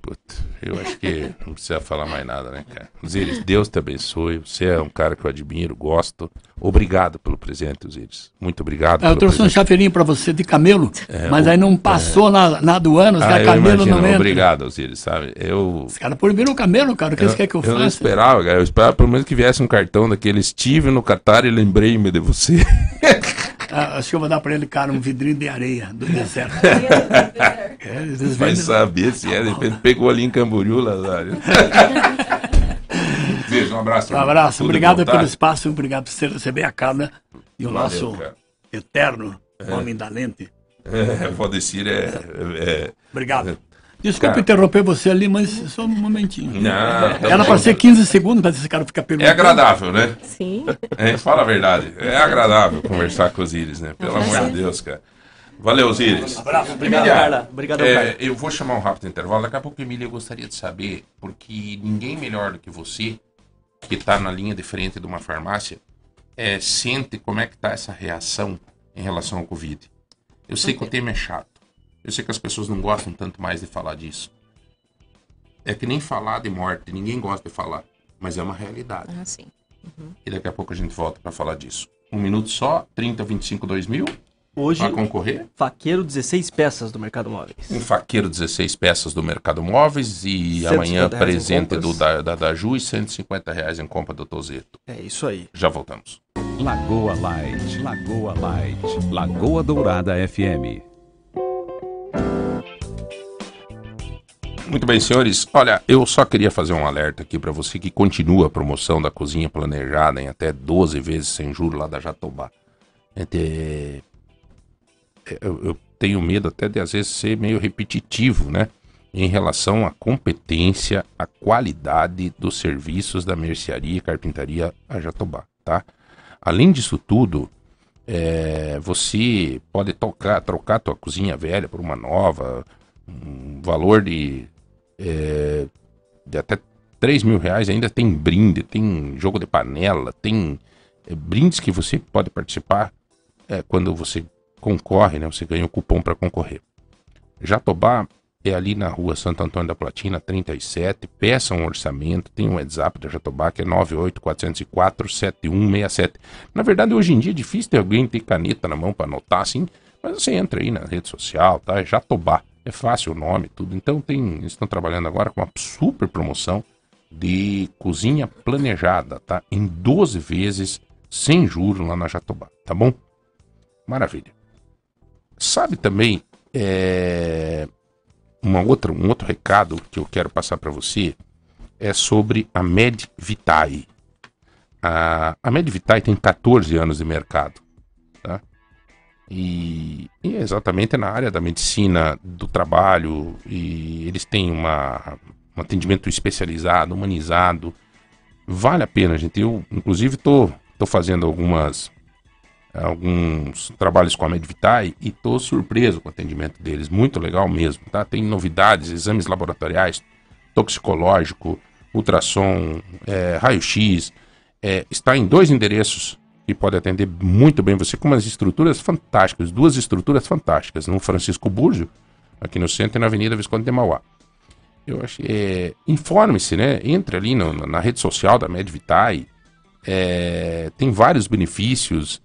Speaker 6: Putz, eu acho que não precisa falar mais nada, né, cara? Osiris, Deus te abençoe. Você é um cara que eu admiro, gosto. Obrigado pelo presente, Osiris. Muito obrigado.
Speaker 9: Ah, eu
Speaker 6: pelo
Speaker 9: trouxe um
Speaker 6: presente.
Speaker 9: chafeirinho para você de camelo, mas
Speaker 6: o-
Speaker 9: aí não passou na, na aduana, os
Speaker 6: Ah, eu
Speaker 9: camelo
Speaker 6: imagino.
Speaker 9: não entra.
Speaker 6: Obrigado, Osiris, sabe? Eu.
Speaker 9: Os caras proibiram o camelo, cara. O que eles querem que eu,
Speaker 6: eu não
Speaker 9: faça?
Speaker 6: esperava, cara. Eu esperava pelo menos que viesse um cartão daquele Estive no Catar e lembrei-me de você.
Speaker 9: Ah, acho que eu vou dar para ele, cara, um vidrinho de areia do deserto. é,
Speaker 6: Vai saber se é. De repente pegou ali em Camboriú, Lazário. Beijo, um abraço.
Speaker 9: Um abraço,
Speaker 6: Tudo
Speaker 9: obrigado
Speaker 6: tá?
Speaker 9: pelo espaço, obrigado por você receber a Carla e o
Speaker 6: Valeu,
Speaker 9: nosso
Speaker 6: cara.
Speaker 9: eterno homem da lente.
Speaker 6: É, Valdecir é. é-
Speaker 9: Obrigado. Desculpa
Speaker 6: Cara.
Speaker 9: interromper você ali, mas só um momentinho.
Speaker 6: Não, tá
Speaker 9: Era para ser 15 segundos, mas esse cara fica
Speaker 6: É
Speaker 9: perguntando.
Speaker 6: agradável, né?
Speaker 7: Sim.
Speaker 6: É, fala a verdade. É agradável conversar com os Íris, né? Pelo amor de Deus, cara. Valeu, Osíris.
Speaker 5: Obrigado,
Speaker 6: Emília,
Speaker 5: Carla. Obrigado,
Speaker 6: é,
Speaker 5: Carla.
Speaker 6: Eu vou chamar um rápido intervalo. Daqui a pouco, Emília, eu gostaria de saber, porque ninguém melhor do que você, que está na linha de frente de uma farmácia, é, sente como é que está essa reação em relação ao Covid. Eu sei que o tema é chato. Eu sei que as pessoas não gostam tanto mais de falar disso. É que nem falar de morte, ninguém gosta de falar, mas é uma realidade.
Speaker 7: Ah, sim.
Speaker 6: E daqui a pouco a gente volta para falar disso. Um minuto só, 30, 25, 2 mil,
Speaker 5: Hoje,
Speaker 6: para concorrer.
Speaker 5: faqueiro 16 peças do Mercado Móveis.
Speaker 6: Um faqueiro 16 peças do Mercado Móveis e
Speaker 5: 150
Speaker 6: amanhã presente do da, da, da Ju e 150 reais em compra do Tozeto.
Speaker 5: É isso aí.
Speaker 6: Já voltamos.
Speaker 4: Lagoa Light, Lagoa Light, Lagoa Dourada FM.
Speaker 6: Muito bem, senhores. Olha, eu só queria fazer um alerta aqui para você que continua a promoção da cozinha planejada em até 12 vezes sem juro lá da Jatobá. É de- Eu, eu tenho medo até de às vezes ser meio repetitivo, né? Em relação à competência, à qualidade dos serviços da mercearia e carpintaria a Jatobá, tá? Além disso tudo, é, você pode tocar, trocar tua cozinha velha por uma nova, um valor de, é, de até 3 mil reais. Ainda tem brinde, tem jogo de panela, tem é, brindes que você pode participar é, quando você concorre, né? Você ganha o cupom para concorrer. Jatobá é ali na rua Santo Antônio da Platina, 37. Peça um orçamento. Tem um WhatsApp da Jatobá que é 984047167. Na verdade, hoje em dia é difícil ter alguém ter caneta na mão para anotar assim. Mas você entra aí na rede social, tá? É Jatobá. É fácil o nome, tudo. Então tem, estão trabalhando agora com uma super promoção de cozinha planejada, tá? Em 12 vezes, sem juros lá na Jatobá, tá bom? Maravilha. Sabe também é, uma outra, um outro recado que eu quero passar para você é sobre a Med Vitae. A, a Med Vitae tem 14 anos de mercado. Tá? E, e é exatamente na área da medicina do trabalho. E eles têm uma, um atendimento especializado, humanizado. Vale a pena, gente. Eu, inclusive, estou tô, tô fazendo algumas alguns trabalhos com a Medvitae e tô surpreso com o atendimento deles, muito legal mesmo, tá? Tem novidades, exames laboratoriais, toxicológico, ultrassom, é, raio-x, é, está em dois endereços que pode atender muito bem você, com umas estruturas fantásticas, duas estruturas fantásticas, no Francisco Búrzio, aqui no centro e na Avenida Visconde de Mauá. Eu acho, é, informe-se, né? Entre ali no, na rede social da Medvitae, é, tem vários benefícios,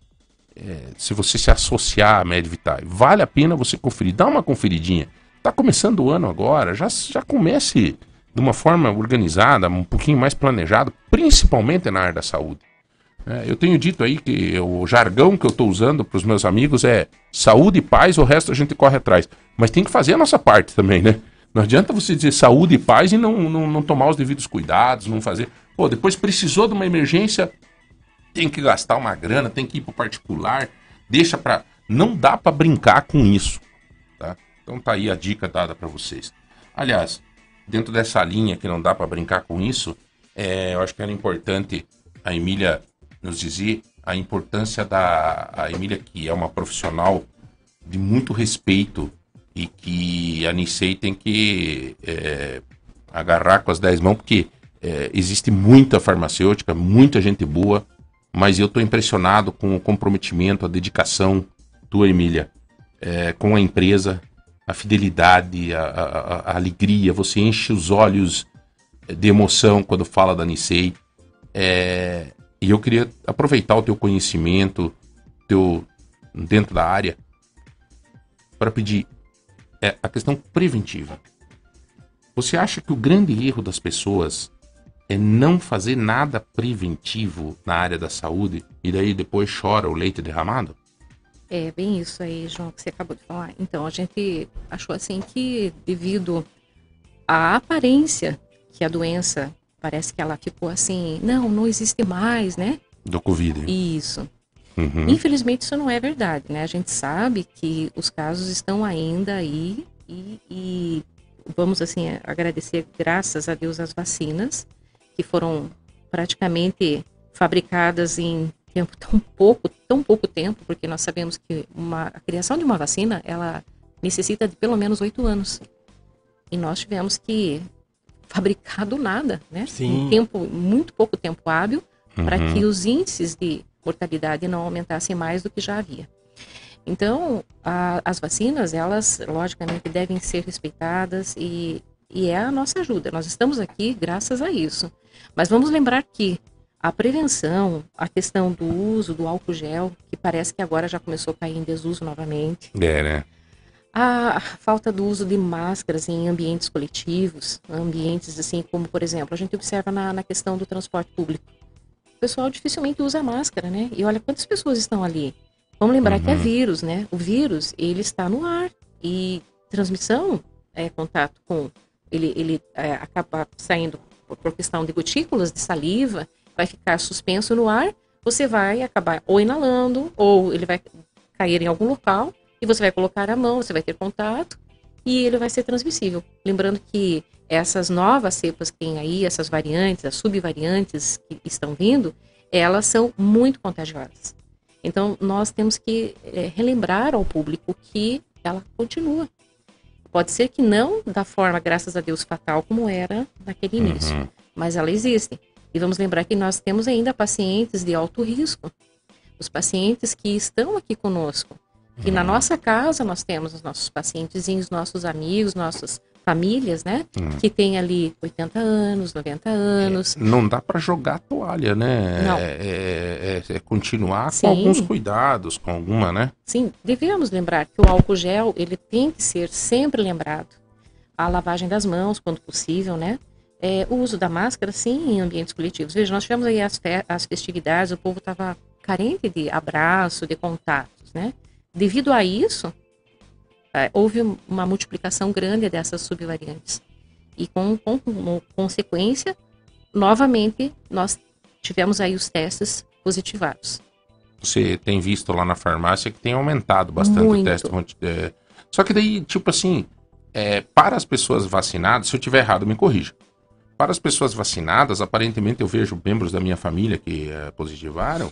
Speaker 6: é, se você se associar à Medvitae. Vale a pena você conferir, dá uma conferidinha. Está começando o ano agora, já, já comece de uma forma organizada, um pouquinho mais planejado, principalmente na área da saúde. É, eu tenho dito aí que o jargão que eu estou usando para os meus amigos é saúde e paz, o resto a gente corre atrás. Mas tem que fazer a nossa parte também, né? Não adianta você dizer saúde e paz e não, não, não tomar os devidos cuidados, não fazer. Pô, depois precisou de uma emergência, tem que gastar uma grana, tem que ir para particular, deixa para não dá para brincar com isso, tá? Então tá aí a dica dada para vocês. Aliás, dentro dessa linha que não dá para brincar com isso, é, eu acho que era importante a Emília nos dizer a importância da a Emília que é uma profissional de muito respeito e que a Nisei tem que é, agarrar com as 10 mãos porque é, existe muita farmacêutica, muita gente boa mas eu estou impressionado com o comprometimento, a dedicação tua, Emília, é, com a empresa, a fidelidade, a, a, a, alegria. Você enche os olhos de emoção quando fala da Nisei. É, e eu queria aproveitar o teu conhecimento, teu dentro da área, para pedir é, a questão preventiva. Você acha que o grande erro das pessoas é não fazer nada preventivo na área da saúde e daí depois chora o leite derramado?
Speaker 7: É bem isso aí, João, que você acabou de falar. Então, a gente achou assim que devido à aparência que a doença parece que ela ficou assim, não, não existe mais, né?
Speaker 6: Do Covid.
Speaker 7: Isso.
Speaker 6: Uhum.
Speaker 7: Infelizmente isso não é verdade, né? A gente sabe que os casos estão ainda aí e, e vamos assim agradecer graças a Deus as vacinas que foram praticamente fabricadas em tempo tão pouco, tão pouco tempo, porque nós sabemos que uma, a criação de uma vacina, ela necessita de pelo menos oito anos. E nós tivemos que fabricar do nada, né?
Speaker 5: Sim.
Speaker 7: Em tempo, muito pouco tempo hábil, para
Speaker 6: Uhum.
Speaker 7: que os índices de mortalidade não aumentassem mais do que já havia. Então, a- as vacinas, elas, logicamente, devem ser respeitadas e, e é a nossa ajuda. Nós estamos aqui graças a isso. Mas vamos lembrar que a prevenção, a questão do uso do álcool gel, que parece que agora já começou a cair em desuso novamente,
Speaker 6: É, né?
Speaker 7: a falta do uso de máscaras em ambientes coletivos, ambientes assim como, por exemplo, a gente observa na, na questão do transporte público. O pessoal dificilmente usa máscara, né? E olha quantas pessoas estão ali. Vamos lembrar que é
Speaker 6: Uhum.
Speaker 7: vírus, né? O vírus, ele está no ar e transmissão é contato com ele, ele é, acaba saindo por, questão de gotículas de saliva, vai ficar suspenso no ar, você vai acabar ou inalando ou ele vai cair em algum local e você vai colocar a mão, você vai ter contato e ele vai ser transmissível. Lembrando que essas novas cepas que tem aí, essas variantes, as subvariantes que estão vindo, elas são muito contagiosas. Então, nós temos que eh, relembrar ao público que ela continua. Pode ser que não da forma, graças a Deus, fatal como era naquele início,
Speaker 6: Uhum.
Speaker 7: mas ela existe. E vamos lembrar que nós temos ainda pacientes de alto risco. Os pacientes que estão aqui conosco. Que
Speaker 6: Uhum.
Speaker 7: na nossa casa nós temos os nossos pacientezinhos, nossos amigos, nossas famílias, né?
Speaker 6: Uhum.
Speaker 7: Que tem ali 80 anos, 90 anos.
Speaker 6: Não dá pra jogar a toalha, né?
Speaker 7: Não.
Speaker 6: É, é- é- é continuar
Speaker 7: Sim.
Speaker 6: com alguns cuidados, com alguma, né?
Speaker 7: Sim, devemos lembrar que o álcool gel, ele tem que ser sempre lembrado. A lavagem das mãos, quando possível, né? É, o uso da máscara, sim, em ambientes coletivos. Veja, nós tivemos aí as, fe- as festividades, o povo estava carente de abraço, de contatos, né? Devido a isso, houve um- uma multiplicação grande dessas subvariantes. E com, com, como consequência, novamente, nós tivemos aí os testes positivados.
Speaker 6: Você tem visto lá na farmácia que tem aumentado bastante o
Speaker 7: Muito.
Speaker 6: teste. é, Só que daí, tipo assim, é, para as pessoas vacinadas, se eu tiver errado, me corrija. Para as pessoas vacinadas, aparentemente eu vejo membros da minha família que é, positivaram.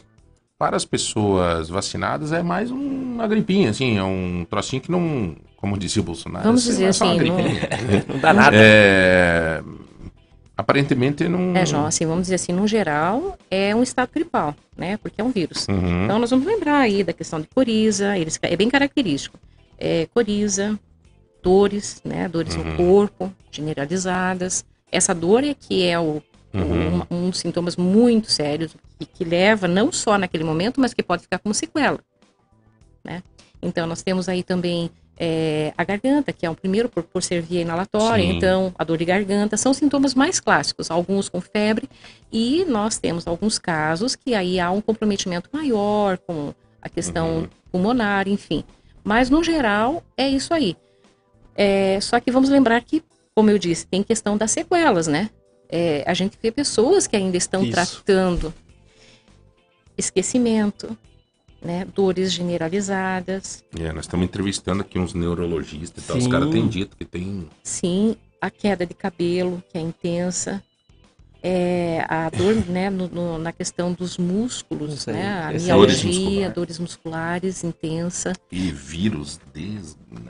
Speaker 6: Para as pessoas vacinadas é mais um- uma gripinha, assim, é um trocinho que não, como dizia o Bolsonaro,
Speaker 7: Vamos
Speaker 6: é
Speaker 7: dizer
Speaker 6: uma
Speaker 7: assim, não-
Speaker 6: gripinha.
Speaker 5: Não dá nada.
Speaker 6: É, aparentemente não.
Speaker 7: É, João, assim, vamos dizer assim, no geral, é um estado gripal, né? Porque é um vírus.
Speaker 6: Uhum.
Speaker 7: Então, nós vamos lembrar aí da questão de coriza, eles, é bem característico. É, coriza, dores, né? Dores
Speaker 6: Uhum.
Speaker 7: no corpo, generalizadas. Essa dor é que é o,
Speaker 6: Uhum.
Speaker 7: um, um sintomas muito sérios, que, que leva não só naquele momento, mas que pode ficar como sequela, né? Então, nós temos aí também é, a garganta, que é o primeiro por, por ser via inalatória,
Speaker 6: Sim.
Speaker 7: então a dor de garganta, são sintomas mais clássicos, alguns com febre, e nós temos alguns casos que aí há um comprometimento maior com a questão
Speaker 6: Uhum.
Speaker 7: pulmonar, enfim. Mas, no geral, é isso aí. É, só que vamos lembrar que, como eu disse, tem questão das sequelas, né? É, a gente vê pessoas que ainda estão
Speaker 5: Isso.
Speaker 7: tratando esquecimento, né? Dores generalizadas,
Speaker 6: É, nós estamos entrevistando aqui uns neurologistas e tal. Os caras têm dito que tem.
Speaker 7: Sim, a queda de cabelo, que é intensa. É, a dor né, no- no- na questão dos músculos, né, a
Speaker 6: Dores
Speaker 7: mialgia,
Speaker 6: musculares.
Speaker 7: dores musculares intensa.
Speaker 6: E vírus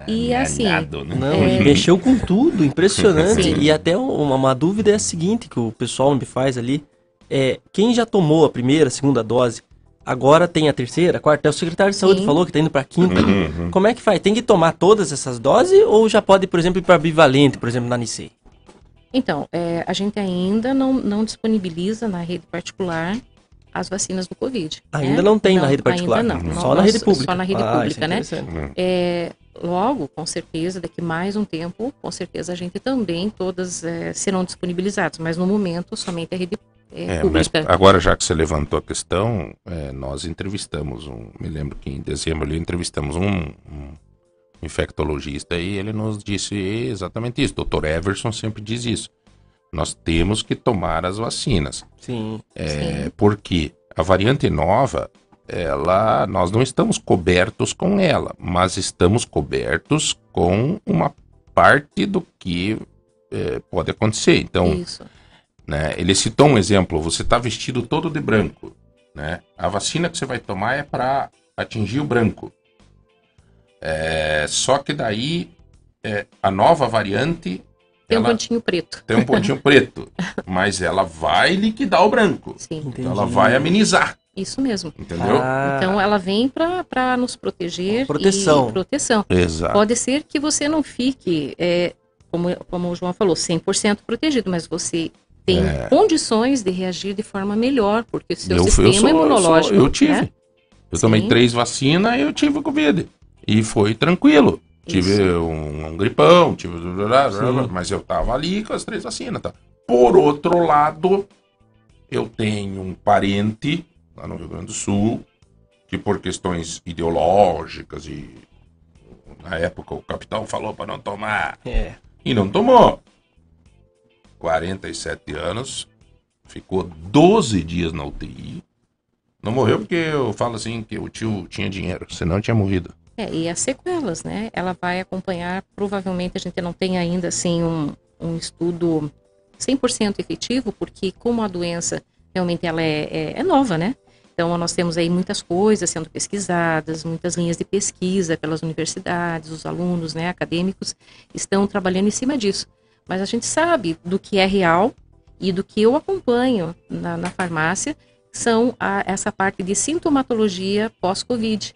Speaker 7: E assim,
Speaker 6: desganhado, né?
Speaker 5: Não,
Speaker 7: É.
Speaker 5: e mexeu com tudo, impressionante.
Speaker 7: Sim.
Speaker 5: E até uma, uma dúvida é a seguinte que o pessoal me faz ali. É, quem já tomou a primeira, a segunda dose, agora tem a terceira, a quarta? O secretário de saúde
Speaker 7: Sim.
Speaker 5: falou que tá indo pra quinta.
Speaker 6: Uhum.
Speaker 5: Como é que faz? Tem que tomar todas essas doses ou já pode, por exemplo, ir para bivalente, por exemplo, na Nicei?
Speaker 7: Então, é, a gente ainda não, não disponibiliza na rede particular as vacinas do Covid.
Speaker 5: Ainda
Speaker 7: né?
Speaker 5: não tem na rede particular?
Speaker 7: Ainda não.
Speaker 5: Só
Speaker 7: Nós-
Speaker 5: na rede pública?
Speaker 7: Só na rede
Speaker 5: Ah, isso
Speaker 7: pública,
Speaker 5: é
Speaker 7: né?
Speaker 6: Uhum.
Speaker 7: É, logo, com certeza, daqui mais um tempo, com certeza a gente também, todas é, serão disponibilizadas, mas no momento somente a rede é,
Speaker 6: É, mas
Speaker 7: pública.
Speaker 6: agora, já que você levantou a questão, é, nós entrevistamos um. Me lembro que em dezembro ali entrevistamos um, um infectologista e ele nos disse exatamente isso. Dr. Everson sempre diz isso. Nós temos que tomar as vacinas.
Speaker 5: Sim.
Speaker 6: É, porque a variante nova, ela, nós não estamos cobertos com ela, mas estamos cobertos com uma parte do que é, pode acontecer. Então,
Speaker 7: Isso.
Speaker 6: né, ele citou um exemplo: você está vestido todo de branco, né? A vacina que você vai tomar é para atingir o branco. É, só que daí é, a nova variante
Speaker 7: Tem um pontinho preto.
Speaker 6: tem um pontinho preto, mas ela vai liquidar o branco.
Speaker 7: Sim,
Speaker 5: Entendi.
Speaker 6: Então ela vai amenizar,
Speaker 7: isso mesmo.
Speaker 6: entendeu?
Speaker 5: Ah,
Speaker 7: Então ela vem para nos proteger
Speaker 5: Proteção.
Speaker 7: e proteção.
Speaker 6: Exato.
Speaker 7: Pode ser que você não fique, é, como, como o João falou, 100% protegido, mas você tem
Speaker 6: É.
Speaker 7: condições de reagir de forma melhor, porque o seu
Speaker 6: Eu,
Speaker 7: sistema
Speaker 6: eu, sou, eu,
Speaker 7: imunológico.
Speaker 6: sou, eu tive.
Speaker 7: né?
Speaker 6: Eu tomei
Speaker 7: Sim.
Speaker 6: três vacinas e eu tive Covid. E foi tranquilo. Tive um, um gripão, tive.
Speaker 5: Sim.
Speaker 6: Mas eu tava ali com as três vacinas. Tá? Por outro lado, eu tenho um parente lá no Rio Grande do Sul que, por questões ideológicas e. Na época o capitão falou para não tomar.
Speaker 5: é.
Speaker 6: E não tomou. 47 anos, ficou 12 dias na UTI. Não morreu porque eu falo assim que o tio tinha dinheiro, senão tinha morrido.
Speaker 7: É, e as sequelas, né? Ela vai acompanhar, provavelmente a gente não tem ainda assim um, um estudo 100% efetivo, porque como a doença realmente ela é, é, é nova, né? Então nós temos aí muitas coisas sendo pesquisadas, muitas linhas de pesquisa pelas universidades, os alunos, né, acadêmicos, estão trabalhando em cima disso. Mas a gente sabe do que é real e do que eu acompanho na, na farmácia, são a, essa parte de sintomatologia pós-Covid,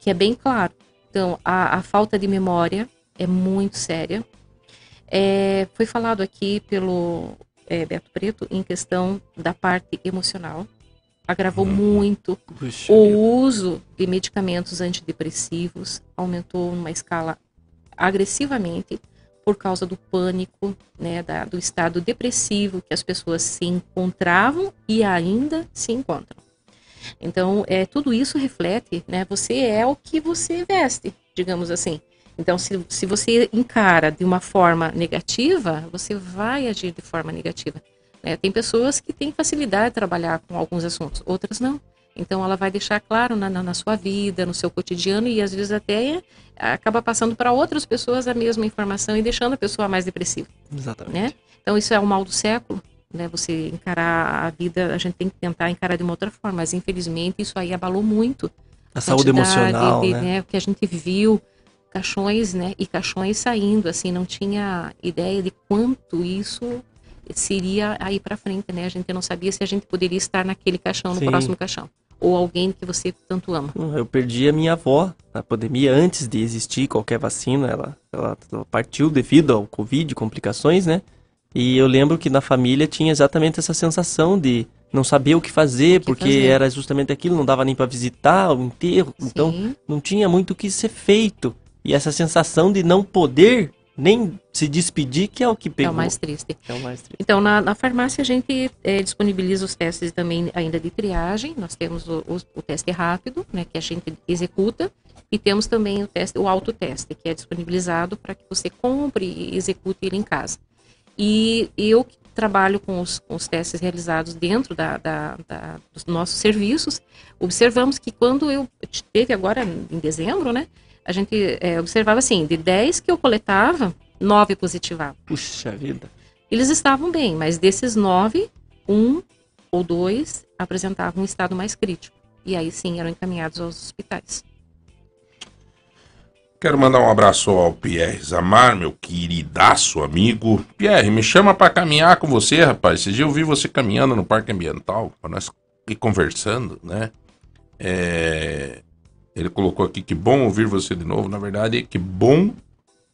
Speaker 7: que é bem claro. Então, a, a falta de memória é muito séria. É, foi falado aqui pelo é, Beto Preto em questão da parte emocional. Agravou muito.
Speaker 5: Puxa
Speaker 7: O
Speaker 5: vida.
Speaker 7: uso de medicamentos antidepressivos aumentou numa escala agressivamente por causa do pânico, né, da- do estado depressivo que as pessoas se encontravam e ainda se encontram. Então, é, tudo isso reflete, né, você é o que você veste, digamos assim. Então, se, se você encara de uma forma negativa, você vai agir de forma negativa. né? Tem pessoas que têm facilidade de trabalhar com alguns assuntos, outras não. Então, ela vai deixar claro na, na, na sua vida, no seu cotidiano e às vezes até acaba passando para outras pessoas a mesma informação e deixando a pessoa mais depressiva
Speaker 5: Exatamente.
Speaker 7: né? Então isso é o mal do século, né? Você encarar a vida, a gente tem que tentar encarar de uma outra forma, mas infelizmente isso aí abalou muito
Speaker 5: A saúde
Speaker 7: quantidade
Speaker 5: emocional,
Speaker 7: de,
Speaker 5: né?
Speaker 7: O que a gente viu caixões, né? E caixões saindo, assim, não tinha ideia de quanto isso seria aí para frente, né? A gente não sabia se a gente poderia estar naquele caixão, no
Speaker 5: Sim.
Speaker 7: próximo caixão, ou alguém que você tanto ama.
Speaker 5: Eu perdi a minha avó na pandemia antes de existir qualquer vacina. Ela, ela, ela partiu devido ao Covid, complicações, né? E eu lembro que na família tinha exatamente essa sensação de não saber o que fazer,
Speaker 7: O que
Speaker 5: porque
Speaker 7: fazer.
Speaker 5: era justamente aquilo, não dava nem para visitar o enterro, então
Speaker 7: Sim.
Speaker 5: não tinha muito o que ser feito. E essa sensação de não poder nem se despedir, que é o que
Speaker 7: é
Speaker 5: pegou.
Speaker 7: o mais triste.
Speaker 5: É o mais triste.
Speaker 7: Então, na, na farmácia, a gente eh, disponibiliza os testes também ainda de triagem. Nós temos o, o- o teste rápido, né, que a gente executa, e temos também o teste, o autoteste, que é disponibilizado para que você compre e execute ele em casa. E eu que trabalho com os, com os testes realizados dentro da, da- da- dos nossos serviços, observamos que quando eu teve agora em dezembro, né, a gente eh, observava assim, de 10 que eu coletava, 9 positivavam.
Speaker 5: Puxa vida.
Speaker 7: Eles estavam bem, mas desses nove, um ou dois apresentavam um estado mais crítico. E aí sim eram encaminhados aos hospitais.
Speaker 6: Quero mandar um abraço ao Pierre Zamar, meu queridaço amigo. Pierre, me chama pra caminhar com você, rapaz. Esse dia eu vi você caminhando no Parque Ambiental, pra nós ir conversando, né? É, Ele colocou aqui que bom ouvir você de novo. Na verdade, que bom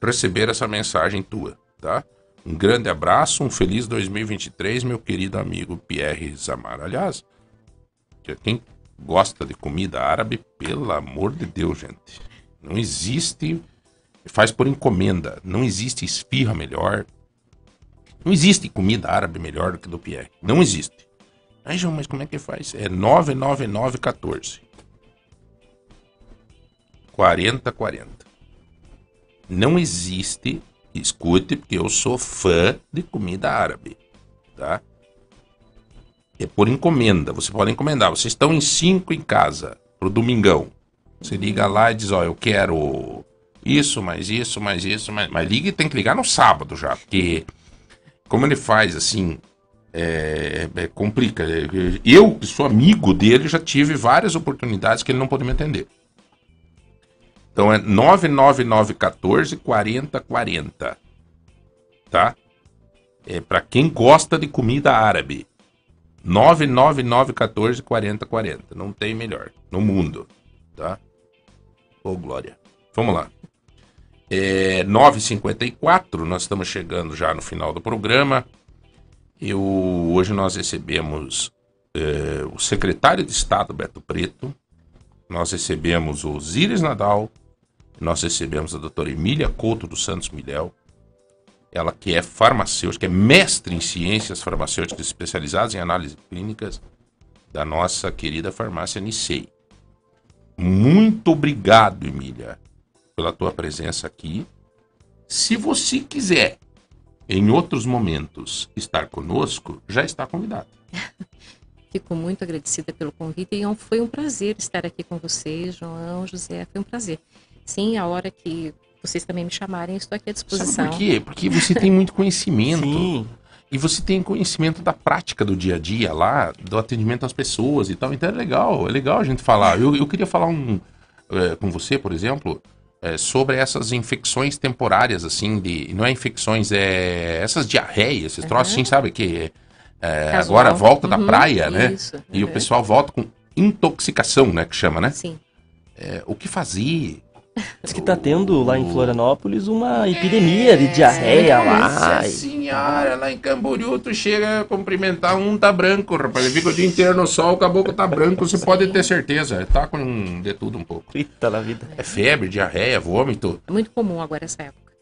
Speaker 6: receber essa mensagem tua, tá? Um grande abraço, um feliz 2023, meu querido amigo Pierre Zamar. Aliás, que quem gosta de comida árabe, pelo amor de Deus, gente. Não existe. Faz por encomenda. Não existe esfirra melhor. Não existe comida árabe melhor do que do Pierre. Não existe. Aí, João, mas como é que faz? É 99914. 4040. Não existe. Escute, porque eu sou fã de comida árabe. Tá? É por encomenda. Você pode encomendar. Vocês estão em cinco em casa pro domingão. Você liga lá e diz, ó, eu quero isso, mais isso, mais isso, mais... mas liga e tem que ligar no sábado já, porque como ele faz assim, é, é, complica. Eu, que sou amigo dele, já tive várias oportunidades que ele não pôde me atender. Então é 99914 4040. Tá? É para quem gosta de comida árabe. 99914 4040. Não tem melhor no mundo, tá? Ô, Glória. Vamos lá. É 9h54, nós estamos chegando já no final do programa. Eu, hoje nós recebemos é, o secretário de Estado, Beto Preto. Nós recebemos o Osíris Nadal. Nós recebemos a doutora Emília Couto dos Santos Milhel. Ela que é farmacêutica, é mestre em ciências farmacêuticas especializadas em análise clínicas da nossa querida farmácia Nicei. Muito obrigado, Emília, pela tua presença aqui. Se você quiser, em outros momentos, estar conosco, já está convidado.
Speaker 7: Fico muito agradecida pelo convite e foi um prazer estar aqui com vocês, João, José, foi um prazer. Sim, a hora que vocês também me chamarem, estou aqui à
Speaker 6: Sabe
Speaker 7: disposição.
Speaker 6: por quê? Porque você tem muito conhecimento.
Speaker 5: Sim.
Speaker 6: E você tem conhecimento da prática do dia a dia lá, do atendimento às pessoas e tal. Então é legal, é legal a gente falar. Eu, eu queria falar um, é, com você, por exemplo, é, sobre essas infecções temporárias, assim, de. Não é infecções, é. Essas diarreias, esses troços, assim, sabe? Que é, agora volta da
Speaker 7: Uhum,
Speaker 6: praia, né?
Speaker 7: isso,
Speaker 6: E o
Speaker 7: uhum.
Speaker 6: pessoal volta com intoxicação, né? Que chama, né?
Speaker 7: Sim.
Speaker 6: É, o que fazer?
Speaker 5: Diz que tá tendo lá em Florianópolis uma epidemia de diarreia lá.
Speaker 6: Nossa senhora, lá em Camboriú, tu chega a cumprimentar um tá branco, rapaz. Ele fica o dia inteiro no sol, o caboclo tá branco, você pode ter certeza. Tá com de tudo um pouco.
Speaker 5: Eita na vida.
Speaker 6: É febre, diarreia, vômito,
Speaker 7: É muito comum agora essa época.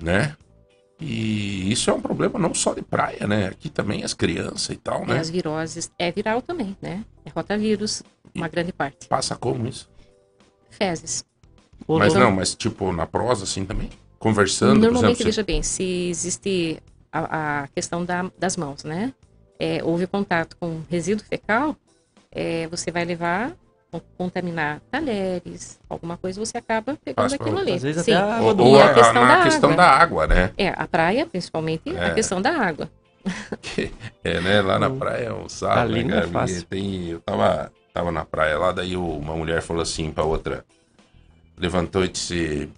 Speaker 6: né? E isso é um problema não só de praia, né? Aqui também as crianças e tal,
Speaker 7: É,
Speaker 6: né?
Speaker 7: as viroses. É viral também, né? É rotavírus, uma grande parte.
Speaker 6: Passa como isso?
Speaker 7: Fezes.
Speaker 6: Mas não, mas tipo na prosa assim também? Conversando, por
Speaker 7: Normalmente,
Speaker 6: exemplo.
Speaker 7: veja bem, se existe a, a questão da- das mãos, né? É, houve contato com resíduo fecal, é, você vai levar, con- contaminar talheres, alguma coisa, você acaba pegando
Speaker 6: pra
Speaker 7: aquilo ali.
Speaker 5: Ààs vezes
Speaker 7: Sim.
Speaker 5: até a água
Speaker 6: Ou, ou
Speaker 7: E
Speaker 6: a,
Speaker 7: a questão
Speaker 6: na
Speaker 7: da
Speaker 6: questão
Speaker 7: água.
Speaker 6: da água, né?
Speaker 7: É, a praia, principalmente,
Speaker 6: É.
Speaker 7: a questão da água.
Speaker 6: É, né? Lá na praia é um sarro,
Speaker 5: Ali
Speaker 6: né,
Speaker 5: é
Speaker 6: cara? Tem, eu tava, tava na praia lá, daí o- uma mulher falou assim pra outra. Levantou e disse.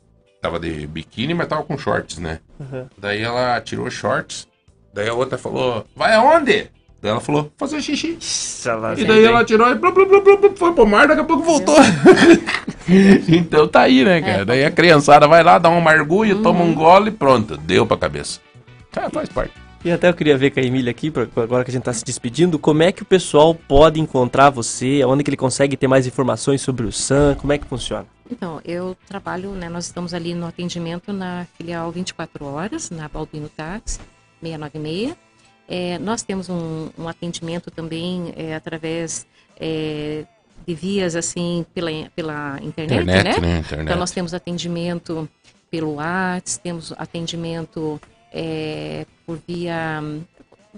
Speaker 6: Tava de biquíni, mas tava com shorts, né?
Speaker 5: Uhum.
Speaker 6: Daí ela tirou shorts. Daí a outra falou: Vai aonde? Daí ela falou: Fazer xixi.
Speaker 5: Ixi, lá
Speaker 6: E daí ela tirou e blá, blá, blá, blá, foi pro mar, daqui a pouco voltou. então tá aí, né, cara? Daí a criançada vai lá, dá um margulho, toma um gole e pronto, deu pra cabeça. Ah, faz parte.
Speaker 5: E até eu queria ver com a Emília aqui, pra- agora que a gente tá se despedindo, como é que o pessoal pode encontrar você, onde que ele consegue ter mais informações sobre o SAM, como é que funciona?
Speaker 7: Então, eu trabalho, né, nós estamos ali no atendimento na filial 24 horas, na Balbino Táxi, 696. É, nós temos um, um atendimento também é, através é, de vias, assim, pela, pela internet,
Speaker 6: Internet,
Speaker 7: né?
Speaker 6: né? Internet.
Speaker 7: Então, nós temos atendimento pelo WhatsApp, temos atendimento é, por via.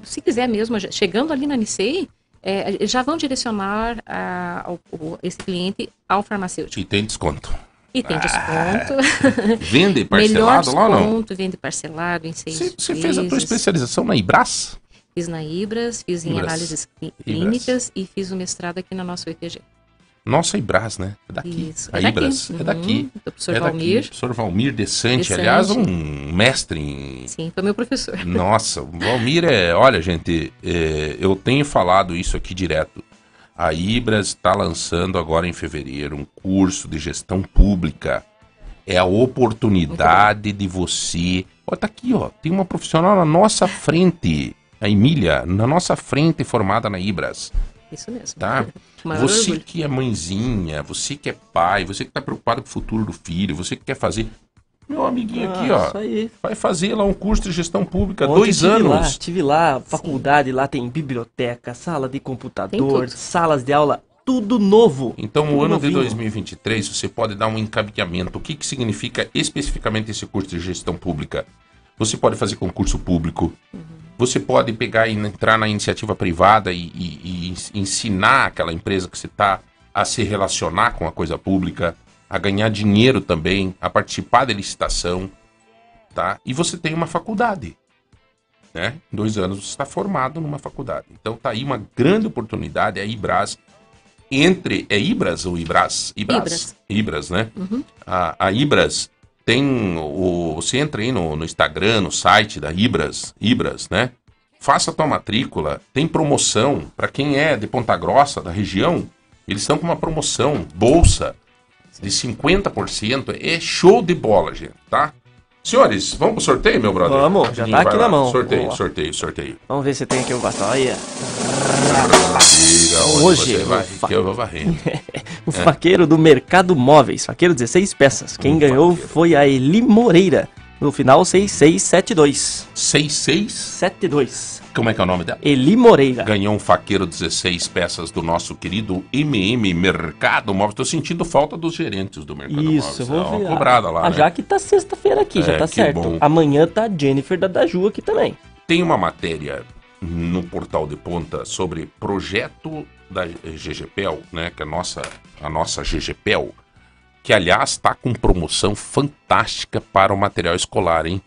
Speaker 7: Se quiser mesmo, chegando ali na Nicei, é, já vão direcionar a- o- esse cliente ao farmacêutico.
Speaker 6: E tem desconto.
Speaker 7: E tem desconto.
Speaker 6: Vende
Speaker 7: Melhor
Speaker 6: parcelado lá ou não?
Speaker 7: desconto, vende parcelado em seis
Speaker 6: Você, você fez a tua especialização na Ibras?
Speaker 7: Fiz na Ibras, fiz em
Speaker 6: Ibras.
Speaker 7: análises clí-
Speaker 6: Ibras.
Speaker 7: clínicas e fiz o mestrado aqui na nossa UEPG.
Speaker 6: Nossa Ibras, né? É daqui.
Speaker 7: Isso.
Speaker 6: A
Speaker 7: É daqui.
Speaker 6: Ibras. É
Speaker 7: Uhum.
Speaker 6: daqui.
Speaker 7: Do professor
Speaker 6: é daqui.
Speaker 7: Valmir.
Speaker 6: Professor Valmir Desante,
Speaker 7: Desante.
Speaker 6: aliás, um mestre em
Speaker 7: Sim, foi meu professor.
Speaker 6: Nossa, o Valmir é. Olha, gente, é, eu tenho falado isso aqui direto. A Ibras está lançando agora em fevereiro um curso de gestão pública. É a oportunidade de você. Ó, tá aqui, ó. Tem uma profissional na nossa frente. A Emília, na nossa frente, formada na Ibras.
Speaker 7: Isso mesmo.
Speaker 6: Tá? Você
Speaker 7: orgulho.
Speaker 6: que é mãezinha, você que é pai, você que tá preocupado com o futuro do filho, você que quer fazer. Meu amiguinho aqui,
Speaker 5: Ah,
Speaker 6: ó.
Speaker 5: Isso aí.
Speaker 6: Vai fazer lá um curso de gestão pública,
Speaker 5: Ontem
Speaker 6: dois
Speaker 5: tive Lá,
Speaker 6: anos.
Speaker 5: tive lá, faculdade, lá tem biblioteca, sala de computador, salas de aula, tudo novo.
Speaker 6: Então, o
Speaker 5: Tudo
Speaker 6: ano de
Speaker 5: novinho.
Speaker 6: 2023, você pode dar um encaminhamento. O que, que significa especificamente esse curso de gestão pública? Você pode fazer concurso público. Você pode pegar e entrar na iniciativa privada e, e- e ens- ensinar aquela empresa que você está a se relacionar com a coisa pública, a ganhar dinheiro também, a participar da licitação, tá? E você tem uma faculdade, né? Em dois anos você está formado numa faculdade. Então tá aí uma grande oportunidade, a Ibras entre. É Ibras ou Ibras?
Speaker 7: Ibras.
Speaker 6: Ibras, né? A, a Ibras tem o. Você entra aí no, no Instagram, no site da Ibras, Ibras, né? Faça tua matrícula, tem promoção para quem é de Ponta Grossa, da região. Eles estão com uma promoção, bolsa de 50%. É show de bola, gente, tá? Senhores, vamos pro sorteio, meu brother?
Speaker 5: Vamos, já
Speaker 6: Rapidinho,
Speaker 5: tá aqui
Speaker 6: lá.
Speaker 5: na mão.
Speaker 6: Sorteio,
Speaker 5: lá.
Speaker 6: sorteio, sorteio.
Speaker 5: Vamos ver se tem aqui o
Speaker 6: Diga onde
Speaker 5: Hoje eu
Speaker 6: vai,
Speaker 5: fa-
Speaker 6: que eu vou varrendo.
Speaker 5: o faqueiro do Mercado Móveis, faqueiro 16 peças. Quem
Speaker 6: Um
Speaker 5: ganhou
Speaker 6: faqueiro.
Speaker 5: foi a Eli Moreira, no final 6672.
Speaker 6: 66,
Speaker 5: 72.
Speaker 6: como é que é o nome dela?
Speaker 5: Eli Moreira.
Speaker 6: Ganhou um faqueiro 16 peças do nosso querido MM Mercado Móveis. Tô sentindo falta dos gerentes do Mercado
Speaker 5: Isso,
Speaker 6: Móveis.
Speaker 5: eu vou ver.
Speaker 6: cobrada lá,
Speaker 5: Ah,
Speaker 6: né?
Speaker 5: Já que tá sexta-feira aqui, já
Speaker 6: É,
Speaker 5: tá
Speaker 6: que
Speaker 5: certo.
Speaker 6: bom.
Speaker 5: Amanhã tá a Jennifer da Daju aqui também.
Speaker 6: Tem uma matéria no portal de ponta sobre projeto da GGPEL, né? Que é a nossa, a nossa GGPEL, que aliás está com promoção fantástica para o material escolar, hein?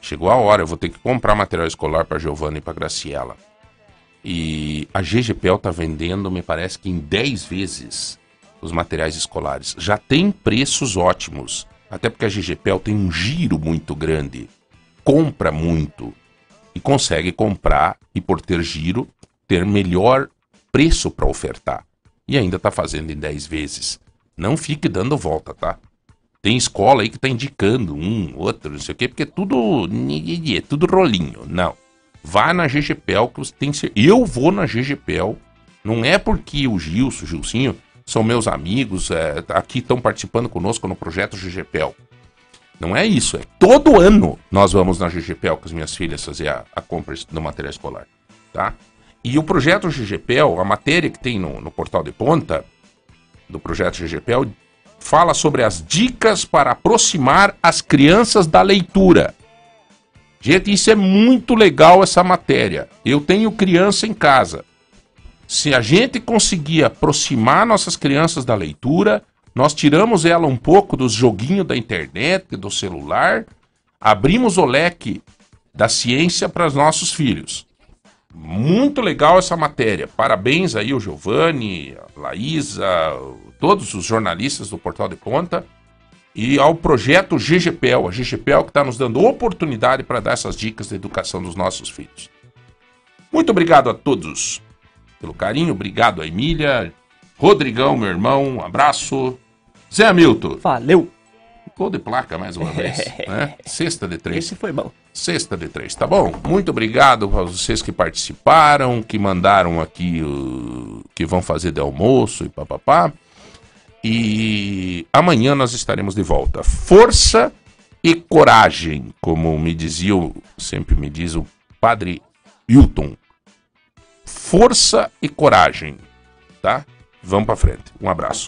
Speaker 6: Chegou a hora, eu vou ter que comprar material escolar para Giovana e para Graciela. E a GGPL tá vendendo, me parece que em 10 vezes os materiais escolares. Já tem preços ótimos, até porque a GGPL tem um giro muito grande, compra muito e consegue comprar e por ter giro ter melhor preço para ofertar. E ainda tá fazendo em 10 vezes. Não fique dando volta, tá? Tem escola aí que tá indicando um, outro, não sei o quê, porque é tudo. É tudo rolinho. Não. Vá na GGPEL que você tem que ser. Eu vou na GGPEL. Não é porque o Gilson, o Gilcinho, são meus amigos, é, aqui estão participando conosco no projeto GGPEL. Não é isso, é todo ano nós vamos na GGPEL com as minhas filhas fazer a, a compra do material escolar, tá? E o projeto GGPEL, a matéria que tem no, no portal de ponta do projeto GGPEL, fala sobre as dicas para aproximar as crianças da leitura. Gente, isso é muito legal essa matéria. Eu tenho criança em casa. Se a gente conseguir aproximar nossas crianças da leitura, nós tiramos ela um pouco dos joguinhos da internet, do celular, abrimos o leque da ciência para os nossos filhos. Muito legal essa matéria. Parabéns aí o Giovanni, a Laísa, todos os jornalistas do Portal de Ponta e ao projeto GGPEL, a GGPEL que está nos dando oportunidade para dar essas dicas de educação dos nossos filhos. Muito obrigado a todos pelo carinho, obrigado a Emília, Rodrigão, meu irmão, um abraço. Zé Hamilton.
Speaker 5: Valeu.
Speaker 6: Gol de placa mais uma vez, né? Sexta de três.
Speaker 5: Esse foi bom.
Speaker 6: Sexta de três, tá bom? Muito obrigado a vocês que participaram, que mandaram aqui, o que vão fazer de almoço e papapá. E amanhã nós estaremos de volta. Força e coragem, como me dizia, sempre me diz o padre Hilton. Força e coragem, tá? Vamos para frente. Um abraço.